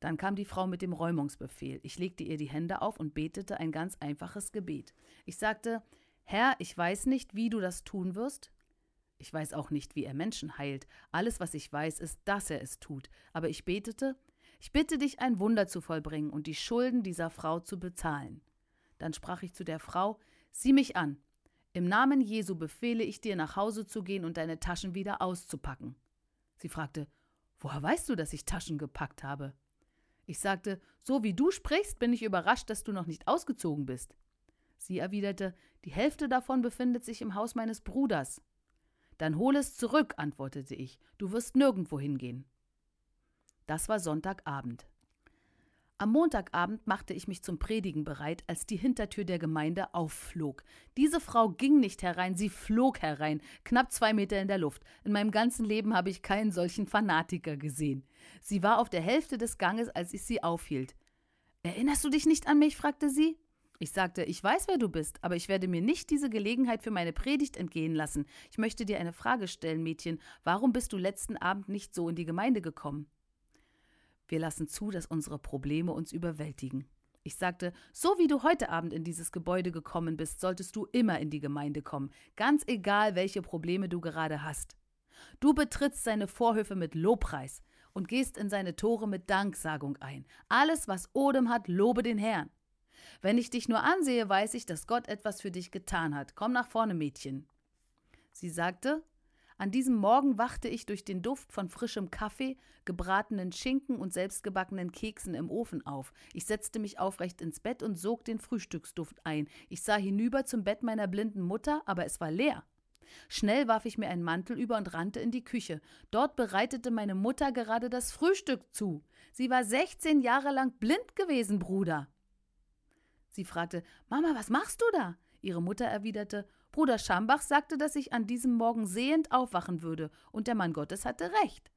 Dann kam die Frau mit dem Räumungsbefehl. Ich legte ihr die Hände auf und betete ein ganz einfaches Gebet. Ich sagte, Herr, ich weiß nicht, wie du das tun wirst. Ich weiß auch nicht, wie er Menschen heilt. Alles, was ich weiß, ist, dass er es tut. Aber ich betete, ich bitte dich, ein Wunder zu vollbringen und die Schulden dieser Frau zu bezahlen. Dann sprach ich zu der Frau, sieh mich an. Im Namen Jesu befehle ich dir, nach Hause zu gehen und deine Taschen wieder auszupacken. Sie fragte, woher weißt du, dass ich Taschen gepackt habe? Ich sagte, so wie du sprichst, bin ich überrascht, dass du noch nicht ausgezogen bist. Sie erwiderte, die Hälfte davon befindet sich im Haus meines Bruders. Dann hol es zurück, antwortete ich, du wirst nirgendwo hingehen. Das war Sonntagabend. Am Montagabend machte ich mich zum Predigen bereit, als die Hintertür der Gemeinde aufflog. Diese Frau ging nicht herein, sie flog herein, knapp zwei Meter in der Luft. In meinem ganzen Leben habe ich keinen solchen Fanatiker gesehen. Sie war auf der Hälfte des Ganges, als ich sie aufhielt. Erinnerst du dich nicht an mich? fragte sie. Ich sagte, ich weiß, wer du bist, aber ich werde mir nicht diese Gelegenheit für meine Predigt entgehen lassen. Ich möchte dir eine Frage stellen, Mädchen. Warum bist du letzten Abend nicht so in die Gemeinde gekommen? Wir lassen zu, dass unsere Probleme uns überwältigen. Ich sagte, so wie du heute Abend in dieses Gebäude gekommen bist, solltest du immer in die Gemeinde kommen, ganz egal, welche Probleme du gerade hast. Du betrittst seine Vorhöfe mit Lobpreis und gehst in seine Tore mit Danksagung ein. Alles, was Odem hat, lobe den Herrn. Wenn ich dich nur ansehe, weiß ich, dass Gott etwas für dich getan hat. Komm nach vorne, Mädchen. Sie sagte, an diesem Morgen wachte ich durch den Duft von frischem Kaffee, gebratenen Schinken und selbstgebackenen Keksen im Ofen auf. Ich setzte mich aufrecht ins Bett und sog den Frühstücksduft ein. Ich sah hinüber zum Bett meiner blinden Mutter, aber es war leer. Schnell warf ich mir einen Mantel über und rannte in die Küche. Dort bereitete meine Mutter gerade das Frühstück zu. Sie war 16 Jahre lang blind gewesen, Bruder. Sie fragte: Mama, was machst du da? Ihre Mutter erwiderte: Bruder Schambach sagte, dass ich an diesem Morgen sehend aufwachen würde, und der Mann Gottes hatte recht.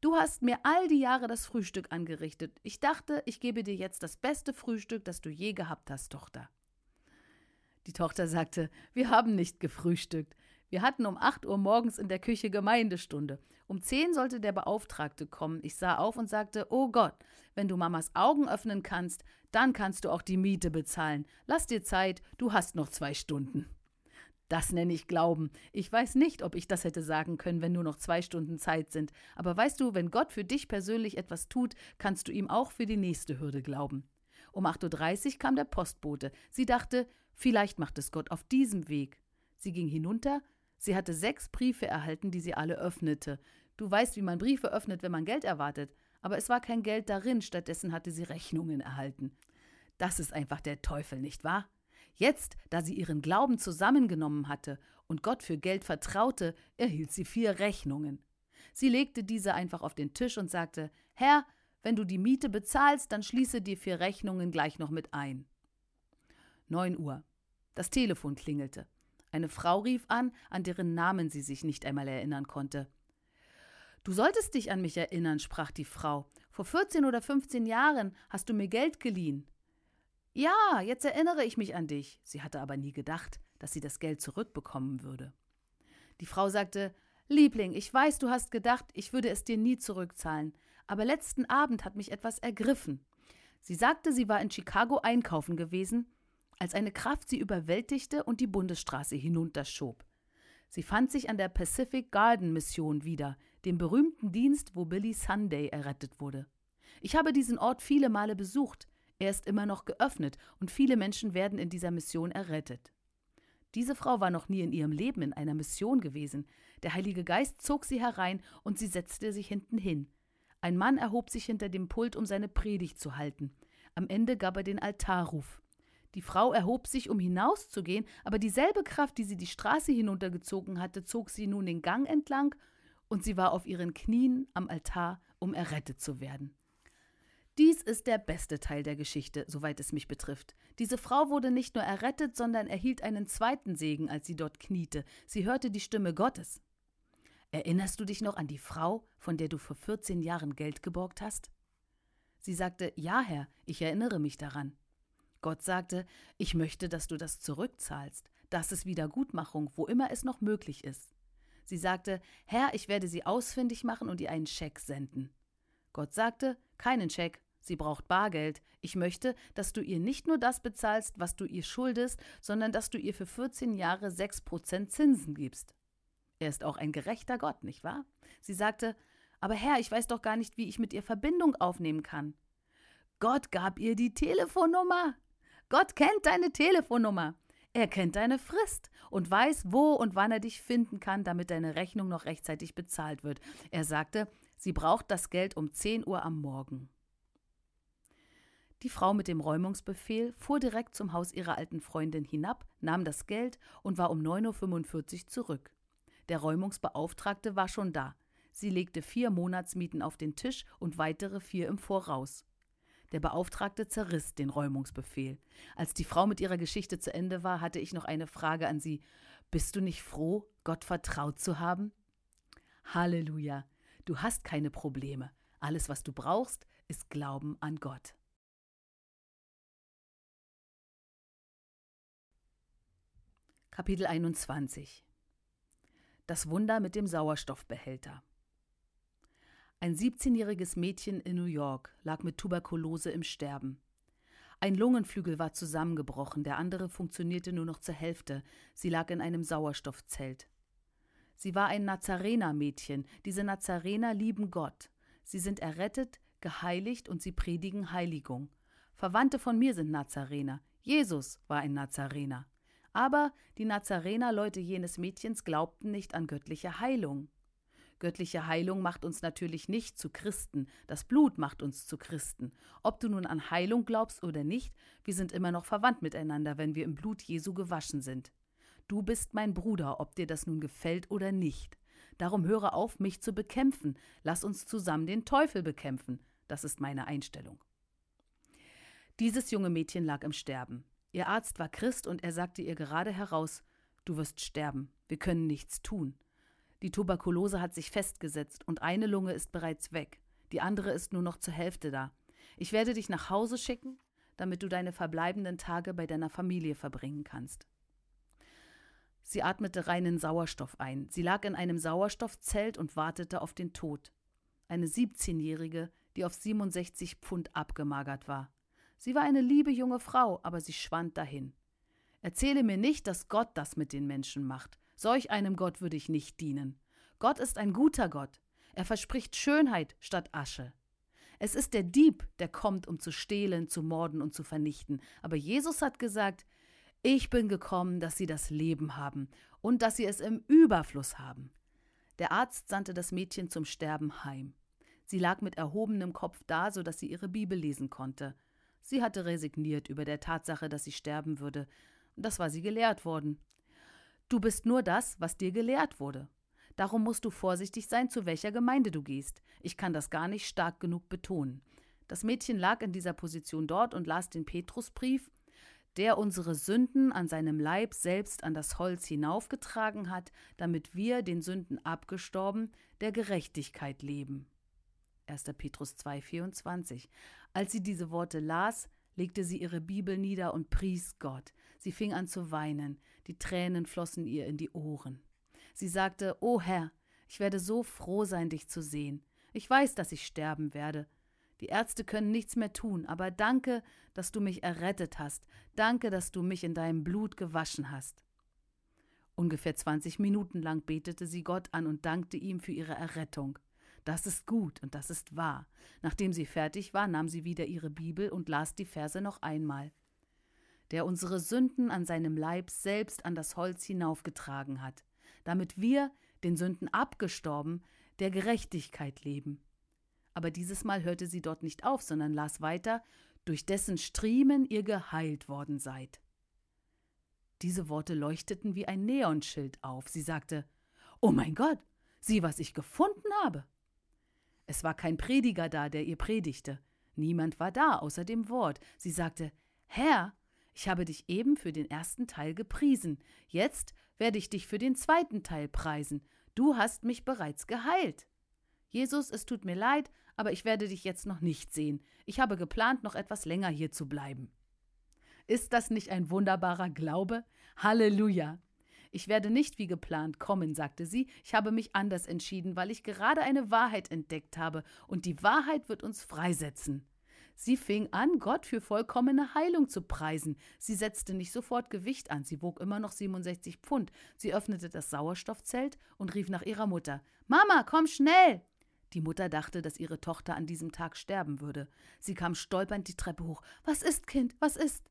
Du hast mir all die Jahre das Frühstück angerichtet. Ich dachte, ich gebe dir jetzt das beste Frühstück, das du je gehabt hast, Tochter. Die Tochter sagte, wir haben nicht gefrühstückt. Wir hatten um acht Uhr morgens in der Küche Gemeindestunde. Um zehn sollte der Beauftragte kommen. Ich sah auf und sagte, oh Gott, wenn du Mamas Augen öffnen kannst, dann kannst du auch die Miete bezahlen. Lass dir Zeit, du hast noch zwei Stunden. Das nenne ich Glauben. Ich weiß nicht, ob ich das hätte sagen können, wenn nur noch zwei Stunden Zeit sind. Aber weißt du, wenn Gott für dich persönlich etwas tut, kannst du ihm auch für die nächste Hürde glauben. Um 8.30 Uhr kam der Postbote. Sie dachte, vielleicht macht es Gott auf diesem Weg. Sie ging hinunter. Sie hatte sechs Briefe erhalten, die sie alle öffnete. Du weißt, wie man Briefe öffnet, wenn man Geld erwartet. Aber es war kein Geld darin, stattdessen hatte sie Rechnungen erhalten. Das ist einfach der Teufel, nicht wahr? Jetzt, da sie ihren Glauben zusammengenommen hatte und Gott für Geld vertraute, erhielt sie vier Rechnungen. Sie legte diese einfach auf den Tisch und sagte Herr, wenn du die Miete bezahlst, dann schließe die vier Rechnungen gleich noch mit ein. Neun Uhr. Das Telefon klingelte. Eine Frau rief an, an deren Namen sie sich nicht einmal erinnern konnte. Du solltest dich an mich erinnern, sprach die Frau. Vor 14 oder 15 Jahren hast du mir Geld geliehen. Ja, jetzt erinnere ich mich an dich. Sie hatte aber nie gedacht, dass sie das Geld zurückbekommen würde. Die Frau sagte Liebling, ich weiß, du hast gedacht, ich würde es dir nie zurückzahlen, aber letzten Abend hat mich etwas ergriffen. Sie sagte, sie war in Chicago einkaufen gewesen, als eine Kraft sie überwältigte und die Bundesstraße hinunterschob. Sie fand sich an der Pacific Garden Mission wieder, dem berühmten Dienst, wo Billy Sunday errettet wurde. Ich habe diesen Ort viele Male besucht. Er ist immer noch geöffnet und viele Menschen werden in dieser Mission errettet. Diese Frau war noch nie in ihrem Leben in einer Mission gewesen. Der Heilige Geist zog sie herein und sie setzte sich hinten hin. Ein Mann erhob sich hinter dem Pult, um seine Predigt zu halten. Am Ende gab er den Altarruf. Die Frau erhob sich, um hinauszugehen, aber dieselbe Kraft, die sie die Straße hinuntergezogen hatte, zog sie nun den Gang entlang, und sie war auf ihren Knien am Altar, um errettet zu werden. Dies ist der beste Teil der Geschichte, soweit es mich betrifft. Diese Frau wurde nicht nur errettet, sondern erhielt einen zweiten Segen, als sie dort kniete. Sie hörte die Stimme Gottes. Erinnerst du dich noch an die Frau, von der du vor 14 Jahren Geld geborgt hast? Sie sagte, Ja, Herr, ich erinnere mich daran. Gott sagte, ich möchte, dass du das zurückzahlst. Das ist Wiedergutmachung, wo immer es noch möglich ist. Sie sagte, Herr, ich werde sie ausfindig machen und ihr einen Scheck senden. Gott sagte, keinen Scheck, sie braucht Bargeld. Ich möchte, dass du ihr nicht nur das bezahlst, was du ihr schuldest, sondern dass du ihr für 14 Jahre 6% Zinsen gibst. Er ist auch ein gerechter Gott, nicht wahr? Sie sagte, aber Herr, ich weiß doch gar nicht, wie ich mit ihr Verbindung aufnehmen kann. Gott gab ihr die Telefonnummer. Gott kennt deine Telefonnummer. Er kennt deine Frist und weiß, wo und wann er dich finden kann, damit deine Rechnung noch rechtzeitig bezahlt wird. Er sagte, sie braucht das Geld um 10 Uhr am Morgen. Die Frau mit dem Räumungsbefehl fuhr direkt zum Haus ihrer alten Freundin hinab, nahm das Geld und war um 9.45 Uhr zurück. Der Räumungsbeauftragte war schon da. Sie legte vier Monatsmieten auf den Tisch und weitere vier im Voraus. Der Beauftragte zerriss den Räumungsbefehl. Als die Frau mit ihrer Geschichte zu Ende war, hatte ich noch eine Frage an sie. Bist du nicht froh, Gott vertraut zu haben? Halleluja. Du hast keine Probleme. Alles, was du brauchst, ist Glauben an Gott. Kapitel 21 das Wunder mit dem Sauerstoffbehälter. Ein 17-jähriges Mädchen in New York lag mit Tuberkulose im Sterben. Ein Lungenflügel war zusammengebrochen, der andere funktionierte nur noch zur Hälfte. Sie lag in einem Sauerstoffzelt. Sie war ein Nazarener-Mädchen. Diese Nazarener lieben Gott. Sie sind errettet, geheiligt und sie predigen Heiligung. Verwandte von mir sind Nazarener. Jesus war ein Nazarener. Aber die Nazarener-Leute jenes Mädchens glaubten nicht an göttliche Heilung. Göttliche Heilung macht uns natürlich nicht zu Christen, das Blut macht uns zu Christen. Ob du nun an Heilung glaubst oder nicht, wir sind immer noch verwandt miteinander, wenn wir im Blut Jesu gewaschen sind. Du bist mein Bruder, ob dir das nun gefällt oder nicht. Darum höre auf, mich zu bekämpfen. Lass uns zusammen den Teufel bekämpfen. Das ist meine Einstellung. Dieses junge Mädchen lag im Sterben. Ihr Arzt war Christ und er sagte ihr gerade heraus Du wirst sterben, wir können nichts tun. Die Tuberkulose hat sich festgesetzt und eine Lunge ist bereits weg, die andere ist nur noch zur Hälfte da. Ich werde dich nach Hause schicken, damit du deine verbleibenden Tage bei deiner Familie verbringen kannst. Sie atmete reinen Sauerstoff ein. Sie lag in einem Sauerstoffzelt und wartete auf den Tod. Eine 17-Jährige, die auf 67 Pfund abgemagert war. Sie war eine liebe junge Frau, aber sie schwand dahin. Erzähle mir nicht, dass Gott das mit den Menschen macht. Solch einem Gott würde ich nicht dienen. Gott ist ein guter Gott. Er verspricht Schönheit statt Asche. Es ist der Dieb, der kommt, um zu stehlen, zu morden und zu vernichten. Aber Jesus hat gesagt, ich bin gekommen, dass sie das Leben haben und dass sie es im Überfluss haben. Der Arzt sandte das Mädchen zum Sterben heim. Sie lag mit erhobenem Kopf da, so dass sie ihre Bibel lesen konnte. Sie hatte resigniert über der Tatsache, dass sie sterben würde. Das war sie gelehrt worden. Du bist nur das, was dir gelehrt wurde. Darum musst du vorsichtig sein, zu welcher Gemeinde du gehst. Ich kann das gar nicht stark genug betonen. Das Mädchen lag in dieser Position dort und las den Petrusbrief. der unsere Sünden an seinem Leib selbst an das Holz hinaufgetragen hat, damit wir, den Sünden abgestorben, der Gerechtigkeit leben. 1. Petrus 2,24. Als sie diese Worte las, legte sie ihre Bibel nieder und pries Gott. Sie fing an zu weinen, die Tränen flossen ihr in die Ohren. Sie sagte, O Herr, ich werde so froh sein, dich zu sehen. Ich weiß, dass ich sterben werde, die Ärzte können nichts mehr tun, aber danke, dass du mich errettet hast. Danke, dass du mich in deinem Blut gewaschen hast. Ungefähr 20 Minuten lang betete sie Gott an und dankte ihm für ihre Errettung. Das ist gut und das ist wahr. Nachdem sie fertig war, nahm sie wieder ihre Bibel und las die Verse noch einmal. Der unsere Sünden an seinem Leib selbst an das Holz hinaufgetragen hat, damit wir, den Sünden abgestorben, der Gerechtigkeit leben aber dieses Mal hörte sie dort nicht auf, sondern las weiter, durch dessen Striemen ihr geheilt worden seid. Diese Worte leuchteten wie ein Neonschild auf. Sie sagte, Oh mein Gott, sieh, was ich gefunden habe. Es war kein Prediger da, der ihr predigte. Niemand war da, außer dem Wort. Sie sagte, Herr, ich habe dich eben für den ersten Teil gepriesen. Jetzt werde ich dich für den zweiten Teil preisen. Du hast mich bereits geheilt. Jesus, es tut mir leid, aber ich werde dich jetzt noch nicht sehen. Ich habe geplant, noch etwas länger hier zu bleiben. Ist das nicht ein wunderbarer Glaube? Halleluja! Ich werde nicht wie geplant kommen, sagte sie, ich habe mich anders entschieden, weil ich gerade eine Wahrheit entdeckt habe, und die Wahrheit wird uns freisetzen. Sie fing an, Gott für vollkommene Heilung zu preisen. Sie setzte nicht sofort Gewicht an, sie wog immer noch 67 Pfund. Sie öffnete das Sauerstoffzelt und rief nach ihrer Mutter Mama, komm schnell. Die Mutter dachte, dass ihre Tochter an diesem Tag sterben würde. Sie kam stolpernd die Treppe hoch. Was ist, Kind? Was ist?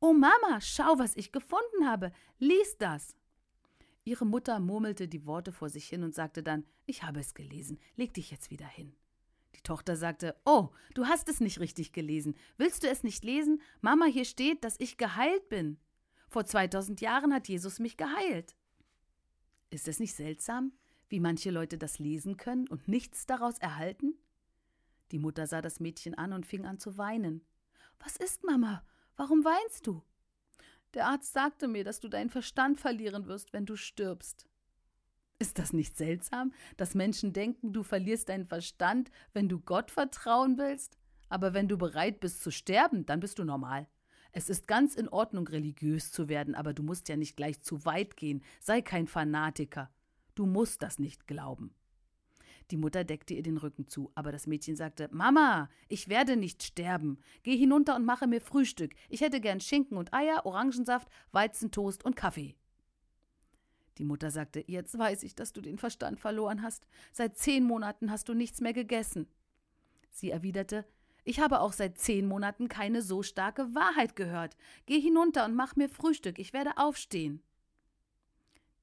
Oh Mama, schau, was ich gefunden habe. Lies das. Ihre Mutter murmelte die Worte vor sich hin und sagte dann Ich habe es gelesen, leg dich jetzt wieder hin. Die Tochter sagte Oh, du hast es nicht richtig gelesen. Willst du es nicht lesen? Mama, hier steht, dass ich geheilt bin. Vor 2000 Jahren hat Jesus mich geheilt. Ist es nicht seltsam? wie manche Leute das lesen können und nichts daraus erhalten? Die Mutter sah das Mädchen an und fing an zu weinen. Was ist, Mama? Warum weinst du? Der Arzt sagte mir, dass du deinen Verstand verlieren wirst, wenn du stirbst. Ist das nicht seltsam, dass Menschen denken, du verlierst deinen Verstand, wenn du Gott vertrauen willst? Aber wenn du bereit bist zu sterben, dann bist du normal. Es ist ganz in Ordnung, religiös zu werden, aber du musst ja nicht gleich zu weit gehen. Sei kein Fanatiker. Du musst das nicht glauben. Die Mutter deckte ihr den Rücken zu, aber das Mädchen sagte Mama, ich werde nicht sterben. Geh hinunter und mache mir Frühstück. Ich hätte gern Schinken und Eier, Orangensaft, Weizentoast und Kaffee. Die Mutter sagte Jetzt weiß ich, dass du den Verstand verloren hast. Seit zehn Monaten hast du nichts mehr gegessen. Sie erwiderte Ich habe auch seit zehn Monaten keine so starke Wahrheit gehört. Geh hinunter und mach mir Frühstück. Ich werde aufstehen.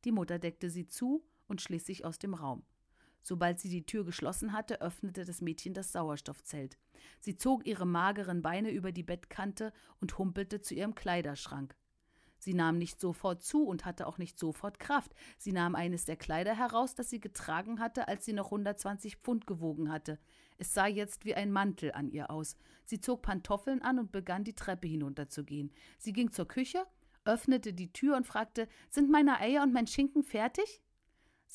Die Mutter deckte sie zu und schlich sich aus dem Raum. Sobald sie die Tür geschlossen hatte, öffnete das Mädchen das Sauerstoffzelt. Sie zog ihre mageren Beine über die Bettkante und humpelte zu ihrem Kleiderschrank. Sie nahm nicht sofort zu und hatte auch nicht sofort Kraft. Sie nahm eines der Kleider heraus, das sie getragen hatte, als sie noch 120 Pfund gewogen hatte. Es sah jetzt wie ein Mantel an ihr aus. Sie zog Pantoffeln an und begann die Treppe hinunterzugehen. Sie ging zur Küche, öffnete die Tür und fragte: Sind meine Eier und mein Schinken fertig?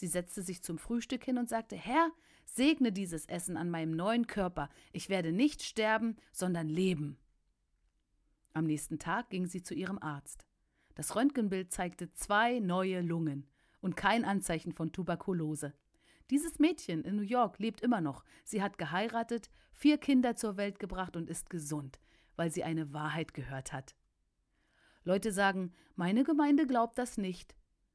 Sie setzte sich zum Frühstück hin und sagte Herr, segne dieses Essen an meinem neuen Körper, ich werde nicht sterben, sondern leben. Am nächsten Tag ging sie zu ihrem Arzt. Das Röntgenbild zeigte zwei neue Lungen und kein Anzeichen von Tuberkulose. Dieses Mädchen in New York lebt immer noch. Sie hat geheiratet, vier Kinder zur Welt gebracht und ist gesund, weil sie eine Wahrheit gehört hat. Leute sagen, meine Gemeinde glaubt das nicht.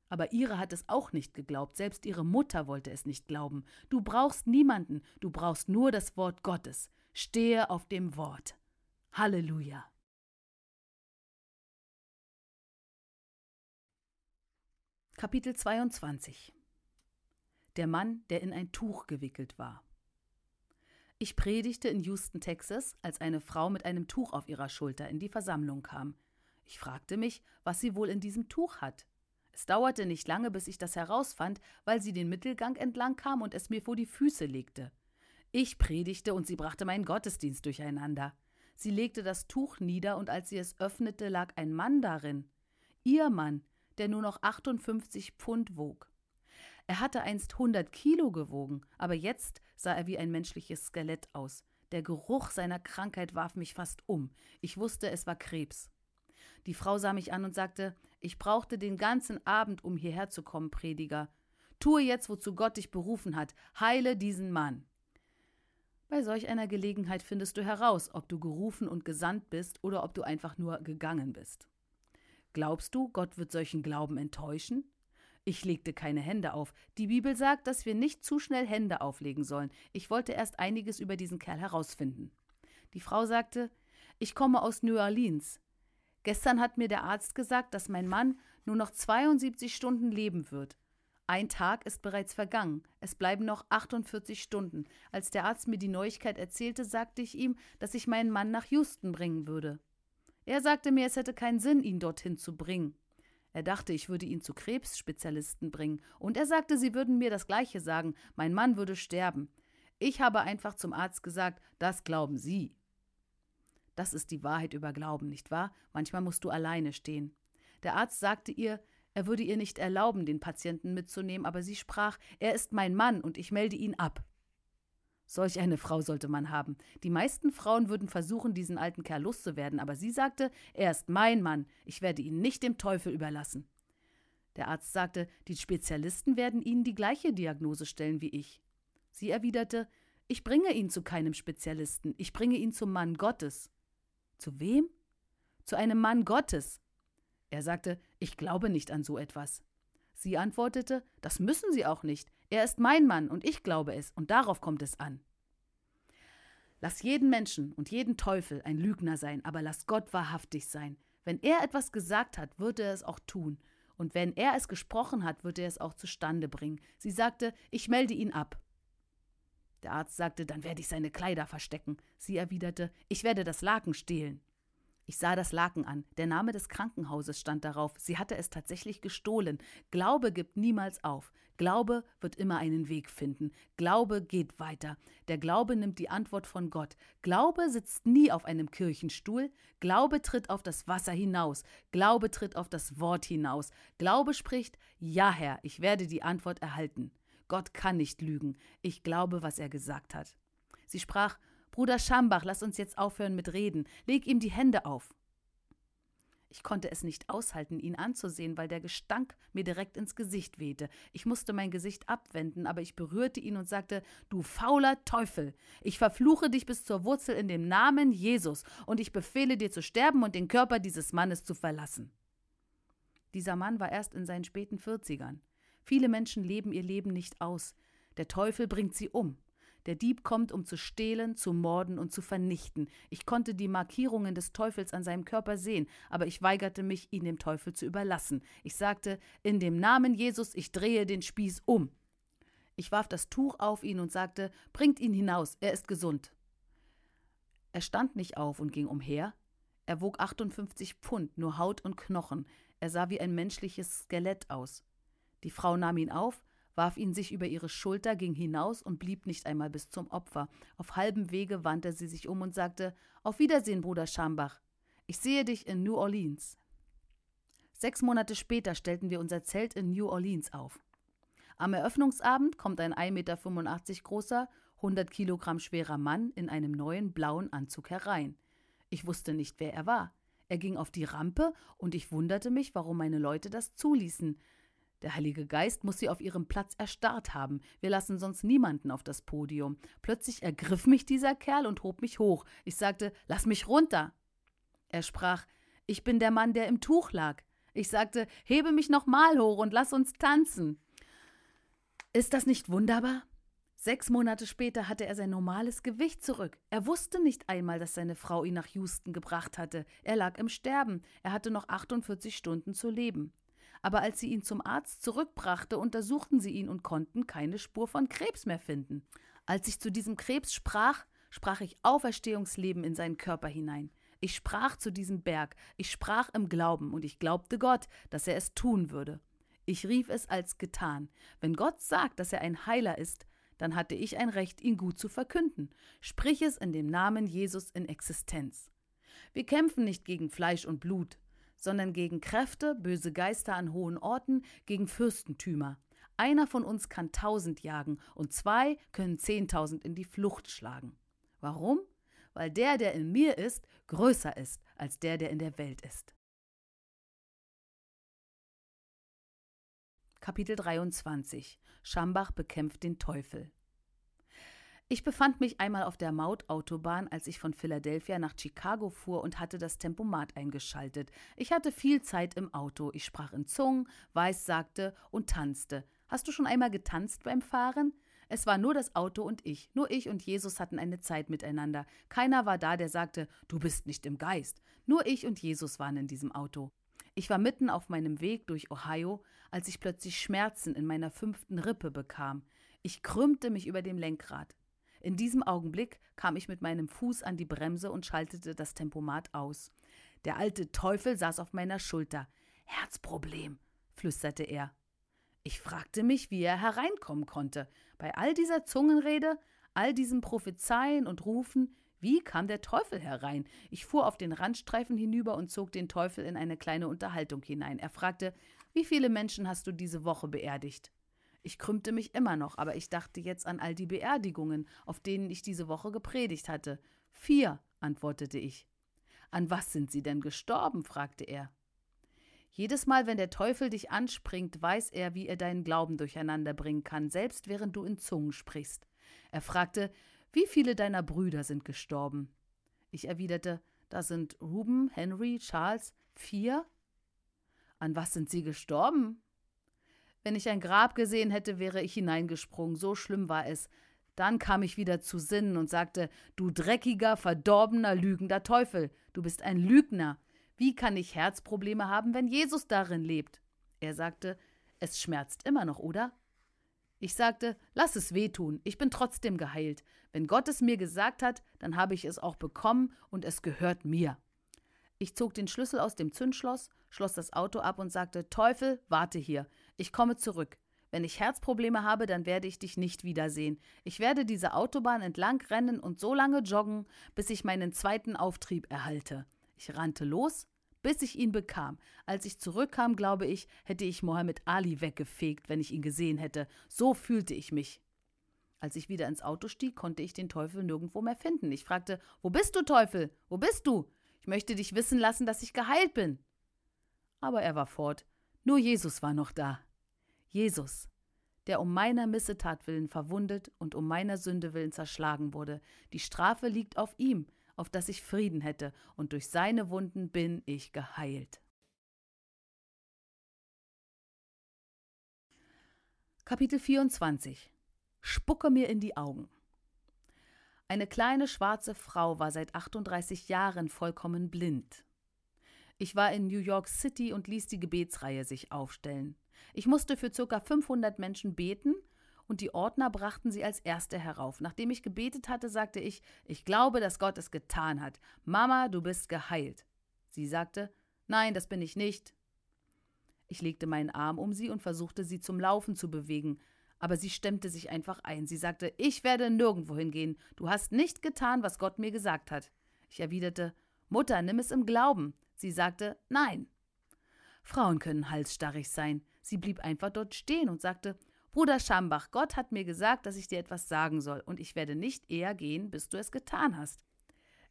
Aber ihre hat es auch nicht geglaubt, selbst ihre Mutter wollte es nicht glauben. Du brauchst niemanden, du brauchst nur das Wort Gottes. Stehe auf dem Wort. Halleluja. Kapitel 22 Der Mann, der in ein Tuch gewickelt war. Ich predigte in Houston, Texas, als eine Frau mit einem Tuch auf ihrer Schulter in die Versammlung kam. Ich fragte mich, was sie wohl in diesem Tuch hat. Es dauerte nicht lange, bis ich das herausfand, weil sie den Mittelgang entlang kam und es mir vor die Füße legte. Ich predigte und sie brachte meinen Gottesdienst durcheinander. Sie legte das Tuch nieder, und als sie es öffnete, lag ein Mann darin. Ihr Mann, der nur noch 58 Pfund wog. Er hatte einst 100 Kilo gewogen, aber jetzt sah er wie ein menschliches Skelett aus. Der Geruch seiner Krankheit warf mich fast um. Ich wusste, es war Krebs. Die Frau sah mich an und sagte: Ich brauchte den ganzen Abend, um hierher zu kommen, Prediger. Tue jetzt, wozu Gott dich berufen hat. Heile diesen Mann. Bei solch einer Gelegenheit findest du heraus, ob du gerufen und gesandt bist oder ob du einfach nur gegangen bist. Glaubst du, Gott wird solchen Glauben enttäuschen? Ich legte keine Hände auf. Die Bibel sagt, dass wir nicht zu schnell Hände auflegen sollen. Ich wollte erst einiges über diesen Kerl herausfinden. Die Frau sagte, ich komme aus New Orleans. Gestern hat mir der Arzt gesagt, dass mein Mann nur noch 72 Stunden leben wird. Ein Tag ist bereits vergangen. Es bleiben noch 48 Stunden. Als der Arzt mir die Neuigkeit erzählte, sagte ich ihm, dass ich meinen Mann nach Houston bringen würde. Er sagte mir, es hätte keinen Sinn, ihn dorthin zu bringen. Er dachte, ich würde ihn zu Krebsspezialisten bringen, und er sagte, sie würden mir das Gleiche sagen, mein Mann würde sterben. Ich habe einfach zum Arzt gesagt, das glauben Sie. Das ist die Wahrheit über Glauben, nicht wahr? Manchmal musst du alleine stehen. Der Arzt sagte ihr, er würde ihr nicht erlauben, den Patienten mitzunehmen, aber sie sprach, er ist mein Mann und ich melde ihn ab. Solch eine Frau sollte man haben. Die meisten Frauen würden versuchen, diesen alten Kerl loszuwerden, aber sie sagte, er ist mein Mann, ich werde ihn nicht dem Teufel überlassen. Der Arzt sagte, die Spezialisten werden Ihnen die gleiche Diagnose stellen wie ich. Sie erwiderte, ich bringe ihn zu keinem Spezialisten, ich bringe ihn zum Mann Gottes. Zu wem? Zu einem Mann Gottes. Er sagte, ich glaube nicht an so etwas. Sie antwortete, das müssen Sie auch nicht. Er ist mein Mann und ich glaube es, und darauf kommt es an. Lass jeden Menschen und jeden Teufel ein Lügner sein, aber lass Gott wahrhaftig sein. Wenn er etwas gesagt hat, wird er es auch tun. Und wenn er es gesprochen hat, wird er es auch zustande bringen. Sie sagte, ich melde ihn ab. Der Arzt sagte, dann werde ich seine Kleider verstecken. Sie erwiderte, ich werde das Laken stehlen. Ich sah das Laken an. Der Name des Krankenhauses stand darauf. Sie hatte es tatsächlich gestohlen. Glaube gibt niemals auf. Glaube wird immer einen Weg finden. Glaube geht weiter. Der Glaube nimmt die Antwort von Gott. Glaube sitzt nie auf einem Kirchenstuhl. Glaube tritt auf das Wasser hinaus. Glaube tritt auf das Wort hinaus. Glaube spricht, ja Herr, ich werde die Antwort erhalten. Gott kann nicht lügen. Ich glaube, was er gesagt hat. Sie sprach, Bruder Schambach, lass uns jetzt aufhören mit Reden. Leg ihm die Hände auf. Ich konnte es nicht aushalten, ihn anzusehen, weil der Gestank mir direkt ins Gesicht wehte. Ich musste mein Gesicht abwenden, aber ich berührte ihn und sagte: Du fauler Teufel! Ich verfluche dich bis zur Wurzel in dem Namen Jesus, und ich befehle dir zu sterben und den Körper dieses Mannes zu verlassen. Dieser Mann war erst in seinen späten Vierzigern. Viele Menschen leben ihr Leben nicht aus. Der Teufel bringt sie um. Der Dieb kommt, um zu stehlen, zu morden und zu vernichten. Ich konnte die Markierungen des Teufels an seinem Körper sehen, aber ich weigerte mich, ihn dem Teufel zu überlassen. Ich sagte, in dem Namen Jesus, ich drehe den Spieß um. Ich warf das Tuch auf ihn und sagte, bringt ihn hinaus, er ist gesund. Er stand nicht auf und ging umher. Er wog 58 Pfund, nur Haut und Knochen. Er sah wie ein menschliches Skelett aus. Die Frau nahm ihn auf, warf ihn sich über ihre Schulter, ging hinaus und blieb nicht einmal bis zum Opfer. Auf halbem Wege wandte sie sich um und sagte Auf Wiedersehen, Bruder Schambach. Ich sehe dich in New Orleans. Sechs Monate später stellten wir unser Zelt in New Orleans auf. Am Eröffnungsabend kommt ein 1,85 Meter großer, 100 Kilogramm schwerer Mann in einem neuen blauen Anzug herein. Ich wusste nicht, wer er war. Er ging auf die Rampe und ich wunderte mich, warum meine Leute das zuließen. Der Heilige Geist muss sie auf ihrem Platz erstarrt haben. Wir lassen sonst niemanden auf das Podium. Plötzlich ergriff mich dieser Kerl und hob mich hoch. Ich sagte, lass mich runter. Er sprach, ich bin der Mann, der im Tuch lag. Ich sagte, hebe mich nochmal hoch und lass uns tanzen. Ist das nicht wunderbar? Sechs Monate später hatte er sein normales Gewicht zurück. Er wusste nicht einmal, dass seine Frau ihn nach Houston gebracht hatte. Er lag im Sterben. Er hatte noch 48 Stunden zu leben aber als sie ihn zum Arzt zurückbrachte, untersuchten sie ihn und konnten keine Spur von Krebs mehr finden. Als ich zu diesem Krebs sprach, sprach ich Auferstehungsleben in seinen Körper hinein. Ich sprach zu diesem Berg, ich sprach im Glauben, und ich glaubte Gott, dass er es tun würde. Ich rief es als getan. Wenn Gott sagt, dass er ein Heiler ist, dann hatte ich ein Recht, ihn gut zu verkünden. Sprich es in dem Namen Jesus in Existenz. Wir kämpfen nicht gegen Fleisch und Blut, sondern gegen Kräfte, böse Geister an hohen Orten, gegen Fürstentümer. Einer von uns kann tausend jagen und zwei können zehntausend in die Flucht schlagen. Warum? Weil der, der in mir ist, größer ist als der, der in der Welt ist. Kapitel 23 Schambach bekämpft den Teufel. Ich befand mich einmal auf der Mautautobahn, als ich von Philadelphia nach Chicago fuhr und hatte das Tempomat eingeschaltet. Ich hatte viel Zeit im Auto. Ich sprach in Zungen, weissagte und tanzte. Hast du schon einmal getanzt beim Fahren? Es war nur das Auto und ich. Nur ich und Jesus hatten eine Zeit miteinander. Keiner war da, der sagte, du bist nicht im Geist. Nur ich und Jesus waren in diesem Auto. Ich war mitten auf meinem Weg durch Ohio, als ich plötzlich Schmerzen in meiner fünften Rippe bekam. Ich krümmte mich über dem Lenkrad. In diesem Augenblick kam ich mit meinem Fuß an die Bremse und schaltete das Tempomat aus. Der alte Teufel saß auf meiner Schulter. Herzproblem, flüsterte er. Ich fragte mich, wie er hereinkommen konnte. Bei all dieser Zungenrede, all diesem Prophezeien und Rufen, wie kam der Teufel herein? Ich fuhr auf den Randstreifen hinüber und zog den Teufel in eine kleine Unterhaltung hinein. Er fragte, wie viele Menschen hast du diese Woche beerdigt? Ich krümmte mich immer noch, aber ich dachte jetzt an all die Beerdigungen, auf denen ich diese Woche gepredigt hatte. Vier, antwortete ich. An was sind sie denn gestorben? fragte er. Jedes Mal, wenn der Teufel dich anspringt, weiß er, wie er deinen Glauben durcheinander bringen kann, selbst während du in Zungen sprichst. Er fragte, wie viele deiner Brüder sind gestorben? Ich erwiderte, da sind Ruben, Henry, Charles, vier. An was sind sie gestorben? Wenn ich ein Grab gesehen hätte, wäre ich hineingesprungen, so schlimm war es. Dann kam ich wieder zu Sinnen und sagte, du dreckiger, verdorbener, lügender Teufel, du bist ein Lügner. Wie kann ich Herzprobleme haben, wenn Jesus darin lebt? Er sagte, es schmerzt immer noch, oder? Ich sagte, lass es wehtun, ich bin trotzdem geheilt. Wenn Gott es mir gesagt hat, dann habe ich es auch bekommen und es gehört mir. Ich zog den Schlüssel aus dem Zündschloss, schloss das Auto ab und sagte, Teufel, warte hier, ich komme zurück. Wenn ich Herzprobleme habe, dann werde ich dich nicht wiedersehen. Ich werde diese Autobahn entlang rennen und so lange joggen, bis ich meinen zweiten Auftrieb erhalte. Ich rannte los, bis ich ihn bekam. Als ich zurückkam, glaube ich, hätte ich Mohammed Ali weggefegt, wenn ich ihn gesehen hätte. So fühlte ich mich. Als ich wieder ins Auto stieg, konnte ich den Teufel nirgendwo mehr finden. Ich fragte, wo bist du, Teufel? Wo bist du? Ich möchte dich wissen lassen, dass ich geheilt bin. Aber er war fort. Nur Jesus war noch da. Jesus, der um meiner Missetat willen verwundet und um meiner Sünde willen zerschlagen wurde. Die Strafe liegt auf ihm, auf das ich Frieden hätte, und durch seine Wunden bin ich geheilt. Kapitel 24 Spucke mir in die Augen. Eine kleine schwarze Frau war seit 38 Jahren vollkommen blind. Ich war in New York City und ließ die Gebetsreihe sich aufstellen. Ich musste für ca. 500 Menschen beten und die Ordner brachten sie als Erste herauf. Nachdem ich gebetet hatte, sagte ich, ich glaube, dass Gott es getan hat. Mama, du bist geheilt. Sie sagte, nein, das bin ich nicht. Ich legte meinen Arm um sie und versuchte sie zum Laufen zu bewegen, aber sie stemmte sich einfach ein. Sie sagte, ich werde nirgendwo hingehen. Du hast nicht getan, was Gott mir gesagt hat. Ich erwiderte, Mutter, nimm es im Glauben. Sie sagte, nein. Frauen können halsstarrig sein. Sie blieb einfach dort stehen und sagte, Bruder Schambach, Gott hat mir gesagt, dass ich dir etwas sagen soll, und ich werde nicht eher gehen, bis du es getan hast.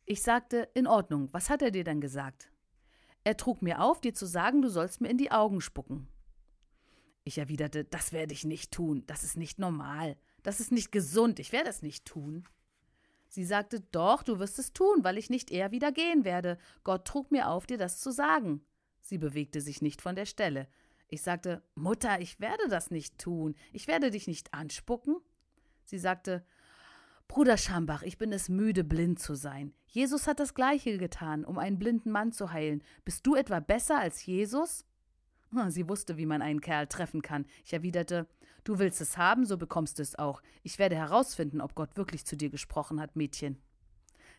Ich sagte, in Ordnung, was hat er dir denn gesagt? Er trug mir auf, dir zu sagen, du sollst mir in die Augen spucken. Ich erwiderte, das werde ich nicht tun, das ist nicht normal, das ist nicht gesund, ich werde es nicht tun. Sie sagte, doch, du wirst es tun, weil ich nicht eher wieder gehen werde. Gott trug mir auf, dir das zu sagen. Sie bewegte sich nicht von der Stelle. Ich sagte, Mutter, ich werde das nicht tun. Ich werde dich nicht anspucken. Sie sagte, Bruder Schambach, ich bin es müde, blind zu sein. Jesus hat das Gleiche getan, um einen blinden Mann zu heilen. Bist du etwa besser als Jesus? Hm, sie wusste, wie man einen Kerl treffen kann. Ich erwiderte, Du willst es haben, so bekommst du es auch. Ich werde herausfinden, ob Gott wirklich zu dir gesprochen hat, Mädchen.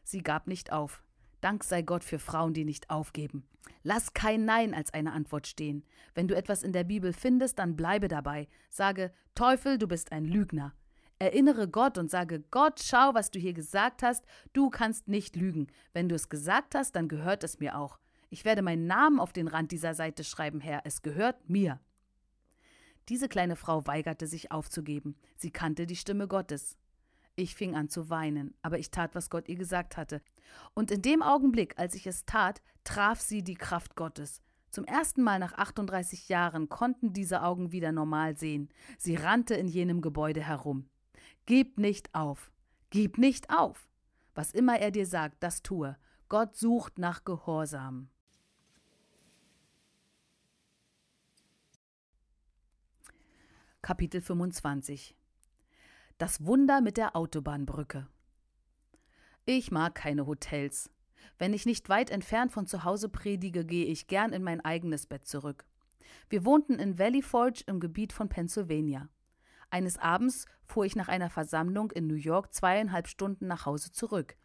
Sie gab nicht auf. Dank sei Gott für Frauen, die nicht aufgeben. Lass kein Nein als eine Antwort stehen. Wenn du etwas in der Bibel findest, dann bleibe dabei. Sage, Teufel, du bist ein Lügner. Erinnere Gott und sage, Gott, schau, was du hier gesagt hast, du kannst nicht lügen. Wenn du es gesagt hast, dann gehört es mir auch. Ich werde meinen Namen auf den Rand dieser Seite schreiben, Herr, es gehört mir. Diese kleine Frau weigerte sich aufzugeben. Sie kannte die Stimme Gottes. Ich fing an zu weinen, aber ich tat, was Gott ihr gesagt hatte. Und in dem Augenblick, als ich es tat, traf sie die Kraft Gottes. Zum ersten Mal nach 38 Jahren konnten diese Augen wieder normal sehen. Sie rannte in jenem Gebäude herum. Gib nicht auf. Gib nicht auf. Was immer er dir sagt, das tue. Gott sucht nach Gehorsam. Kapitel 25 Das Wunder mit der Autobahnbrücke Ich mag keine Hotels. Wenn ich nicht weit entfernt von zu Hause predige, gehe ich gern in mein eigenes Bett zurück. Wir wohnten in Valley Forge im Gebiet von Pennsylvania. Eines Abends fuhr ich nach einer Versammlung in New York zweieinhalb Stunden nach Hause zurück.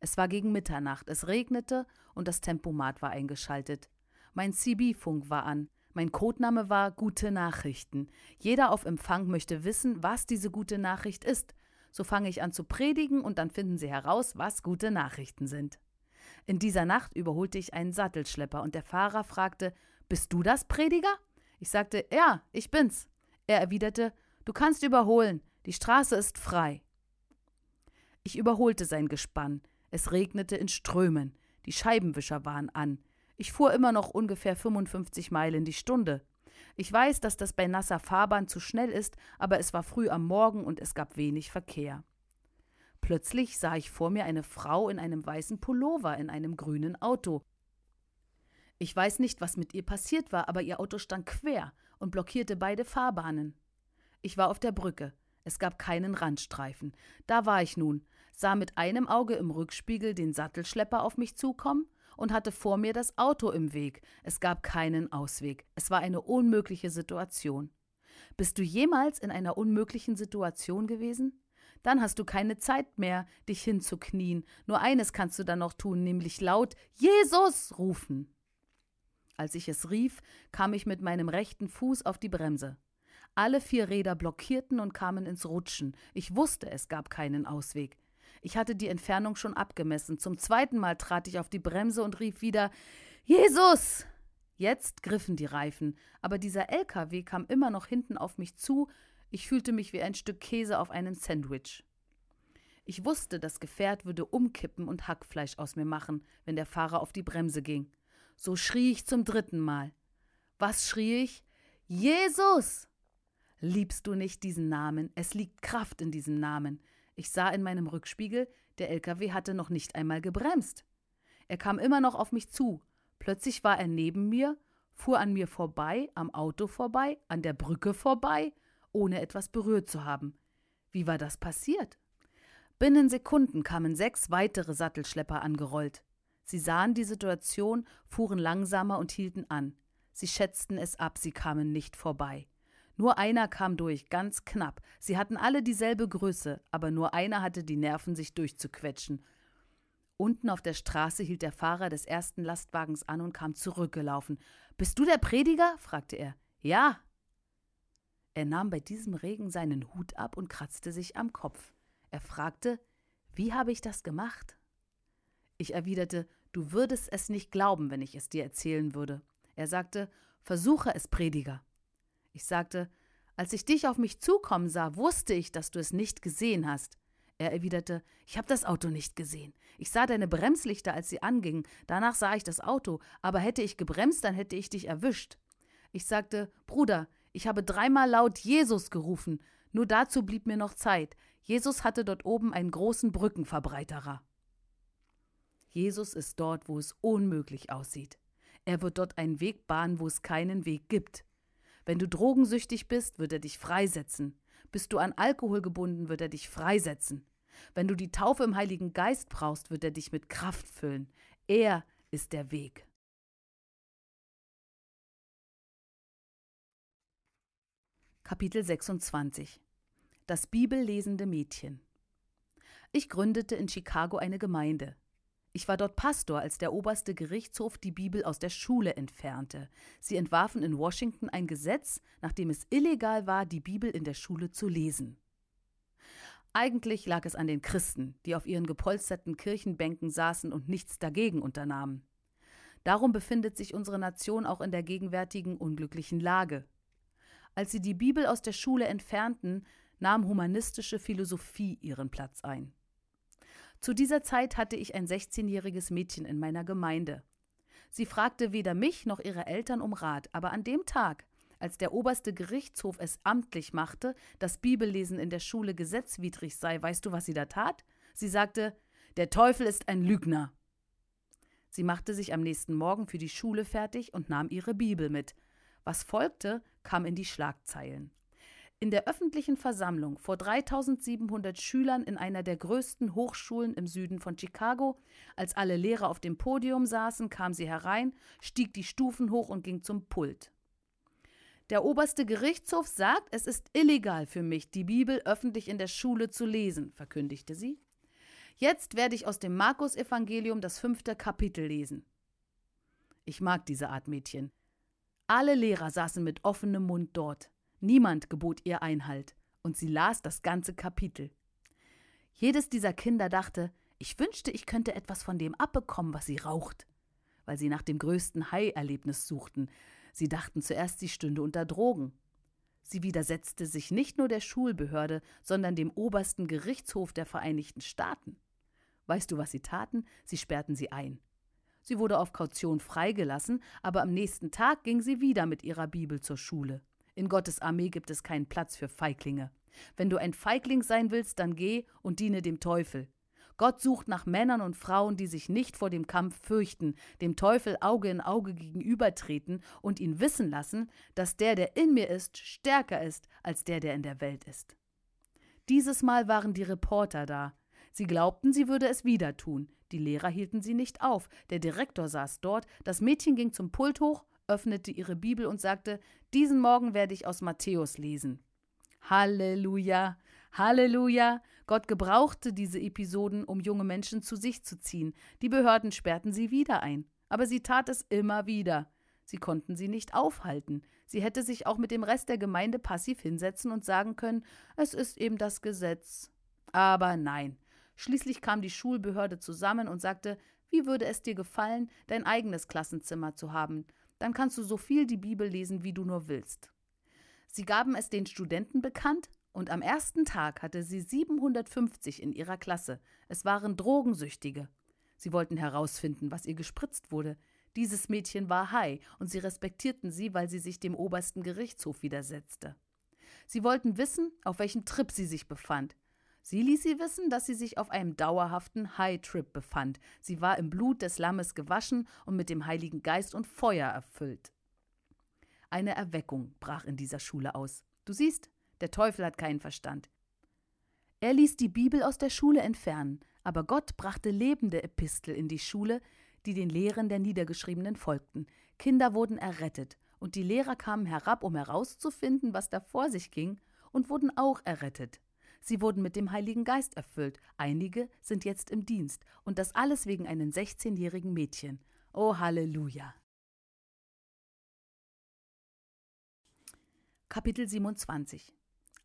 Es war gegen Mitternacht, es regnete und das Tempomat war eingeschaltet. Mein CB-Funk war an. Mein Codename war Gute Nachrichten. Jeder auf Empfang möchte wissen, was diese gute Nachricht ist. So fange ich an zu predigen und dann finden sie heraus, was gute Nachrichten sind. In dieser Nacht überholte ich einen Sattelschlepper und der Fahrer fragte: Bist du das, Prediger? Ich sagte: Ja, ich bin's. Er erwiderte: Du kannst überholen, die Straße ist frei. Ich überholte sein Gespann. Es regnete in Strömen. Die Scheibenwischer waren an. Ich fuhr immer noch ungefähr 55 Meilen die Stunde. Ich weiß, dass das bei nasser Fahrbahn zu schnell ist, aber es war früh am Morgen und es gab wenig Verkehr. Plötzlich sah ich vor mir eine Frau in einem weißen Pullover in einem grünen Auto. Ich weiß nicht, was mit ihr passiert war, aber ihr Auto stand quer und blockierte beide Fahrbahnen. Ich war auf der Brücke. Es gab keinen Randstreifen. Da war ich nun, sah mit einem Auge im Rückspiegel den Sattelschlepper auf mich zukommen und hatte vor mir das Auto im Weg. Es gab keinen Ausweg. Es war eine unmögliche Situation. Bist du jemals in einer unmöglichen Situation gewesen? Dann hast du keine Zeit mehr, dich hinzuknien. Nur eines kannst du dann noch tun, nämlich laut Jesus rufen. Als ich es rief, kam ich mit meinem rechten Fuß auf die Bremse. Alle vier Räder blockierten und kamen ins Rutschen. Ich wusste, es gab keinen Ausweg. Ich hatte die Entfernung schon abgemessen. Zum zweiten Mal trat ich auf die Bremse und rief wieder Jesus. Jetzt griffen die Reifen, aber dieser LKW kam immer noch hinten auf mich zu. Ich fühlte mich wie ein Stück Käse auf einem Sandwich. Ich wusste, das Gefährt würde umkippen und Hackfleisch aus mir machen, wenn der Fahrer auf die Bremse ging. So schrie ich zum dritten Mal. Was schrie ich? Jesus! Liebst du nicht diesen Namen? Es liegt Kraft in diesem Namen. Ich sah in meinem Rückspiegel, der LKW hatte noch nicht einmal gebremst. Er kam immer noch auf mich zu. Plötzlich war er neben mir, fuhr an mir vorbei, am Auto vorbei, an der Brücke vorbei, ohne etwas berührt zu haben. Wie war das passiert? Binnen Sekunden kamen sechs weitere Sattelschlepper angerollt. Sie sahen die Situation, fuhren langsamer und hielten an. Sie schätzten es ab, sie kamen nicht vorbei. Nur einer kam durch, ganz knapp. Sie hatten alle dieselbe Größe, aber nur einer hatte die Nerven, sich durchzuquetschen. Unten auf der Straße hielt der Fahrer des ersten Lastwagens an und kam zurückgelaufen. Bist du der Prediger? fragte er. Ja. Er nahm bei diesem Regen seinen Hut ab und kratzte sich am Kopf. Er fragte, wie habe ich das gemacht? Ich erwiderte, du würdest es nicht glauben, wenn ich es dir erzählen würde. Er sagte, versuche es, Prediger. Ich sagte, als ich dich auf mich zukommen sah, wusste ich, dass du es nicht gesehen hast. Er erwiderte, ich habe das Auto nicht gesehen. Ich sah deine Bremslichter, als sie angingen. Danach sah ich das Auto, aber hätte ich gebremst, dann hätte ich dich erwischt. Ich sagte, Bruder, ich habe dreimal laut Jesus gerufen. Nur dazu blieb mir noch Zeit. Jesus hatte dort oben einen großen Brückenverbreiterer. Jesus ist dort, wo es unmöglich aussieht. Er wird dort einen Weg bahnen, wo es keinen Weg gibt. Wenn du drogensüchtig bist, wird er dich freisetzen. Bist du an Alkohol gebunden, wird er dich freisetzen. Wenn du die Taufe im Heiligen Geist brauchst, wird er dich mit Kraft füllen. Er ist der Weg. Kapitel 26 Das bibellesende Mädchen Ich gründete in Chicago eine Gemeinde. Ich war dort Pastor, als der oberste Gerichtshof die Bibel aus der Schule entfernte. Sie entwarfen in Washington ein Gesetz, nach dem es illegal war, die Bibel in der Schule zu lesen. Eigentlich lag es an den Christen, die auf ihren gepolsterten Kirchenbänken saßen und nichts dagegen unternahmen. Darum befindet sich unsere Nation auch in der gegenwärtigen unglücklichen Lage. Als sie die Bibel aus der Schule entfernten, nahm humanistische Philosophie ihren Platz ein. Zu dieser Zeit hatte ich ein 16-jähriges Mädchen in meiner Gemeinde. Sie fragte weder mich noch ihre Eltern um Rat, aber an dem Tag, als der oberste Gerichtshof es amtlich machte, dass Bibellesen in der Schule gesetzwidrig sei, weißt du, was sie da tat? Sie sagte, der Teufel ist ein Lügner. Sie machte sich am nächsten Morgen für die Schule fertig und nahm ihre Bibel mit. Was folgte, kam in die Schlagzeilen. In der öffentlichen Versammlung vor 3700 Schülern in einer der größten Hochschulen im Süden von Chicago, als alle Lehrer auf dem Podium saßen, kam sie herein, stieg die Stufen hoch und ging zum Pult. Der oberste Gerichtshof sagt, es ist illegal für mich, die Bibel öffentlich in der Schule zu lesen, verkündigte sie. Jetzt werde ich aus dem Markus-Evangelium das fünfte Kapitel lesen. Ich mag diese Art Mädchen. Alle Lehrer saßen mit offenem Mund dort. Niemand gebot ihr Einhalt, und sie las das ganze Kapitel. Jedes dieser Kinder dachte, ich wünschte, ich könnte etwas von dem abbekommen, was sie raucht, weil sie nach dem größten Hai-Erlebnis suchten. Sie dachten zuerst, sie stünde unter Drogen. Sie widersetzte sich nicht nur der Schulbehörde, sondern dem obersten Gerichtshof der Vereinigten Staaten. Weißt du, was sie taten? Sie sperrten sie ein. Sie wurde auf Kaution freigelassen, aber am nächsten Tag ging sie wieder mit ihrer Bibel zur Schule. In Gottes Armee gibt es keinen Platz für Feiglinge. Wenn du ein Feigling sein willst, dann geh und diene dem Teufel. Gott sucht nach Männern und Frauen, die sich nicht vor dem Kampf fürchten, dem Teufel Auge in Auge gegenübertreten und ihn wissen lassen, dass der, der in mir ist, stärker ist als der, der in der Welt ist. Dieses Mal waren die Reporter da. Sie glaubten, sie würde es wieder tun. Die Lehrer hielten sie nicht auf. Der Direktor saß dort, das Mädchen ging zum Pult hoch öffnete ihre Bibel und sagte, diesen Morgen werde ich aus Matthäus lesen. Halleluja, Halleluja. Gott gebrauchte diese Episoden, um junge Menschen zu sich zu ziehen. Die Behörden sperrten sie wieder ein. Aber sie tat es immer wieder. Sie konnten sie nicht aufhalten. Sie hätte sich auch mit dem Rest der Gemeinde passiv hinsetzen und sagen können, es ist eben das Gesetz. Aber nein. Schließlich kam die Schulbehörde zusammen und sagte, wie würde es dir gefallen, dein eigenes Klassenzimmer zu haben? Dann kannst du so viel die Bibel lesen, wie du nur willst. Sie gaben es den Studenten bekannt, und am ersten Tag hatte sie 750 in ihrer Klasse. Es waren Drogensüchtige. Sie wollten herausfinden, was ihr gespritzt wurde. Dieses Mädchen war High, und sie respektierten sie, weil sie sich dem obersten Gerichtshof widersetzte. Sie wollten wissen, auf welchem Trip sie sich befand. Sie ließ sie wissen, dass sie sich auf einem dauerhaften High-Trip befand. Sie war im Blut des Lammes gewaschen und mit dem Heiligen Geist und Feuer erfüllt. Eine Erweckung brach in dieser Schule aus. Du siehst, der Teufel hat keinen Verstand. Er ließ die Bibel aus der Schule entfernen, aber Gott brachte lebende Epistel in die Schule, die den Lehren der Niedergeschriebenen folgten. Kinder wurden errettet, und die Lehrer kamen herab, um herauszufinden, was da vor sich ging, und wurden auch errettet. Sie wurden mit dem Heiligen Geist erfüllt. Einige sind jetzt im Dienst. Und das alles wegen einem 16-jährigen Mädchen. Oh Halleluja. Kapitel 27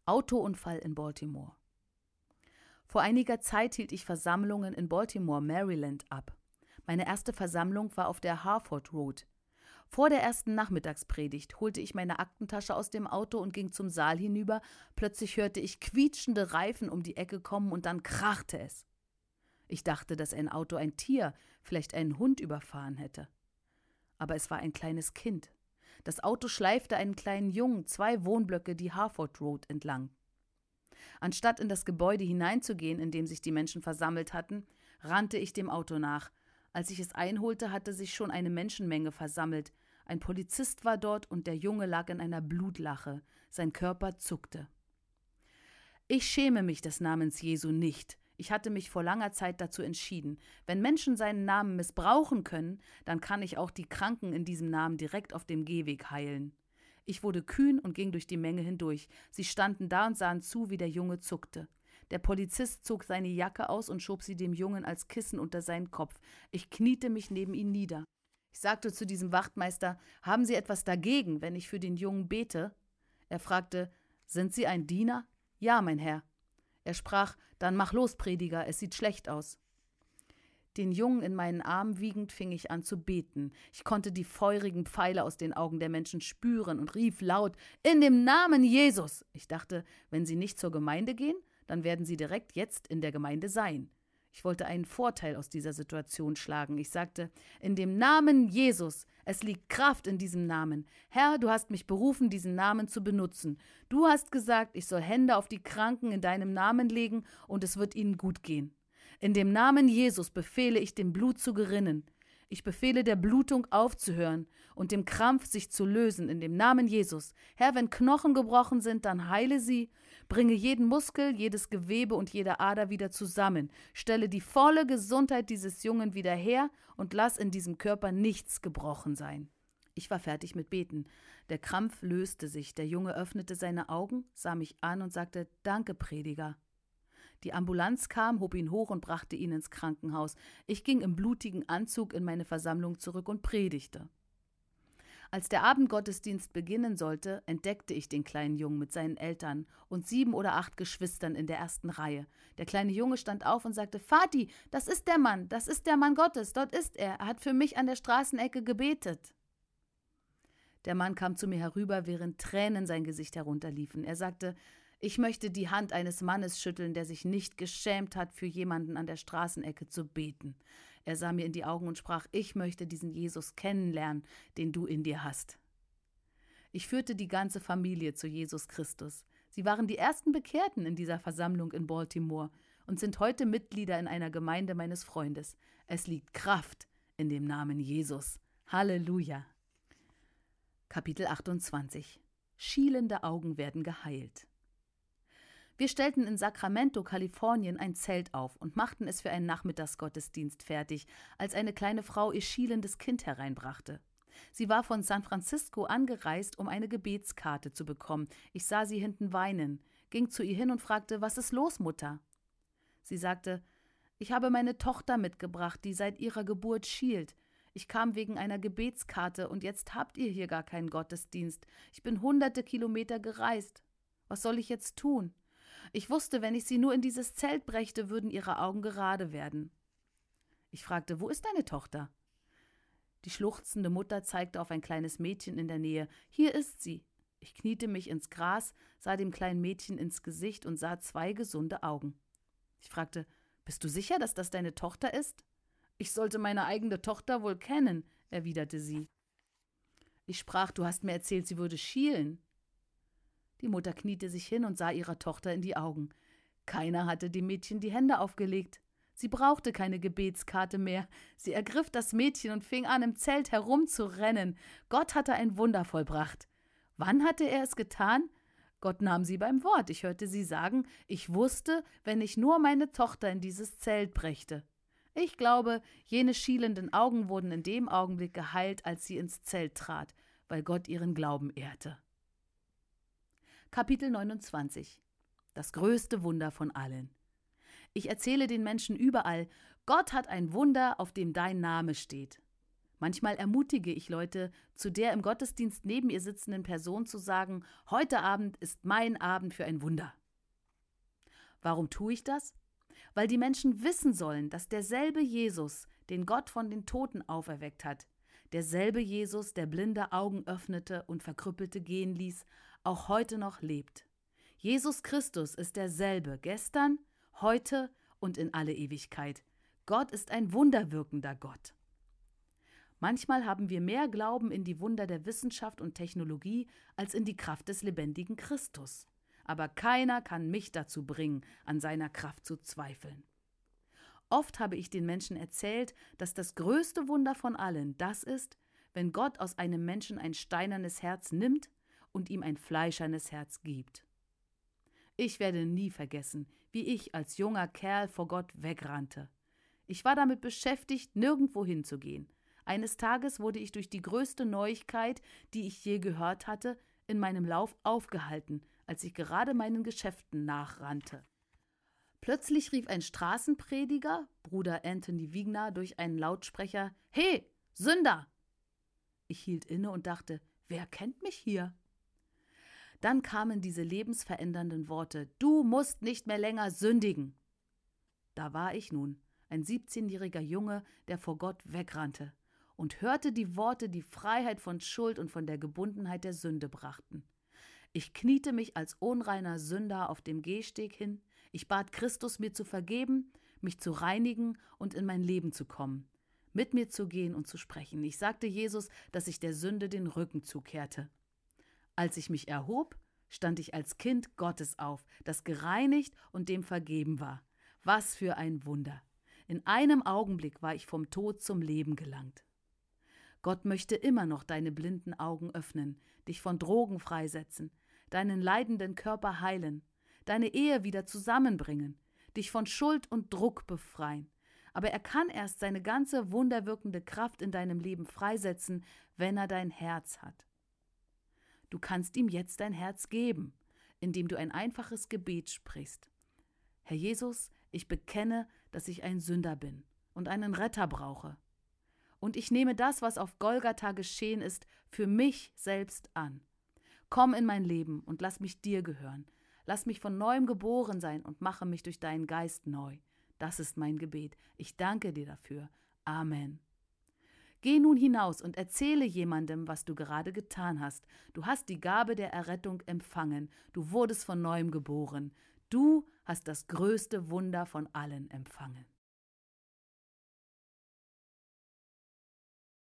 Autounfall in Baltimore Vor einiger Zeit hielt ich Versammlungen in Baltimore, Maryland ab. Meine erste Versammlung war auf der Harford Road. Vor der ersten Nachmittagspredigt holte ich meine Aktentasche aus dem Auto und ging zum Saal hinüber. Plötzlich hörte ich quietschende Reifen um die Ecke kommen und dann krachte es. Ich dachte, dass ein Auto ein Tier, vielleicht einen Hund überfahren hätte. Aber es war ein kleines Kind. Das Auto schleifte einen kleinen Jungen zwei Wohnblöcke die Harford Road entlang. Anstatt in das Gebäude hineinzugehen, in dem sich die Menschen versammelt hatten, rannte ich dem Auto nach. Als ich es einholte, hatte sich schon eine Menschenmenge versammelt, ein Polizist war dort und der Junge lag in einer Blutlache. Sein Körper zuckte. Ich schäme mich des Namens Jesu nicht. Ich hatte mich vor langer Zeit dazu entschieden. Wenn Menschen seinen Namen missbrauchen können, dann kann ich auch die Kranken in diesem Namen direkt auf dem Gehweg heilen. Ich wurde kühn und ging durch die Menge hindurch. Sie standen da und sahen zu, wie der Junge zuckte. Der Polizist zog seine Jacke aus und schob sie dem Jungen als Kissen unter seinen Kopf. Ich kniete mich neben ihn nieder. Ich sagte zu diesem Wachtmeister, haben Sie etwas dagegen, wenn ich für den Jungen bete? Er fragte, sind Sie ein Diener? Ja, mein Herr. Er sprach: Dann mach los, Prediger, es sieht schlecht aus. Den Jungen in meinen Armen wiegend fing ich an zu beten. Ich konnte die feurigen Pfeile aus den Augen der Menschen spüren und rief laut: In dem Namen Jesus! Ich dachte, wenn sie nicht zur Gemeinde gehen, dann werden sie direkt jetzt in der Gemeinde sein. Ich wollte einen Vorteil aus dieser Situation schlagen. Ich sagte, in dem Namen Jesus, es liegt Kraft in diesem Namen. Herr, du hast mich berufen, diesen Namen zu benutzen. Du hast gesagt, ich soll Hände auf die Kranken in deinem Namen legen und es wird ihnen gut gehen. In dem Namen Jesus befehle ich dem Blut zu gerinnen. Ich befehle der Blutung aufzuhören und dem Krampf sich zu lösen in dem Namen Jesus. Herr, wenn Knochen gebrochen sind, dann heile sie, bringe jeden Muskel, jedes Gewebe und jede Ader wieder zusammen, stelle die volle Gesundheit dieses Jungen wieder her und lass in diesem Körper nichts gebrochen sein. Ich war fertig mit Beten. Der Krampf löste sich, der Junge öffnete seine Augen, sah mich an und sagte Danke, Prediger. Die Ambulanz kam, hob ihn hoch und brachte ihn ins Krankenhaus. Ich ging im blutigen Anzug in meine Versammlung zurück und predigte. Als der Abendgottesdienst beginnen sollte, entdeckte ich den kleinen Jungen mit seinen Eltern und sieben oder acht Geschwistern in der ersten Reihe. Der kleine Junge stand auf und sagte: Vati, das ist der Mann, das ist der Mann Gottes, dort ist er, er hat für mich an der Straßenecke gebetet. Der Mann kam zu mir herüber, während Tränen sein Gesicht herunterliefen. Er sagte: ich möchte die Hand eines Mannes schütteln, der sich nicht geschämt hat, für jemanden an der Straßenecke zu beten. Er sah mir in die Augen und sprach, ich möchte diesen Jesus kennenlernen, den du in dir hast. Ich führte die ganze Familie zu Jesus Christus. Sie waren die ersten Bekehrten in dieser Versammlung in Baltimore und sind heute Mitglieder in einer Gemeinde meines Freundes. Es liegt Kraft in dem Namen Jesus. Halleluja. Kapitel 28 Schielende Augen werden geheilt. Wir stellten in Sacramento, Kalifornien, ein Zelt auf und machten es für einen Nachmittagsgottesdienst fertig, als eine kleine Frau ihr schielendes Kind hereinbrachte. Sie war von San Francisco angereist, um eine Gebetskarte zu bekommen. Ich sah sie hinten weinen, ging zu ihr hin und fragte, was ist los, Mutter? Sie sagte, ich habe meine Tochter mitgebracht, die seit ihrer Geburt schielt. Ich kam wegen einer Gebetskarte und jetzt habt ihr hier gar keinen Gottesdienst. Ich bin hunderte Kilometer gereist. Was soll ich jetzt tun? Ich wusste, wenn ich sie nur in dieses Zelt brächte, würden ihre Augen gerade werden. Ich fragte, wo ist deine Tochter? Die schluchzende Mutter zeigte auf ein kleines Mädchen in der Nähe. Hier ist sie. Ich kniete mich ins Gras, sah dem kleinen Mädchen ins Gesicht und sah zwei gesunde Augen. Ich fragte, Bist du sicher, dass das deine Tochter ist? Ich sollte meine eigene Tochter wohl kennen, erwiderte sie. Ich sprach, du hast mir erzählt, sie würde schielen. Die Mutter kniete sich hin und sah ihrer Tochter in die Augen. Keiner hatte dem Mädchen die Hände aufgelegt. Sie brauchte keine Gebetskarte mehr. Sie ergriff das Mädchen und fing an, im Zelt herumzurennen. Gott hatte ein Wunder vollbracht. Wann hatte er es getan? Gott nahm sie beim Wort. Ich hörte sie sagen, ich wusste, wenn ich nur meine Tochter in dieses Zelt brächte. Ich glaube, jene schielenden Augen wurden in dem Augenblick geheilt, als sie ins Zelt trat, weil Gott ihren Glauben ehrte. Kapitel 29 Das größte Wunder von allen. Ich erzähle den Menschen überall, Gott hat ein Wunder, auf dem dein Name steht. Manchmal ermutige ich Leute, zu der im Gottesdienst neben ihr sitzenden Person zu sagen, heute Abend ist mein Abend für ein Wunder. Warum tue ich das? Weil die Menschen wissen sollen, dass derselbe Jesus, den Gott von den Toten auferweckt hat, derselbe Jesus, der blinde Augen öffnete und Verkrüppelte gehen ließ, auch heute noch lebt. Jesus Christus ist derselbe gestern, heute und in alle Ewigkeit. Gott ist ein wunderwirkender Gott. Manchmal haben wir mehr Glauben in die Wunder der Wissenschaft und Technologie als in die Kraft des lebendigen Christus. Aber keiner kann mich dazu bringen, an seiner Kraft zu zweifeln. Oft habe ich den Menschen erzählt, dass das größte Wunder von allen das ist, wenn Gott aus einem Menschen ein steinernes Herz nimmt und ihm ein fleischernes Herz gibt. Ich werde nie vergessen, wie ich als junger Kerl vor Gott wegrannte. Ich war damit beschäftigt, nirgendwo hinzugehen. Eines Tages wurde ich durch die größte Neuigkeit, die ich je gehört hatte, in meinem Lauf aufgehalten, als ich gerade meinen Geschäften nachrannte. Plötzlich rief ein Straßenprediger, Bruder Anthony Wigner, durch einen Lautsprecher: He, Sünder! Ich hielt inne und dachte: Wer kennt mich hier? Dann kamen diese lebensverändernden Worte, du musst nicht mehr länger sündigen. Da war ich nun, ein 17-jähriger Junge, der vor Gott wegrannte und hörte die Worte, die Freiheit von Schuld und von der Gebundenheit der Sünde brachten. Ich kniete mich als unreiner Sünder auf dem Gehsteg hin, ich bat Christus, mir zu vergeben, mich zu reinigen und in mein Leben zu kommen, mit mir zu gehen und zu sprechen. Ich sagte Jesus, dass ich der Sünde den Rücken zukehrte. Als ich mich erhob, stand ich als Kind Gottes auf, das gereinigt und dem vergeben war. Was für ein Wunder. In einem Augenblick war ich vom Tod zum Leben gelangt. Gott möchte immer noch deine blinden Augen öffnen, dich von Drogen freisetzen, deinen leidenden Körper heilen, deine Ehe wieder zusammenbringen, dich von Schuld und Druck befreien. Aber er kann erst seine ganze wunderwirkende Kraft in deinem Leben freisetzen, wenn er dein Herz hat. Du kannst ihm jetzt dein Herz geben, indem du ein einfaches Gebet sprichst. Herr Jesus, ich bekenne, dass ich ein Sünder bin und einen Retter brauche. Und ich nehme das, was auf Golgatha geschehen ist, für mich selbst an. Komm in mein Leben und lass mich dir gehören. Lass mich von neuem geboren sein und mache mich durch deinen Geist neu. Das ist mein Gebet. Ich danke dir dafür. Amen. Geh nun hinaus und erzähle jemandem, was du gerade getan hast. Du hast die Gabe der Errettung empfangen. Du wurdest von neuem geboren. Du hast das größte Wunder von allen empfangen.